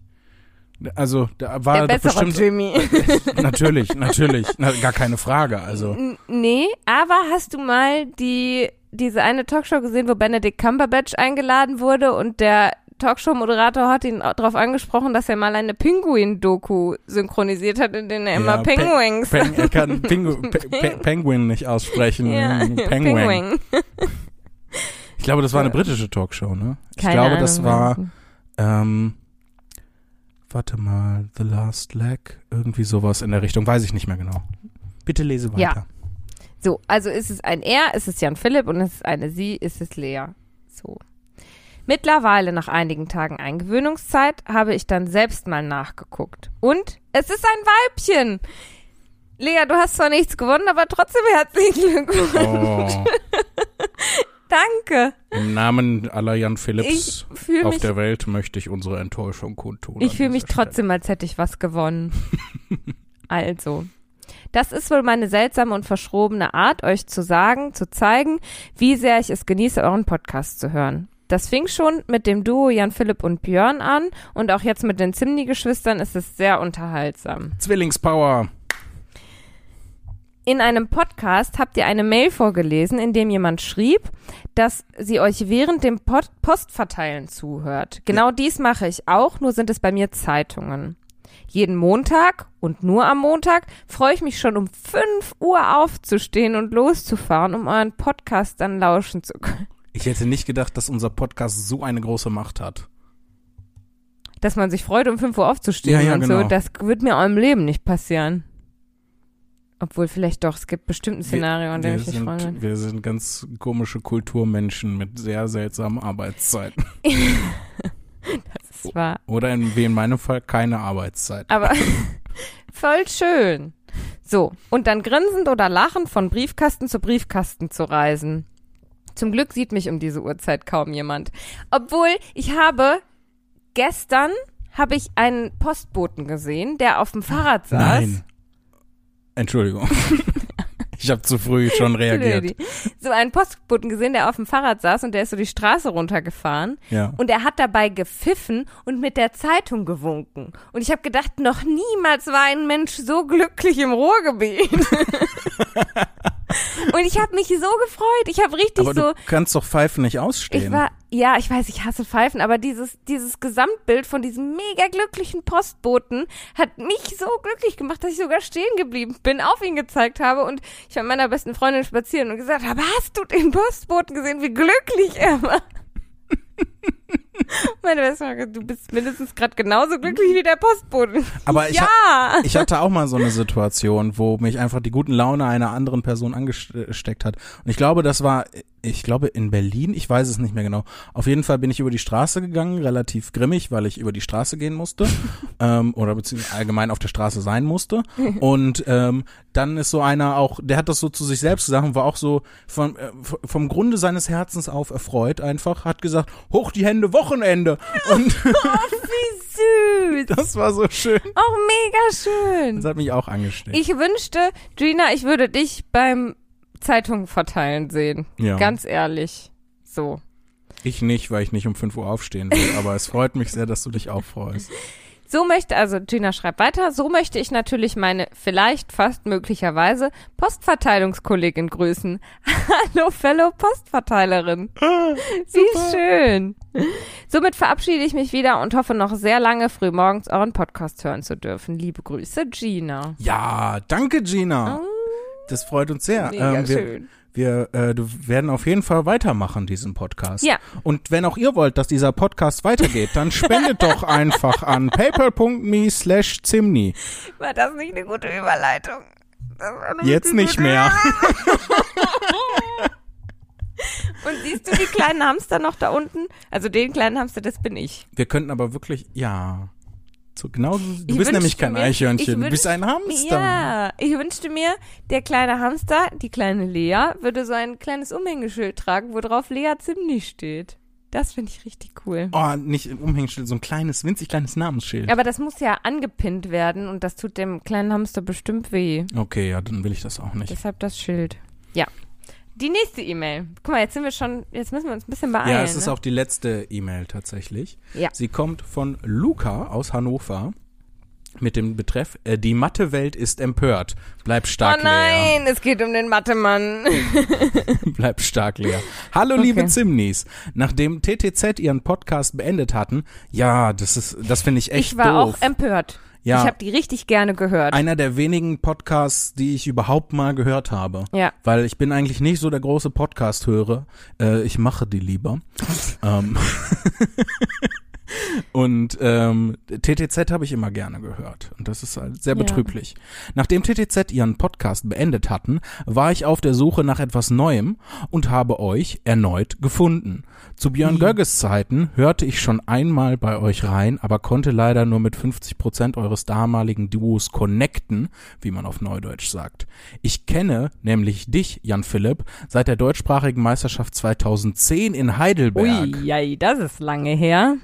Also, da Der war doch bessere bestimmt Jimmy. natürlich, natürlich, na, gar keine Frage. Also Nee, aber hast du mal die diese eine Talkshow gesehen, wo Benedict Cumberbatch eingeladen wurde und der Talkshow-Moderator hat ihn darauf angesprochen, dass er mal eine Pinguin-Doku synchronisiert hat, in denen er immer Ja, Penguins Peng, er kann Pingu, Pe, Pe, Penguin nicht aussprechen. ja, Penguin. Penguin. Ich glaube, das war eine britische Talkshow, ne? Ich Keine glaube, Ahnung. das war, ähm, warte mal, The Last Leg, irgendwie sowas in der Richtung, weiß ich nicht mehr genau. Bitte lese weiter. Ja. So, also ist es ein Er, ist es Jan Philipp und ist es eine Sie, ist es Lea. So. Mittlerweile, nach einigen Tagen Eingewöhnungszeit, habe ich dann selbst mal nachgeguckt. Und es ist ein Weibchen. Lea, du hast zwar nichts gewonnen, aber trotzdem herzlichen Glückwunsch. Oh, Danke. Im Namen aller Jan fühle auf der Welt möchte ich unsere Enttäuschung kundtun. ich fühle mich Stelle. trotzdem, als hätte ich was gewonnen. also. Das ist wohl meine seltsame und verschrobene Art, euch zu sagen, zu zeigen, wie sehr ich es genieße, euren Podcast zu hören. Das fing schon mit dem Duo Jan Philipp und Björn an und auch jetzt mit den Zimni-Geschwistern ist es sehr unterhaltsam. Zwillingspower. In einem Podcast habt ihr eine Mail vorgelesen, in dem jemand schrieb, dass sie euch während dem Pod Postverteilen zuhört. Genau dies mache ich auch, nur sind es bei mir Zeitungen. Jeden Montag und nur am Montag freue ich mich schon um 5 Uhr aufzustehen und loszufahren, um euren Podcast dann lauschen zu können. Ich hätte nicht gedacht, dass unser Podcast so eine große Macht hat. Dass man sich freut, um 5 Uhr aufzustehen Ja, ja, und genau. so, das wird mir auch im Leben nicht passieren. Obwohl vielleicht doch, es gibt bestimmt ein Szenario, an dem wir, ich mich freuen würde. sind, wir sind ganz komische Kulturmenschen mit sehr seltsamen Arbeitszeiten. Das war Oder in, wie in meinem Fall keine Arbeitszeit. Aber voll schön. So, und dann grinsend oder lachend von Briefkasten zu Briefkasten zu reisen. Zum Glück sieht mich um diese Uhrzeit kaum jemand. Obwohl, ich habe gestern habe ich einen Postboten gesehen, der auf dem Fahrrad saß. Nein. Entschuldigung. ich habe zu früh schon reagiert. So einen Postboten gesehen, der auf dem Fahrrad saß und der ist so die Straße runtergefahren Ja. und er hat dabei gepfiffen und mit der Zeitung gewunken. Und ich habe gedacht, noch niemals war ein Mensch so glücklich im Ruhrgebiet. und ich habe mich so gefreut. Ich habe richtig Aber so du kannst doch Pfeifen nicht ausstehen. ich war, ja, ich weiß, ich hasse Pfeifen, aber dieses, dieses Gesamtbild von diesem mega glücklichen Postboten hat mich so glücklich gemacht, dass ich sogar stehen geblieben bin, auf ihn gezeigt habe und ich war mit meiner besten Freundin spazieren und gesagt habe, hast du den Postboten gesehen, wie glücklich er war? Meine beste Frage, du bist mindestens gerade genauso glücklich wie der Postbote. Aber ich, ja! ich hatte auch mal so eine Situation, wo mich einfach die guten Laune einer anderen Person angesteckt hat. Und ich glaube, das war ich glaube in Berlin, ich weiß es nicht mehr genau. Auf jeden Fall bin ich über die Straße gegangen, relativ grimmig, weil ich über die Straße gehen musste ähm, oder beziehungsweise allgemein auf der Straße sein musste. Und ähm, dann ist so einer auch, der hat das so zu sich selbst gesagt und war auch so vom, äh, vom Grunde seines Herzens auf erfreut einfach, hat gesagt, hoch die Hände, Wochenende. Und Wie süß. das war so schön. Auch mega schön. Das hat mich auch angesteckt. Ich wünschte, Gina, ich würde dich beim Zeitungen verteilen sehen. Ja. Ganz ehrlich. So. Ich nicht, weil ich nicht um 5 Uhr aufstehen will, aber es freut mich sehr, dass du dich auch freust. So möchte, also Gina schreibt weiter, so möchte ich natürlich meine vielleicht fast möglicherweise Postverteilungskollegin grüßen. Hallo, Fellow Postverteilerin. Wie schön. Somit verabschiede ich mich wieder und hoffe noch sehr lange frühmorgens euren Podcast hören zu dürfen. Liebe Grüße, Gina. Ja, danke Gina. Oh, Das freut uns sehr. mega Ähm, wir, schön. wir äh, werden auf jeden Fall weitermachen, diesen Podcast. Ja. Und wenn auch ihr wollt, dass dieser Podcast weitergeht, dann spendet doch einfach an paypal.me slash Zimni. War das nicht eine gute Überleitung? Eine Jetzt nicht gute- mehr. Und siehst du die kleinen Hamster noch da unten? Also den kleinen Hamster, das bin ich. Wir könnten aber wirklich, ja. So genau, du Ich bist nämlich kein mir- Eichhörnchen, ich du bist ein Hamster. Ja, ich wünschte mir, der kleine Hamster, die kleine Lea, würde so ein kleines Umhängeschild tragen, wo drauf Lea Zimni steht. Das finde ich richtig cool. Oh, nicht im Umhängeschild, so ein kleines, winzig kleines Namensschild. Aber das muss ja angepinnt werden und das tut dem kleinen Hamster bestimmt weh. Okay, ja, dann will ich das auch nicht. Deshalb das Schild. Ja. Die nächste E-Mail. Guck mal, jetzt sind wir schon, jetzt müssen wir uns ein bisschen beeilen. Ja, es ist ne? auch die letzte E-Mail tatsächlich. Ja. Sie kommt von Luca aus Hannover mit dem Betreff äh, Die Mathewelt ist empört. Bleib stark, Oh nein, es geht um den Mathe-Mann. Bleib stark, Lea. Hallo, Okay. liebe Zimnis. Nachdem TTZ ihren Podcast beendet hatten, ja, das ist, das finde ich echt ich war doof. auch empört. Ja. Ich habe die richtig gerne gehört. Einer der wenigen Podcasts, die ich überhaupt mal gehört habe. ja. Weil ich bin eigentlich nicht so der große Podcast-Hörer. Äh, ich mache die lieber. ähm. Und ähm, TTZ habe ich immer gerne gehört. Und das ist halt sehr Ja. betrüblich. Nachdem TTZ ihren Podcast beendet hatten, war ich auf der Suche nach etwas Neuem und habe euch erneut gefunden. Zu Björn Gögges Zeiten hörte ich schon einmal bei euch rein, aber konnte leider nur mit 50 Prozent eures damaligen Duos connecten, wie man auf Neudeutsch sagt. Ich kenne nämlich dich, Jan Philipp, seit der deutschsprachigen Meisterschaft 2010 in Heidelberg. Ui, jei, das ist lange her.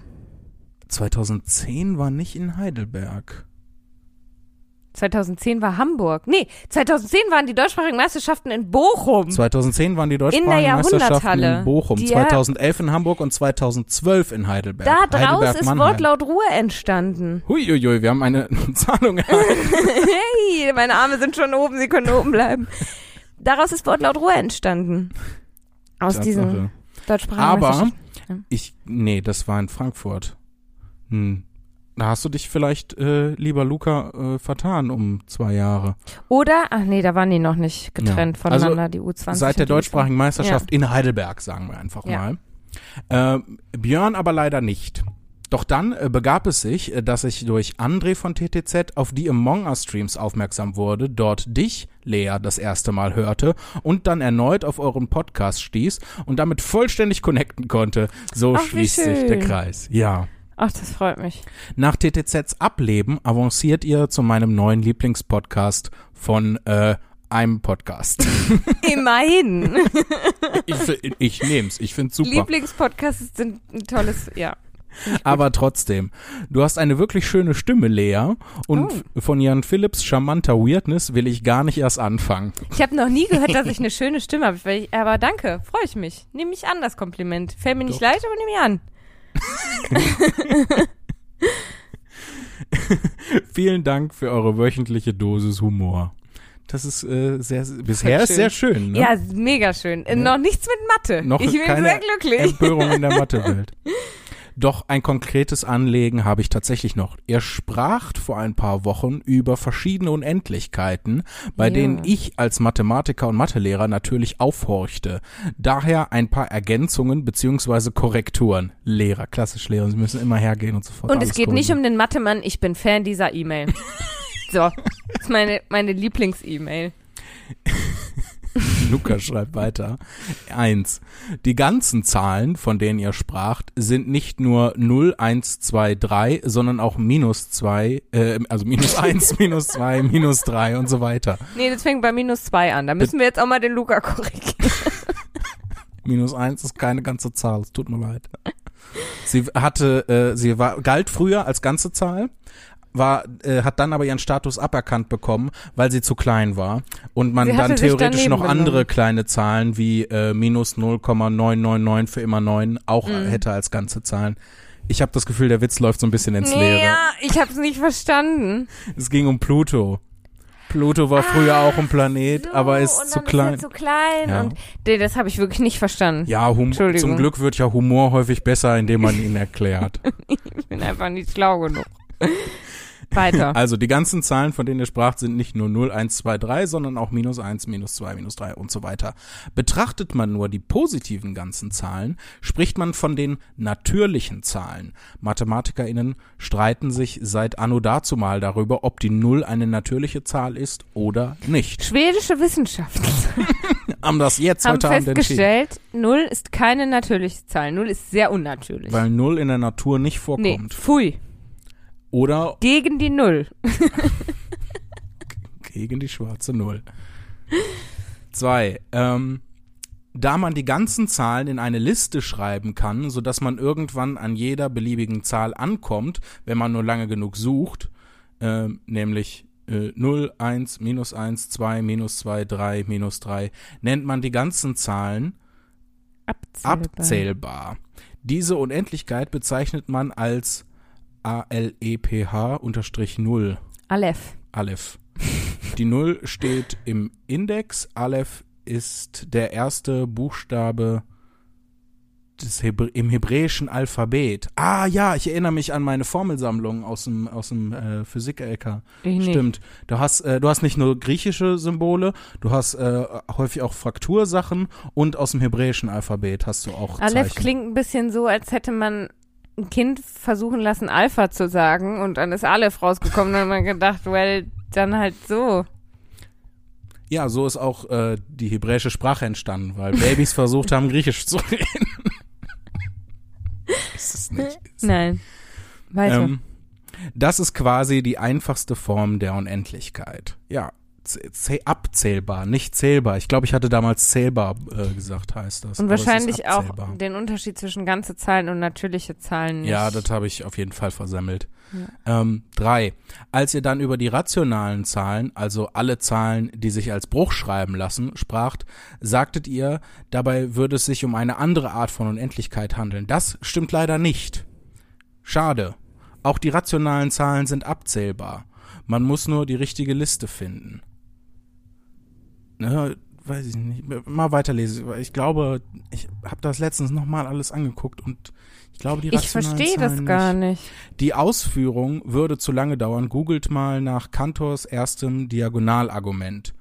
2010 war nicht in Heidelberg. 2010 war Hamburg. Nee, 2010 waren die deutschsprachigen Meisterschaften in Bochum. 2010 waren die In deutschsprachigen Meisterschaften in Bochum, Die- 2011 in Hamburg und 2012 in Heidelberg. da draus Heidelberg, ist Mannheim. Wortlaut Ruhe entstanden. Huiuiui, wir haben eine Zahlung hey, meine Arme sind schon oben, sie können oben bleiben. Daraus ist Wortlaut Ruhe entstanden. Aus diesen deutschsprachigen Aber ich, nee, das war in Frankfurt. Hm. Da hast du dich vielleicht, äh, lieber Luca, äh, vertan um zwei Jahre. Oder, ach nee, da waren die noch nicht getrennt Ja. voneinander, die U20. Seit der deutschsprachigen Meisterschaft in Heidelberg, sagen wir einfach Ja. mal. Äh, Björn aber leider nicht. Doch dann äh, begab es sich, äh, dass ich durch André von TTZ auf die Among Us Streams aufmerksam wurde, dort dich, Lea, das erste Mal hörte und dann erneut auf euren Podcast stieß und damit vollständig connecten konnte. So Ach, schließt sich der. Kreis. Ja. Ach, das freut mich. Nach TTZs Ableben avanciert ihr zu meinem neuen Lieblingspodcast von äh, einem Podcast. Immerhin. ich ich nehm's, ich find's super. Lieblingspodcasts sind ein tolles, ja. Aber trotzdem, du hast eine wirklich schöne Stimme, Lea. Und Oh. von Jan Philipps charmanter Weirdness will ich gar nicht erst anfangen. Ich habe noch nie gehört, dass ich eine schöne Stimme habe. ich- Aber danke, freue ich mich. Nehme mich an, das Kompliment. Fällt mir nicht Doch. leicht, aber nehme ich an. Vielen Dank für eure wöchentliche Dosis Humor. Das ist äh, sehr, bisher ist sehr schön, ne? Ja, mega schön. Äh, Noch nichts mit Mathe. Noch ich bin keine sehr glücklich. Empörung in der Mathewelt. Doch ein konkretes Anliegen habe ich tatsächlich noch. Ihr spracht vor ein paar Wochen über verschiedene Unendlichkeiten, bei Ja. denen ich als Mathematiker und Mathelehrer natürlich aufhorchte. Daher ein paar Ergänzungen beziehungsweise Korrekturen. Lehrer, klassisch Lehrer, sie müssen immer hergehen und so fort. Und es geht nicht um den Mathemann, ich bin Fan dieser E-Mail. so, das ist meine, meine Lieblings-E-Mail. Lukas schreibt weiter. Eins. Die ganzen Zahlen, von denen ihr spracht, sind nicht nur 0, 1, 2, 3, sondern auch minus 2, äh, also minus 1, minus 2, minus 3 und so weiter. Nee, das fängt bei minus 2 an. Da müssen wir jetzt auch mal den Luca korrigieren. Minus 1 ist keine ganze Zahl, es tut mir leid. Sie hatte, äh, sie war, galt früher als ganze Zahl, war, äh, hat dann aber ihren Status aberkannt bekommen, weil sie zu klein war und man dann theoretisch noch andere kleine Zahlen wie äh, minus 0,999 für immer 9 auch Mhm. hätte als ganze Zahlen. Ich habe das Gefühl, der Witz läuft so ein bisschen ins Leere. Ja, ich hab's nicht verstanden. Es ging um Pluto. Pluto war früher auch ein Planet, So, aber ist zu klein. Ist zu klein Ja. und nee, das habe ich wirklich nicht verstanden. ja, hum zum Glück wird ja Humor häufig besser, indem man ihn erklärt. Ich bin einfach nicht schlau genug. Weiter. Also die ganzen Zahlen, von denen ihr spracht, sind nicht nur 0, 1, 2, 3, sondern auch minus 1, minus 2, minus 3 und so weiter. Betrachtet man nur die positiven ganzen Zahlen, spricht man von den natürlichen Zahlen. MathematikerInnen streiten sich seit anno dazumal darüber, ob die 0 eine natürliche Zahl ist oder nicht. Schwedische Wissenschaftler Haben das jetzt haben heute Abend festgestellt, Null ist keine natürliche Zahl. Null ist sehr unnatürlich. Weil 0 in der Natur nicht nee, vorkommt. pfui. Oder Gegen die Null. gegen die schwarze Null. Zwei. Ähm, da man die ganzen Zahlen in eine Liste schreiben kann, so dass man irgendwann an jeder beliebigen Zahl ankommt, wenn man nur lange genug sucht, ähm, nämlich äh, 0, 1, minus 1, 2, minus 2, 3, minus 3, nennt man die ganzen Zahlen Abzählbar. abzählbar. Diese Unendlichkeit bezeichnet man als ALEPH unterstrich 0. Aleph. Aleph. Die Null steht im Index. Aleph ist der erste Buchstabe des Hebrä im hebräischen Alphabet. Ah ja, ich erinnere mich an meine Formelsammlung aus dem aus dem äh, Physik-LK. Stimmt. Du hast äh, du hast nicht nur griechische Symbole, du hast äh, häufig auch Fraktursachen und aus dem hebräischen Alphabet hast du auch Aleph Zeichen. klingt ein bisschen so, als hätte man ein Kind versuchen lassen, Alpha zu sagen und dann ist Aleph rausgekommen und man gedacht, well, dann halt so. Ja, so ist auch äh, die hebräische Sprache entstanden, weil Babys versucht haben, Griechisch zu reden. ist es nicht. Nein. Weiter. Ähm, das ist quasi die einfachste Form der Unendlichkeit. Ja, abzählbar, nicht zählbar. Ich glaube, ich hatte damals zählbar äh, gesagt, heißt das. und wahrscheinlich auch den Unterschied zwischen ganze Zahlen und natürliche Zahlen nicht. Ja, das habe ich auf jeden Fall versemmelt. Ähm, drei. Als ihr dann über die rationalen Zahlen, also alle Zahlen, die sich als Bruch schreiben lassen, spracht, sagtet ihr, dabei würde es sich um eine andere Art von Unendlichkeit handeln. Das stimmt leider nicht. Schade. Auch die rationalen Zahlen sind abzählbar. Man muss nur die richtige Liste finden. Ne, weiß ich nicht. Mal weiterlesen. Ich glaube, ich habe das letztens nochmal alles angeguckt und ich glaube, die ich verstehe das gar nicht. Die Ausführung würde zu lange dauern. Googelt mal nach Cantors erstem Diagonalargument.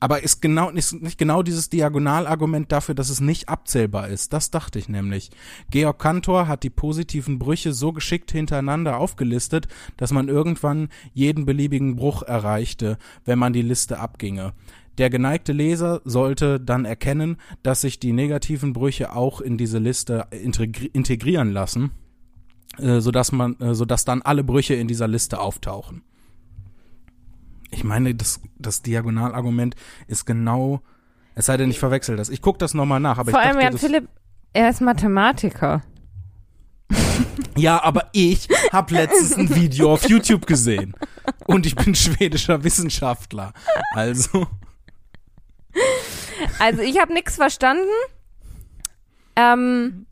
Aber ist genau ist nicht genau dieses Diagonalargument dafür, dass es nicht abzählbar ist. Das dachte ich nämlich. Georg Cantor hat die positiven Brüche so geschickt hintereinander aufgelistet, dass man irgendwann jeden beliebigen Bruch erreichte, wenn man die Liste abginge. Der geneigte Leser sollte dann erkennen, dass sich die negativen Brüche auch in diese Liste integri integrieren lassen, äh, sodass man, äh, sodass dann alle Brüche in dieser Liste auftauchen. Ich meine, das, das Diagonalargument ist genau, es sei denn, ich verwechsel das. Ich gucke das nochmal nach, aber Vor ich allem, dachte, Jan das, Philipp, er ist Mathematiker. Ja, aber ich habe letztens ein Video auf YouTube gesehen und ich bin schwedischer Wissenschaftler. Also, Also ich habe nichts verstanden. Ähm,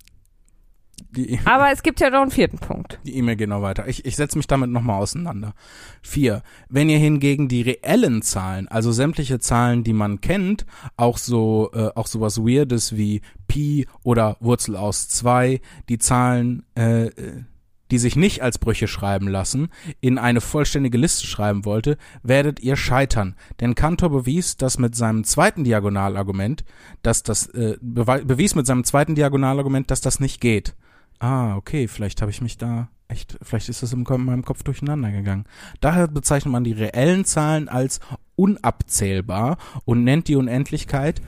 die, aber es gibt ja noch einen vierten Punkt. Die E-Mail geht noch weiter. Ich, ich setze mich damit nochmal auseinander. Vier. Wenn ihr hingegen die reellen Zahlen, also sämtliche Zahlen, die man kennt, auch so, äh, auch sowas Weirdes wie Pi oder Wurzel aus zwei, die Zahlen, äh, äh, die sich nicht als Brüche schreiben lassen, in eine vollständige Liste schreiben wollte, werdet ihr scheitern. Denn Cantor bewies, dass mit seinem zweiten Diagonalargument, dass das, äh, bewies mit seinem zweiten Diagonalargument, dass das nicht geht. Ah, okay, vielleicht habe ich mich da echt, vielleicht ist das in meinem Kopf durcheinander gegangen. Daher bezeichnet man die reellen Zahlen als unabzählbar und nennt die Unendlichkeit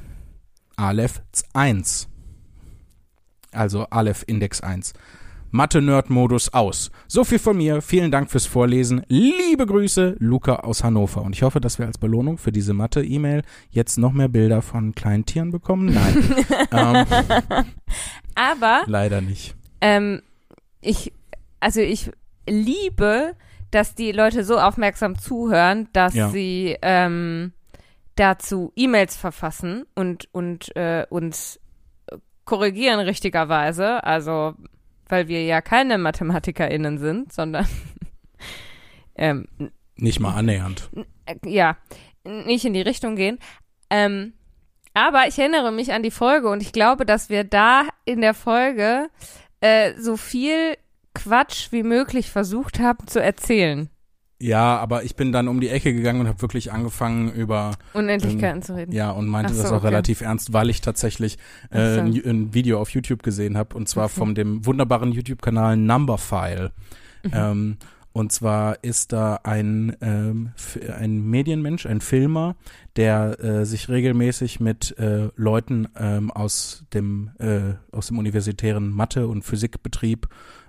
Aleph 1. Also Aleph Index 1. Mathe-Nerd-Modus aus. So viel von mir. Vielen Dank fürs Vorlesen. Liebe Grüße, Luca aus Hannover. Und ich hoffe, dass wir als Belohnung für diese Mathe-E-Mail jetzt noch mehr Bilder von kleinen Tieren bekommen. Nein. ähm, Aber leider nicht. ähm, ich, also ich liebe, dass die Leute so aufmerksam zuhören, dass Ja. sie ähm, dazu E-Mails verfassen und, und äh, uns korrigieren richtigerweise. Also, weil wir ja keine MathematikerInnen sind, sondern ähm, Nicht mal annähernd. äh, ja, nicht in die Richtung gehen. Ähm, aber ich erinnere mich an die Folge und ich glaube, dass wir da in der Folge äh, so viel Quatsch wie möglich versucht haben zu erzählen. Ja, aber ich bin dann um die Ecke gegangen und habe wirklich angefangen über Unendlichkeiten zu reden. ja und meinte so, das auch okay. relativ ernst, weil ich tatsächlich äh, so. ein, ein Video auf YouTube gesehen habe und zwar Okay. von dem wunderbaren YouTube-Kanal Numberphile. Mhm. Ähm, und zwar ist da ein, ähm, ein Medienmensch, ein Filmer, der äh, sich regelmäßig mit äh, Leuten ähm, aus dem äh, aus dem universitären Mathe- und Physikbetrieb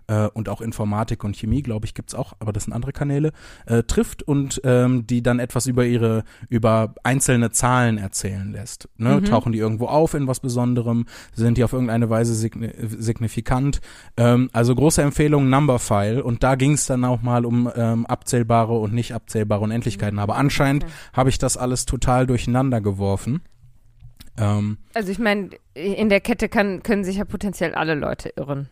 äh, und auch Informatik und Chemie, glaube ich, gibt's auch, aber das sind andere Kanäle, äh, trifft und ähm, die dann etwas über ihre, über einzelne Zahlen erzählen lässt. Ne? Mhm. Tauchen die irgendwo auf in was Besonderem? Sind die auf irgendeine Weise signi signifikant? Ähm, also große Empfehlung Numberphile und da ging es dann auch mal um ähm, abzählbare und nicht abzählbare Unendlichkeiten. Aber anscheinend Okay. habe ich das alles total durcheinander geworfen. Ähm, Also ich meine, in der Kette kann, können sich ja potenziell alle Leute irren.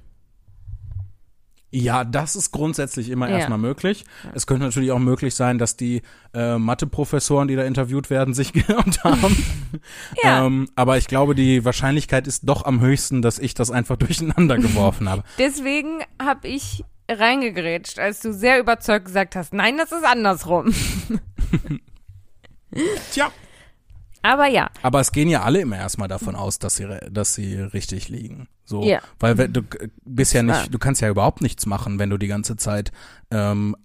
Ja, das ist grundsätzlich immer Ja. erstmal möglich. Es könnte natürlich auch möglich sein, dass die äh, Mathe-Professoren, die da interviewt werden, sich geirrt haben. Ja. ähm, aber ich glaube, die Wahrscheinlichkeit ist doch am höchsten, dass ich das einfach durcheinander geworfen habe. Deswegen habe ich reingegrätscht, als du sehr überzeugt gesagt hast, nein, das ist andersrum. Tja. Aber ja, Aber es gehen ja alle immer erstmal davon aus, dass sie, dass sie richtig liegen. So, Ja. weil wenn, du äh, bist ja nicht, du kannst ja überhaupt nichts machen, wenn du die ganze Zeit ähm,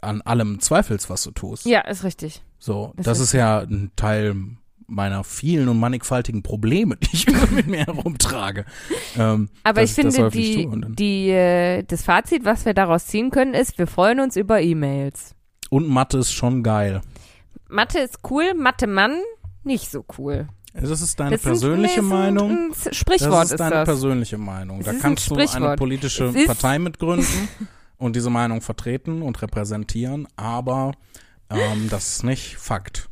an allem zweifelst, was du tust. ja, ist richtig. So, Das das, ist- ist ja ein Teil meiner vielen und mannigfaltigen Probleme, die ich immer mit mir herumtrage. Ähm, Aber ich finde, die, die, äh, das Fazit, was wir daraus ziehen können, ist, wir freuen uns über E-Mails. Und Mathe ist schon geil. Mathe ist cool, Mathe Mann nicht so cool. Das ist deine Das sind- persönliche nee, ist ein- Meinung. Ein Sprichwort das ist ist, deine das. persönliche Meinung. Es Da ist ein kannst du eine politische ist- Partei mitgründen und diese Meinung vertreten und repräsentieren, aber ähm, das ist nicht Fakt.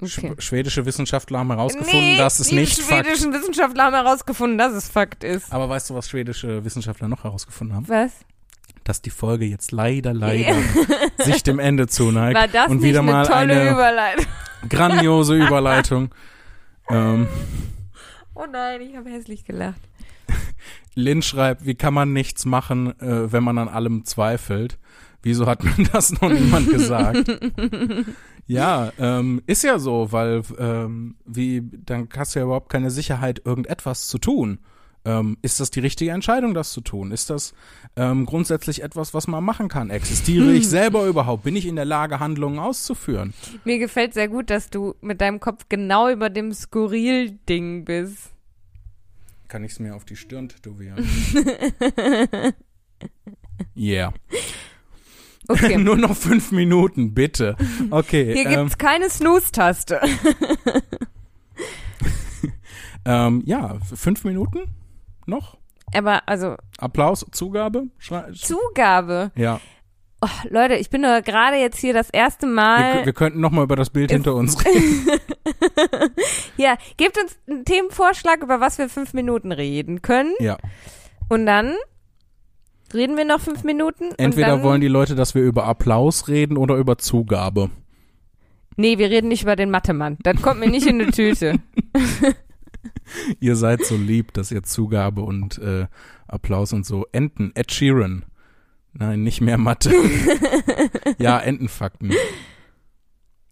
Okay. Schwedische Wissenschaftler haben herausgefunden, nee, dass es nicht Fakt schwedischen Wissenschaftler haben herausgefunden, dass es Fakt ist. Aber weißt du, was schwedische Wissenschaftler noch herausgefunden haben? Was? Dass die Folge jetzt leider, leider sich dem Ende zuneigt. War das und nicht wieder eine mal tolle eine Überleitung? grandiose Überleitung. ähm, Oh nein, ich habe hässlich gelacht. Lynn schreibt, wie kann man nichts machen, äh, wenn man an allem zweifelt? Wieso hat mir das noch niemand gesagt? ja, ähm, ist ja so, weil ähm, wie dann hast du ja überhaupt keine Sicherheit, irgendetwas zu tun. Ähm, ist das die richtige Entscheidung, das zu tun? Ist das ähm, grundsätzlich etwas, was man machen kann? Existiere ich selber überhaupt? Bin ich in der Lage, Handlungen auszuführen? Mir gefällt sehr gut, dass du mit deinem Kopf genau über dem Skurril-Ding bist. Kann ich es mir auf die Stirn tätowieren? yeah. Okay. Nur noch fünf Minuten, bitte. Okay. Hier ähm, gibt's keine Snooze-Taste. ähm, ja, fünf Minuten noch? Aber also Applaus, Zugabe? Schrei Zugabe. ja. Oh, Leute, ich bin doch gerade jetzt hier das erste Wir, Mal. wir könnten noch mal über das Bild hinter uns reden. ja, gebt uns einen Themenvorschlag, über was wir fünf Minuten reden können. Ja. Und dann reden wir noch fünf Minuten. Entweder wollen die Leute, dass wir über Applaus reden oder über Zugabe. Nee, wir reden nicht über den Mathe-Mann. Das kommt mir nicht in eine Tüte. Ihr seid so lieb, dass ihr Zugabe und äh, Applaus und so. Enten, Ed Sheeran. Nein, nicht mehr Mathe. ja, Entenfakten.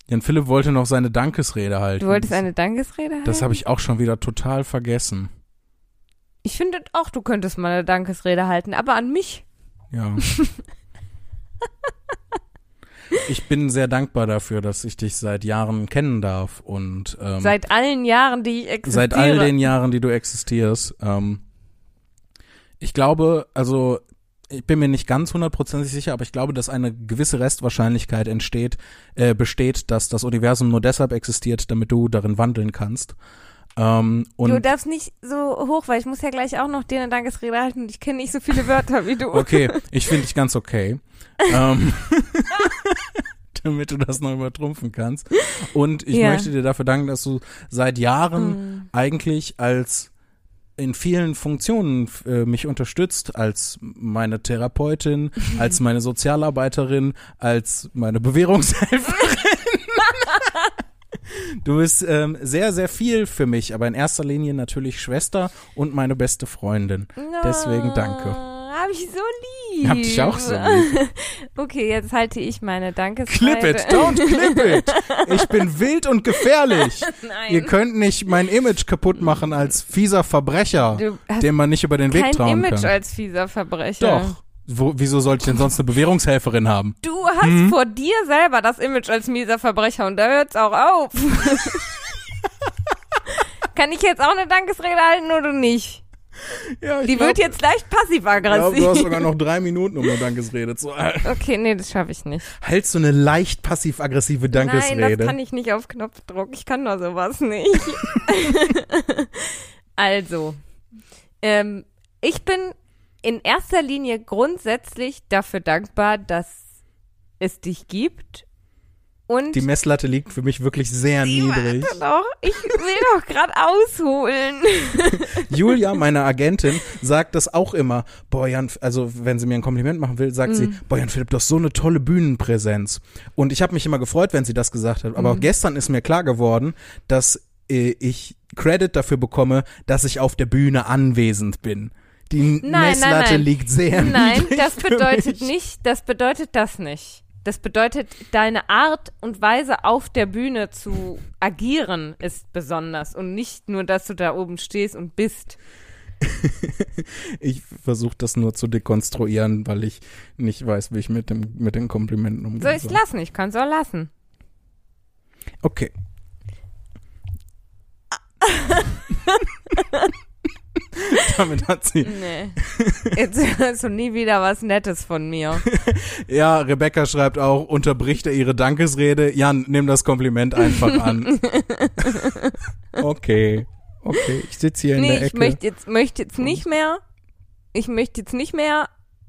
Jan Philipp wollte noch seine Dankesrede halten. Du wolltest eine Dankesrede halten? Das habe ich auch schon wieder total vergessen. Ich finde auch, du könntest mal eine Dankesrede halten, aber an mich. Ja. ich bin sehr dankbar dafür, dass ich dich seit Jahren kennen darf und ähm, Seit allen Jahren, die ich existiere. seit all den Jahren, die du existierst. Ähm, ich glaube, also ich bin mir nicht ganz hundertprozentig sicher, aber ich glaube, dass eine gewisse Restwahrscheinlichkeit entsteht, äh, besteht, dass das Universum nur deshalb existiert, damit du darin wandeln kannst. Ähm, und du darfst nicht so hoch, weil ich muss ja gleich auch noch dir eine Dankesrede halten und ich kenne nicht so viele Wörter wie du. Okay, ich finde dich ganz okay. ähm, damit du das noch übertrumpfen kannst. Und ich Ja. möchte dir dafür danken, dass du seit Jahren Mm. eigentlich als in vielen Funktionen äh, mich unterstützt, als meine Therapeutin, als meine Sozialarbeiterin, als meine Bewährungshelferin. Du bist ähm, sehr, sehr viel für mich, aber in erster Linie natürlich Schwester und meine beste Freundin. Deswegen danke. Hab ich so lieb. Hab dich auch so lieb. Okay, jetzt halte ich meine Clip Dankesrede. it, don't clip it. Ich bin wild und gefährlich. Nein. Ihr könnt nicht mein Image kaputt machen als fieser Verbrecher, dem man nicht über den Weg kein trauen Image kann. als fieser Verbrecher. Doch. Wo, wieso sollte ich denn sonst eine Bewährungshelferin haben? Du hast Mhm. vor dir selber das Image als mieser Verbrecher und da hört's auch auf. Kann ich jetzt auch eine Dankesrede halten oder nicht? Ja, ich Die wird jetzt leicht glaub, passiv-aggressiv. du hast sogar noch drei Minuten, um eine Dankesrede zu halten. okay, nee, das schaffe ich nicht. Hältst du eine leicht passiv-aggressive Nein, Dankesrede? das kann ich nicht auf Knopfdruck. Ich kann doch sowas nicht. also, ähm, ich bin in erster Linie grundsätzlich dafür dankbar, dass es dich gibt. Und Die Messlatte liegt für mich wirklich sehr niedrig. Doch, ich will doch gerade ausholen. Julia, meine Agentin, sagt das auch immer. Boah, Jan, also wenn sie mir ein Kompliment machen will, sagt sie, boah, Jan Philipp, du hast so eine tolle Bühnenpräsenz. Und ich habe mich immer gefreut, wenn sie das gesagt hat. Aber gestern ist mir klar geworden, dass äh, ich Credit dafür bekomme, dass ich auf der Bühne anwesend bin. Die nein, Messlatte nein. liegt sehr Nein, niedrig das für bedeutet nicht, das bedeutet das nicht. Das bedeutet, deine Art und Weise auf der Bühne zu agieren ist besonders und nicht nur, dass du da oben stehst und bist. Ich versuche das nur zu dekonstruieren, weil ich nicht weiß, wie ich mit, dem, mit den Komplimenten umgehen Soll ich es lassen? Ich kann es auch lassen. Okay. Damit hat sie. Nee. Jetzt hörst du nie wieder was Nettes von mir. Ja, Rebecca schreibt auch, unterbricht er ihre Dankesrede. Jan, nimm das Kompliment einfach an. okay. Okay, ich sitze hier in Nee, der ich Ecke. möchte jetzt, möchte jetzt nicht mehr, ich möchte jetzt nicht mehr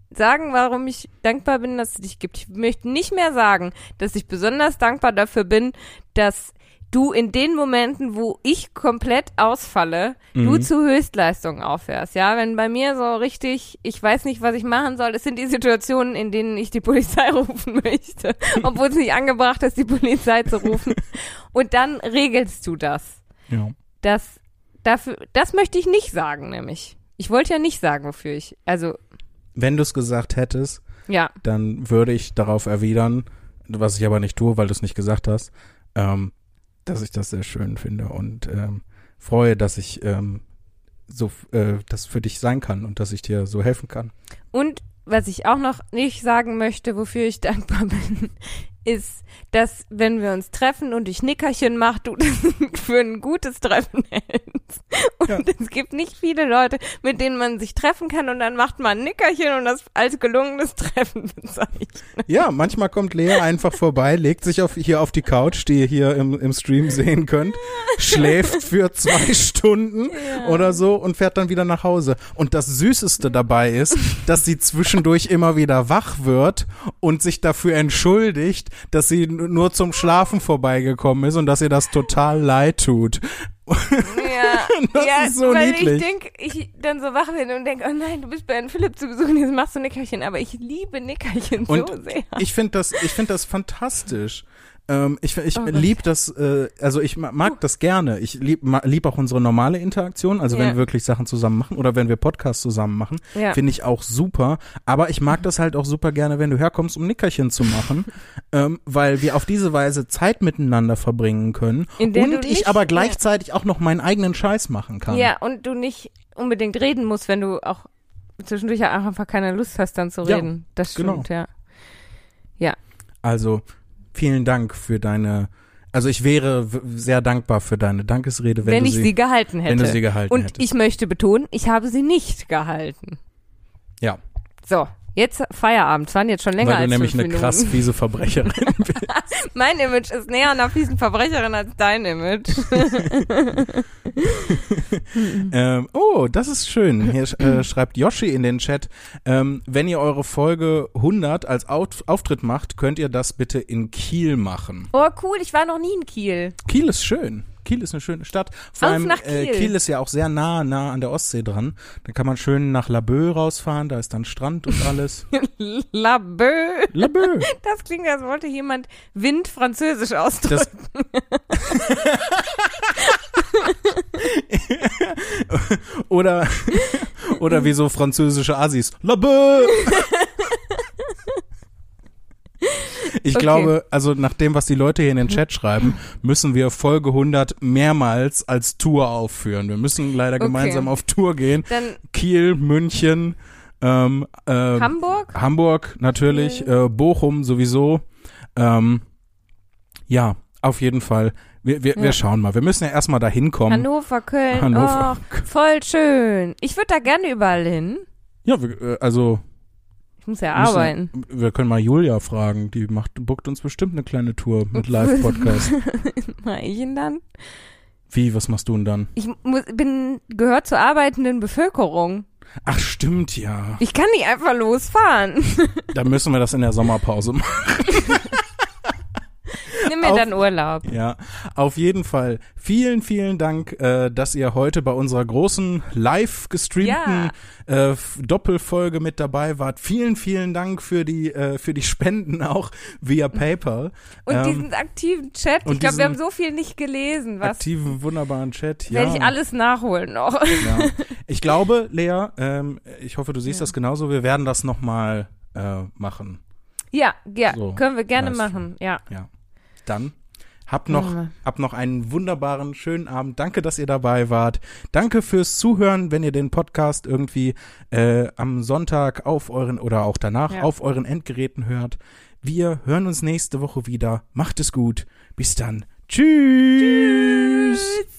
sagen, warum ich dankbar bin, dass es dich gibt. Ich möchte nicht mehr sagen, dass ich besonders dankbar dafür bin, dass du in den Momenten, wo ich komplett ausfalle, du Mhm. zu Höchstleistungen aufhörst. Ja, wenn bei mir so richtig, ich weiß nicht, was ich machen soll, es sind die Situationen, in denen ich die Polizei rufen möchte, obwohl es nicht angebracht ist, die Polizei zu rufen. Und dann regelst du das. ja. Das, dafür, das möchte ich nicht sagen, nämlich. Ich wollte ja nicht sagen, wofür ich, also, Wenn du es gesagt hättest, ja, dann würde ich darauf erwidern, was ich aber nicht tue, weil du es nicht gesagt hast, ähm, dass ich das sehr schön finde und ähm, freue, dass ich ähm, so äh, das für dich sein kann und dass ich dir so helfen kann. Und was ich auch noch nicht sagen möchte, wofür ich dankbar bin, ist, dass wenn wir uns treffen und ich Nickerchen mache, du das für ein gutes Treffen hältst. Und Ja. es gibt nicht viele Leute, mit denen man sich treffen kann und dann macht man ein Nickerchen und das als gelungenes Treffen bezeichnet. Ja, manchmal kommt Lea einfach vorbei, legt sich auf, hier auf die Couch, die ihr hier im, im Stream sehen könnt, schläft für zwei Stunden oder so und fährt dann wieder nach Hause. Und das Süßeste dabei ist, dass sie zwischendurch immer wieder wach wird und sich dafür entschuldigt, dass sie nur zum Schlafen vorbeigekommen ist und dass ihr das total leid tut. Ja, Das ja ist so weil niedlich. ich denke, ich dann so wach bin und denke, oh nein, du bist bei Herrn Philipp zu Besuch und jetzt machst du Nickerchen. Aber ich liebe Nickerchen Und so sehr. Ich finde das, ich finde das fantastisch. Ähm, ich ich Oh Gott. lieb das, äh, also ich ma- mag das gerne. Ich lieb, ma- lieb auch unsere normale Interaktion, also wenn Ja. wir wirklich Sachen zusammen machen oder wenn wir Podcasts zusammen machen, Ja. finde ich auch super. Aber ich mag das halt auch super gerne, wenn du herkommst, um Nickerchen zu machen, ähm, weil wir auf diese Weise Zeit miteinander verbringen können In der und du ich nicht- aber gleichzeitig auch noch meinen eigenen Scheiß machen kann. Ja, und du nicht unbedingt reden musst, wenn du auch zwischendurch ja auch einfach keine Lust hast, dann zu Ja, reden. Das genau. stimmt, ja. Also vielen Dank für deine, also ich wäre sehr dankbar für deine Dankesrede, wenn, wenn ich sie, gehalten hätte. wenn du sie gehalten Und hättest. ich möchte betonen, ich habe sie nicht gehalten. ja, So, jetzt Feierabend. Es waren jetzt schon länger weil du als nämlich eine Minuten. krass fiese Verbrecherin bist. Mein Image ist näher einer fiesen Verbrecherin als dein Image. ähm, oh, das ist schön. Hier äh, schreibt Yoshi in den Chat, ähm, wenn ihr eure Folge 100 als Out Auftritt macht, könnt ihr das bitte in Kiel machen. Oh, cool, ich war noch nie in Kiel. Kiel ist schön. Kiel ist eine schöne Stadt. Vor Auf allem nach Äh, Kiel. Kiel ist ja auch sehr nah, nah an der Ostsee dran. Da kann man schön nach Laboe rausfahren, da ist dann Strand und alles. La Beu. Laboe. Das klingt, als wollte jemand Wind französisch ausdrücken. Oder oder wie so französische Assis. Laboe. Ich Okay. glaube, also nach dem, was die Leute hier in den Chat schreiben, müssen wir Folge 100 mehrmals als Tour aufführen. Wir müssen leider Okay. gemeinsam auf Tour gehen. Dann Kiel, München, ähm, äh, Hamburg. Hamburg natürlich, äh, Bochum sowieso. Ähm, ja, auf jeden Fall. Wir, wir, wir Ja. schauen mal. Wir müssen ja erstmal da hinkommen. Hannover, Köln. Hannover. Oh, voll schön. Ich würde da gerne überall hin. Ja, wir, äh, also muss ja müssen- arbeiten. wir können mal Julia fragen. Die macht, bookt uns bestimmt eine kleine Tour mit Live-Podcast. Mach ich ihn dann? Wie, was machst du denn dann? Ich muss, bin, gehört zur arbeitenden Bevölkerung. Ach, stimmt ja. Ich kann nicht einfach losfahren. Da müssen wir das in der Sommerpause machen. Nimm mir Auf- dann Urlaub. Ja, auf jeden Fall. Vielen, vielen Dank, äh, dass ihr heute bei unserer großen live gestreamten äh, F- Doppelfolge mit dabei wart. Vielen, vielen Dank für die äh, für die Spenden auch via PayPal. Und Ähm, diesen aktiven Chat. Ich glaube, wir haben so viel nicht gelesen. Was aktiven, wunderbaren Chat. Ja. werde ich alles nachholen noch. ja. Ich glaube, Lea, ähm, ich hoffe, du siehst das genauso. Wir werden das nochmal äh, machen. Ja, ja, So, können wir gerne Livestream. machen. Ja. Ja. Dann habt noch, wir. habt noch einen wunderbaren, schönen Abend. Danke, dass ihr dabei wart. Danke fürs Zuhören, wenn ihr den Podcast irgendwie äh, am Sonntag auf euren oder auch danach Ja. auf euren Endgeräten hört. Wir hören uns nächste Woche wieder. Macht es gut. Bis dann. Tschüss. Tschüss.